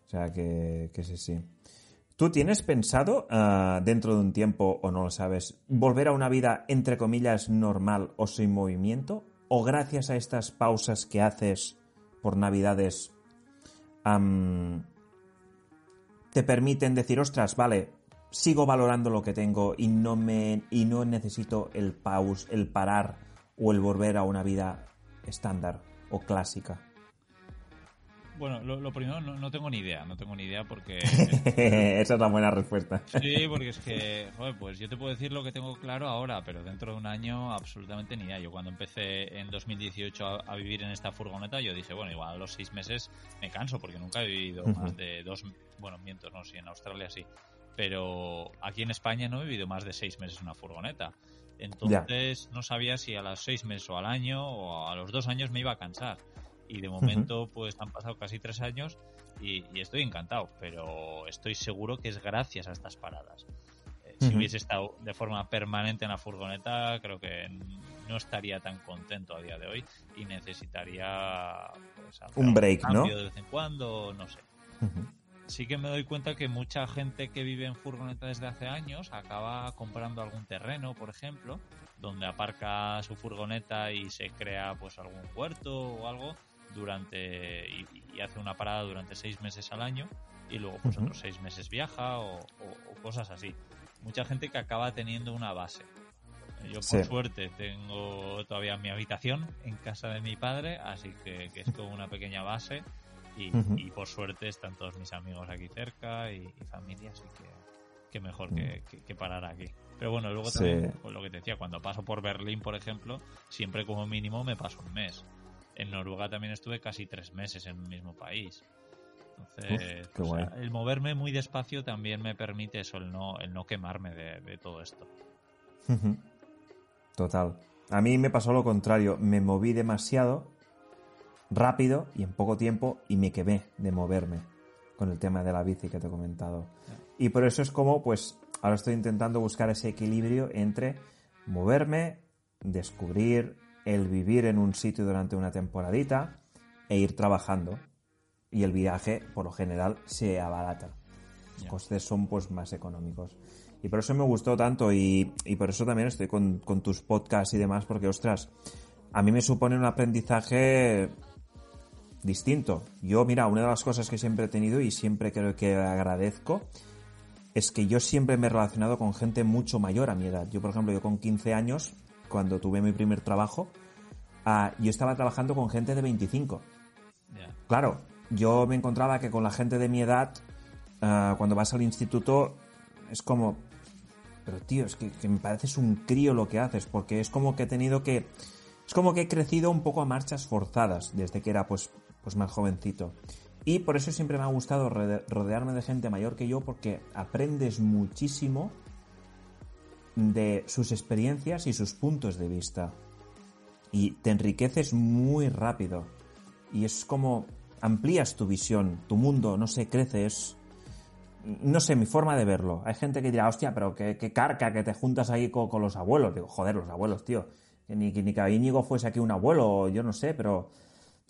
Speaker 2: O sea que, que sí, sí. ¿Tú tienes pensado ah, dentro de un tiempo, o no lo sabes, volver a una vida entre comillas normal o sin movimiento? ¿O gracias a estas pausas que haces por Navidades te permiten decir, ostras, vale, sigo valorando lo que tengo y no me y no necesito el pause, el parar o el volver a una vida estándar o clásica.
Speaker 1: Bueno, lo, primero no, tengo ni idea, no tengo ni idea porque...
Speaker 2: Esa es la buena respuesta.
Speaker 1: sí, porque es que, joder, pues yo te puedo decir lo que tengo claro ahora, pero dentro de un año absolutamente ni idea. Yo cuando empecé en 2018 a, vivir en esta furgoneta, yo dije, bueno, igual a los seis meses me canso porque nunca he vivido más de dos, bueno, miento, no, sí, en Australia sí, pero aquí en España no he vivido más de seis meses en una furgoneta. Entonces no sabía si a los seis meses o al año o a los dos años me iba a cansar. Y de momento pues han pasado casi tres años y, estoy encantado, pero estoy seguro que es gracias a estas paradas. Eh, si hubiese estado de forma permanente en la furgoneta, creo que no estaría tan contento a día de hoy y necesitaría pues,
Speaker 2: un break, ¿no?
Speaker 1: De vez en cuando, no sé sí que me doy cuenta que mucha gente que vive en furgoneta desde hace años acaba comprando algún terreno, por ejemplo, donde aparca su furgoneta y se crea pues algún puerto o algo durante y, hace una parada durante seis meses al año y luego pues otros seis meses viaja o, cosas así. Mucha gente que acaba teniendo una base. Yo por suerte tengo todavía mi habitación en casa de mi padre, así que, que es como una pequeña base y, por suerte están todos mis amigos aquí cerca y, familia, así que, que mejor que, que, parar aquí. Pero bueno, luego también, pues lo que te decía, cuando paso por Berlín, por ejemplo, siempre como mínimo me paso un mes. En Noruega también estuve casi tres meses en el mismo país. Entonces, el moverme muy despacio también me permite eso, el no, el no quemarme de, de todo esto.
Speaker 2: Total. A mí me pasó lo contrario. Me moví demasiado rápido y en poco tiempo y me quemé de moverme con el tema de la bici que te he comentado. Y por eso es como, pues, ahora estoy intentando buscar ese equilibrio entre moverme, descubrir, el vivir en un sitio durante una temporadita e ir trabajando. Y el viaje, por lo general, se abarata. Los costes son, pues, más económicos. Y por eso me gustó tanto y, y por eso también estoy con, con tus podcasts y demás, porque, ostras, a mí me supone un aprendizaje distinto. Yo, mira, una de las cosas que siempre he tenido y siempre creo que agradezco es que yo siempre me he relacionado con gente mucho mayor a mi edad. Yo, por ejemplo, yo con 15 años, cuando tuve mi primer trabajo, ah, yo estaba trabajando con gente de 25. Claro, yo me encontraba que con la gente de mi edad, ah, cuando vas al instituto, es como, pero tío, es que, que me pareces un crío lo que haces, porque es como que he tenido que, es como que he crecido un poco a marchas forzadas desde que era pues pues más jovencito. Y por eso siempre me ha gustado rodearme de gente mayor que yo porque aprendes muchísimo de sus experiencias y sus puntos de vista. Y te enriqueces muy rápido. Y es como amplías tu visión, tu mundo, no sé, creces. No sé, mi forma de verlo. Hay gente que dirá, hostia, pero qué, carca que te juntas ahí con, los abuelos. Digo, joder, los abuelos, tío. Que ni, que ni que Íñigo fuese aquí un abuelo, yo no sé, pero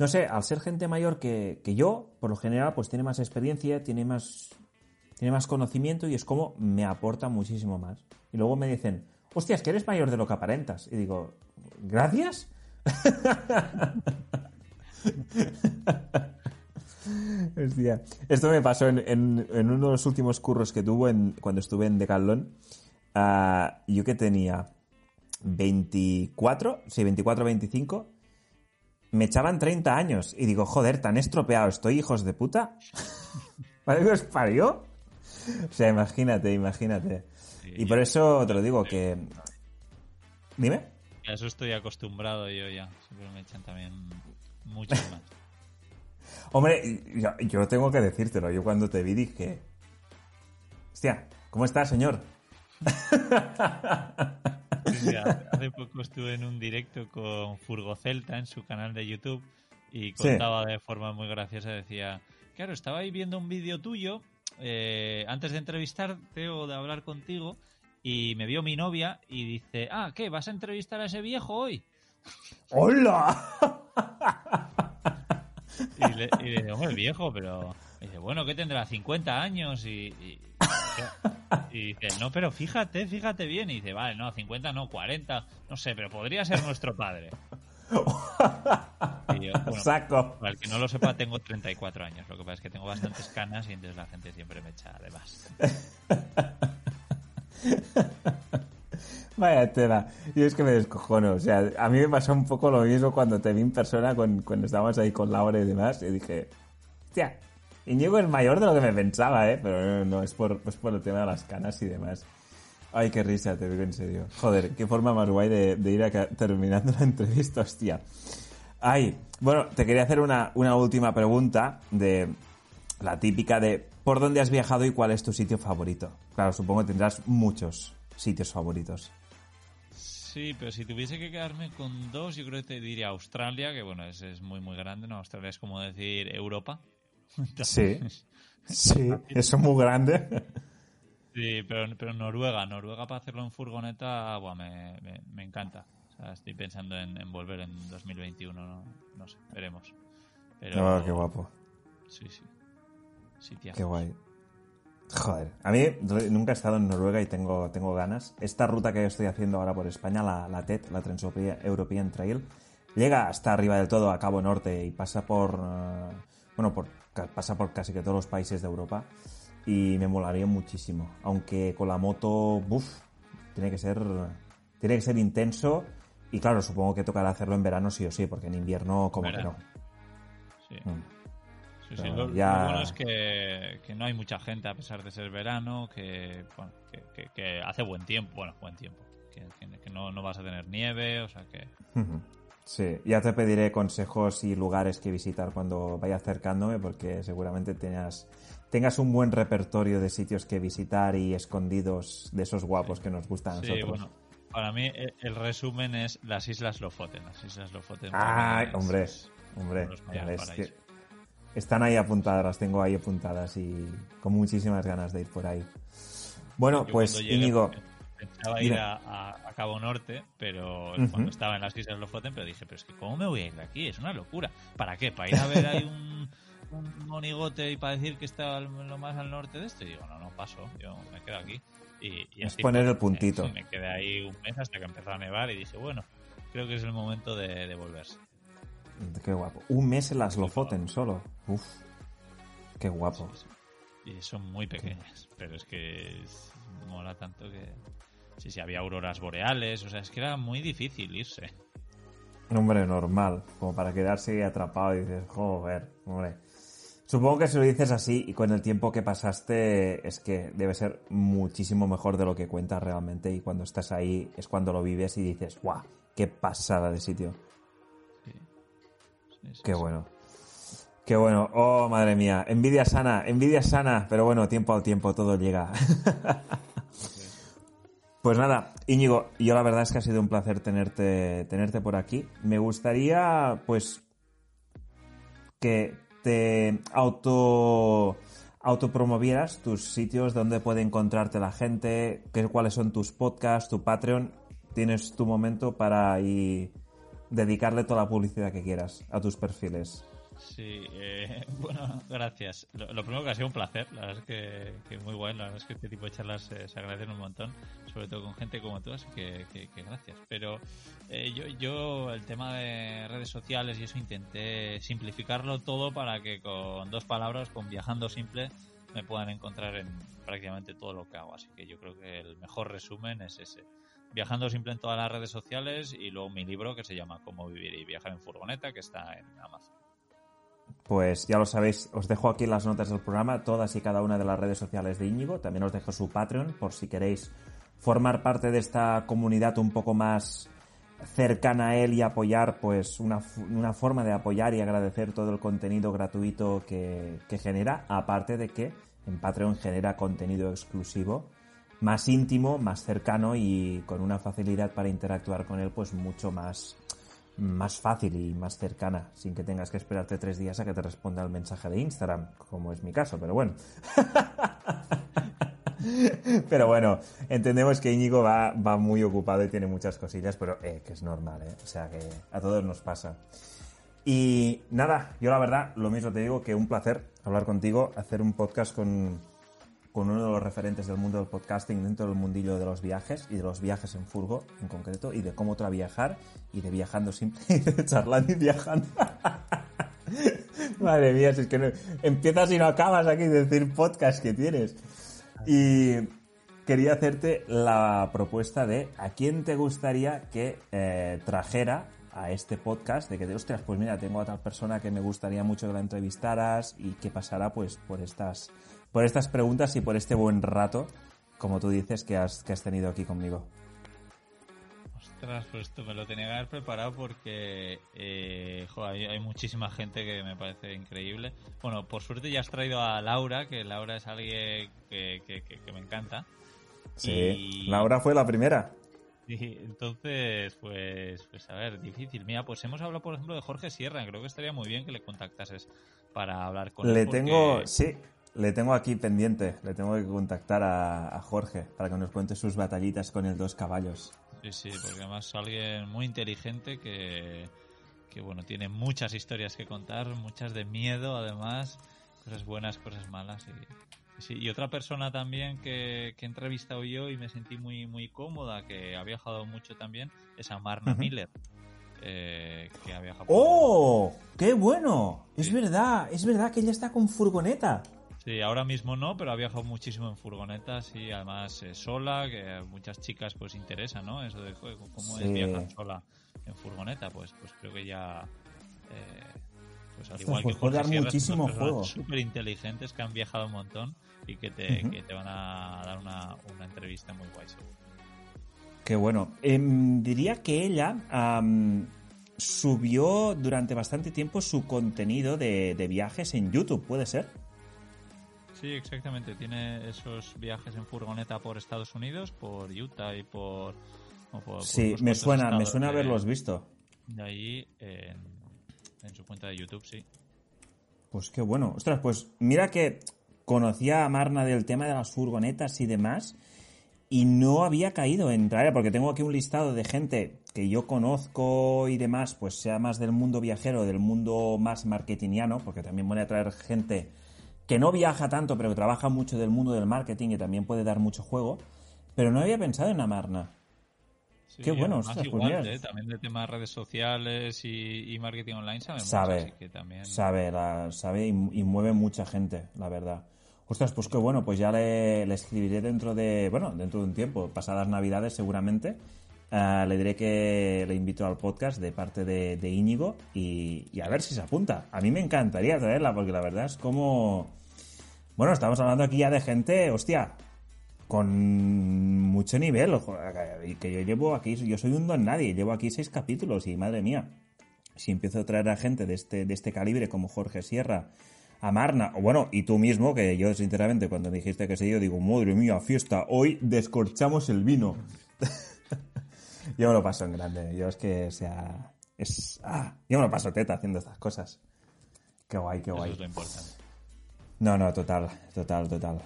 Speaker 2: no sé, al ser gente mayor que, yo, por lo general, pues tiene más experiencia, tiene más, tiene más conocimiento y es como me aporta muchísimo más. Y luego me dicen, hostias, que eres mayor de lo que aparentas. Y digo, ¿gracias? Hostia. Esto me pasó en, uno de los últimos curros que tuvo en, cuando estuve en Decathlon. Uh, yo que tenía 24, sí, 24, 25 me echaban 30 años. Y digo, joder, tan estropeado estoy, hijos de puta. ¿Para qué os parió? O sea, imagínate, imagínate. Y por eso te lo digo, que... Dime.
Speaker 1: A eso estoy acostumbrado yo ya. Siempre me echan también mucho más.
Speaker 2: Hombre, yo, yo, tengo que decírtelo. Yo cuando te vi dije... Hostia, ¿cómo está, señor?
Speaker 1: hace poco estuve en un directo con Furgo Celta en su canal de YouTube y contaba de forma muy graciosa, decía, claro, estaba ahí viendo un vídeo tuyo eh, antes de entrevistarte o de hablar contigo y me vio mi novia y dice, ah, ¿qué? ¿Vas a entrevistar a ese viejo hoy?
Speaker 2: ¡Hola!
Speaker 1: y, le, y le digo, hombre, viejo, pero... dice, bueno, ¿qué tendrá? ¿50 años? Y, y, dice, no, pero fíjate, fíjate bien. Y dice, vale, no, 50 no, 40, no sé, pero podría ser nuestro padre.
Speaker 2: Y Saco.
Speaker 1: Para el que no lo sepa, tengo 34 años. Lo que pasa es que tengo bastantes canas y entonces la gente siempre me echa de más.
Speaker 2: Vaya tela. Y es que me descojono. O sea, a mí me pasó un poco lo mismo cuando te vi en persona, cuando estábamos ahí con Laura y demás. Y dije, hostia, Iñigo es mayor de lo que me pensaba, ¿eh? Pero no, es, por, es por el tema de las canas y demás. Ay, qué risa, te digo en serio. Joder, qué forma más guay de, ir a, terminando la entrevista, hostia. Ay, bueno, te quería hacer una, una última pregunta de la típica de ¿por dónde has viajado y cuál es tu sitio favorito? Claro, supongo que tendrás muchos sitios favoritos.
Speaker 1: Sí, pero si tuviese que quedarme con dos, yo creo que te diría Australia, que bueno, es, es muy muy grande, ¿no? Australia es como decir Europa.
Speaker 2: sí, sí, eso es muy grande.
Speaker 1: Sí, pero, pero Noruega, Noruega para hacerlo en furgoneta, buah, me, me, encanta. O sea, estoy pensando en, volver en 2021, no, no sé, veremos.
Speaker 2: Pero, oh, qué guapo.
Speaker 1: Sí, sí. sí
Speaker 2: qué guay. Joder, a mí nunca he estado en Noruega y tengo, tengo ganas. Esta ruta que estoy haciendo ahora por España, la, la TET, la Trans European Trail, llega hasta arriba del todo, a Cabo Norte, y pasa por, eh, bueno, por, pasa por casi que todos los países de Europa y me molaría muchísimo. Aunque con la moto, buf, tiene que ser, tiene que ser intenso y claro, supongo que tocará hacerlo en verano sí o sí, porque en invierno como que no.
Speaker 1: Sí. Mm. Sí, lo, bueno es que, no hay mucha gente a pesar de ser verano, que, que, hace buen tiempo, bueno, buen tiempo, que, no, no, vas a tener nieve, o sea que...
Speaker 2: Sí, ya te pediré consejos y lugares que visitar cuando vaya acercándome, porque seguramente tengas, tengas un buen repertorio de sitios que visitar y escondidos de esos guapos que nos gustan a nosotros. Bueno,
Speaker 1: para mí el resumen es las Islas Lofoten. Las Islas Lofoten.
Speaker 2: Ah, hombre, hombre. están ahí apuntadas, las tengo ahí apuntadas y con muchísimas ganas de ir por ahí. Bueno, pues Íñigo.
Speaker 1: Pensaba ir a, Cabo Norte, pero cuando estaba en las Islas Lofoten, pero dije, pero es que ¿cómo me voy a ir de aquí? Es una locura. ¿Para qué? ¿Para ir a ver ahí un, monigote y para decir que está lo más al norte de esto? Y digo, no, no paso, yo me quedo aquí. Y,
Speaker 2: es poner el puntito.
Speaker 1: Me, quedé ahí un mes hasta que empezó a nevar y dije, bueno, creo que es el momento de, volverse.
Speaker 2: Qué guapo. Un mes en las Lofoten solo. Uf. Qué guapo.
Speaker 1: Y son muy pequeñas, pero es que mola tanto que Sí, sí, había auroras boreales, o sea, es que era muy difícil irse.
Speaker 2: Hombre, normal, como para quedarse atrapado y dices, joder, hombre. Supongo que si lo dices así y con el tiempo que pasaste es que debe ser muchísimo mejor de lo que cuentas realmente y cuando estás ahí es cuando lo vives y dices, guau, qué pasada de sitio. Sí. qué bueno. Qué bueno. Oh, madre mía. Envidia sana, envidia sana. Pero bueno, tiempo al tiempo todo llega. Pues nada, Íñigo, yo la verdad es que ha sido un placer tenerte, tenerte por aquí. Me gustaría, pues, que te auto autopromovieras tus sitios donde puede encontrarte la gente, qué, cuáles son tus podcasts, tu Patreon. Tienes tu momento para dedicarle toda la publicidad que quieras a tus perfiles.
Speaker 1: Sí, eh, bueno, gracias. Lo, primero que ha sido un placer, la verdad es que, muy bueno, la verdad es que este tipo de charlas eh, se agradecen un montón, sobre todo con gente como tú, así que, gracias. Pero eh, yo, yo el tema de redes sociales y eso intenté simplificarlo todo para que con dos palabras, con viajando simple, me puedan encontrar en prácticamente todo lo que hago. Así que yo creo que el mejor resumen es ese. Viajando simple en todas las redes sociales y luego mi libro que se llama Cómo vivir y viajar en furgoneta que está en Amazon.
Speaker 2: Pues ya lo sabéis, os dejo aquí las notas del programa, todas y cada una de las redes sociales de Íñigo. También os dejo su Patreon por si queréis formar parte de esta comunidad un poco más cercana a él y apoyar, pues una, forma de apoyar y agradecer todo el contenido gratuito que, que genera, aparte de que en Patreon genera contenido exclusivo más íntimo, más cercano y con una facilidad para interactuar con él pues mucho más más fácil y más cercana, sin que tengas que esperarte tres días a que te responda el mensaje de Instagram, como es mi caso, pero bueno. pero bueno, entendemos que Íñigo va, va muy ocupado y tiene muchas cosillas, pero eh, que es normal, ¿eh? O sea que a todos nos pasa. Y nada, yo la verdad, lo mismo te digo que un placer hablar contigo, hacer un podcast con, con uno de los referentes del mundo del podcasting dentro del mundillo de los viajes y de los viajes en furgo en concreto y de cómo otra viajar y de viajando simple y de charlando y viajando. Madre mía, si es que no, empiezas y no acabas aquí de decir podcast que tienes. Y quería hacerte la propuesta de a quién te gustaría que eh, trajera a este podcast de que de ostras, pues mira, tengo a tal persona que me gustaría mucho que la entrevistaras y que pasará pues por estas por estas preguntas y por este buen rato, como tú dices, que has, que has tenido aquí conmigo.
Speaker 1: Ostras, pues esto me lo tenía que haber preparado porque eh, hay, muchísima gente que me parece increíble. Bueno, por suerte ya has traído a Laura, que Laura es alguien que, que, me encanta.
Speaker 2: Sí, Laura fue la primera.
Speaker 1: Sí, entonces, pues, pues a ver, difícil. Mira, pues hemos hablado, por ejemplo, de Jorge Sierra. Creo que estaría muy bien que le contactases para hablar con
Speaker 2: él.
Speaker 1: Le
Speaker 2: tengo, sí, le tengo aquí pendiente, le tengo que contactar a, Jorge para que nos cuente sus batallitas con el dos caballos.
Speaker 1: Sí, sí, porque además es alguien muy inteligente que, que, bueno, tiene muchas historias que contar, muchas de miedo además, cosas buenas, cosas malas. Y, sí, y otra persona también que, que, he entrevistado yo y me sentí muy, muy cómoda, que ha viajado mucho también, es Amarna Miller. Eh, que ha viajado.
Speaker 2: ¡Oh! ¡Qué bueno! Es verdad, es verdad que ella está con furgoneta.
Speaker 1: Sí, ahora mismo no, pero ha viajado muchísimo en furgonetas y además eh, sola, que a muchas chicas pues interesa, ¿no? Eso de cómo es viajar sola en furgoneta, pues pues creo que ya eh, pues al igual que
Speaker 2: dar muchísimo juego.
Speaker 1: Súper inteligentes que han viajado un montón y que te, que te van a dar una, una, entrevista muy guay seguro.
Speaker 2: Qué bueno. Em, diría que ella subió durante bastante tiempo su contenido de, de viajes en YouTube, ¿puede ser?
Speaker 1: Sí, exactamente. Tiene esos viajes en furgoneta por Estados Unidos, por Utah y por.
Speaker 2: sí, me suena, me suena haberlos visto.
Speaker 1: De ahí en, su cuenta de YouTube, sí.
Speaker 2: Pues qué bueno. Ostras, pues mira que conocía a Marna del tema de las furgonetas y demás y no había caído en traer, porque tengo aquí un listado de gente que yo conozco y demás, pues sea más del mundo viajero, del mundo más marketingiano, porque también voy a traer gente que no viaja tanto, pero que trabaja mucho del mundo del marketing y también puede dar mucho juego. Pero no había pensado en Amarna. Qué bueno, ostras, pues
Speaker 1: ¿eh? también de temas redes sociales y, marketing online
Speaker 2: sabe, sabe, que también... sabe, sabe y, mueve mucha gente, la verdad. Ostras, pues qué bueno, pues ya le, escribiré dentro de, bueno, dentro de un tiempo, pasadas navidades seguramente. Eh, le diré que le invito al podcast de parte de, Íñigo y, y, a ver si se apunta. A mí me encantaría traerla porque la verdad es como bueno, estamos hablando aquí ya de gente, hostia, con mucho nivel. Y que yo llevo aquí, yo soy un don nadie, llevo aquí seis capítulos y madre mía, si empiezo a traer a gente de este, de este calibre como Jorge Sierra, a Marna, o bueno, y tú mismo, que yo sinceramente cuando me dijiste que sé yo, digo, madre mía, fiesta, hoy descorchamos el vino. yo me lo paso en grande, yo es que sea, es, ah, yo me lo paso teta haciendo estas cosas. Qué guay, qué guay.
Speaker 1: Eso es lo importante.
Speaker 2: No, no, total, total, total.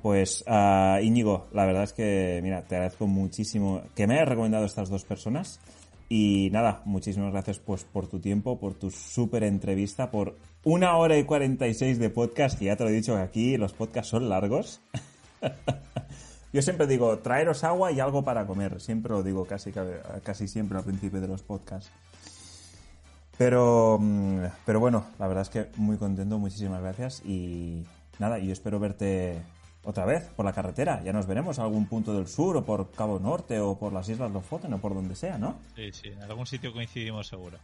Speaker 2: pues uh, Íñigo, la verdad es que, mira, te agradezco muchísimo que me hayas recomendado estas dos personas. Y nada, muchísimas gracias pues por tu tiempo, por tu súper entrevista, por una hora y cuarenta y seis de podcast, que ya te lo he dicho que aquí los podcasts son largos. Yo siempre digo, traeros agua y algo para comer. Siempre lo digo casi, casi siempre al principio de los podcasts. Pero, mm, pero bueno, la verdad es que muy contento, muchísimas gracias y nada, yo espero verte otra vez por la carretera. Ya nos veremos a algún punto del sur o por Cabo Norte o por las Islas Lofoten o por donde sea, ¿no?
Speaker 1: Sí, sí, en algún sitio coincidimos seguro.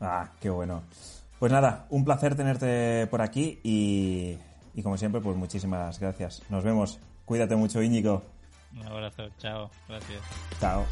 Speaker 2: Ah, qué bueno. Pues nada, un placer tenerte por aquí y, y como siempre, pues muchísimas gracias. Nos vemos. Cuídate mucho, Íñigo.
Speaker 1: Un abrazo, chao, gracias.
Speaker 2: Chao.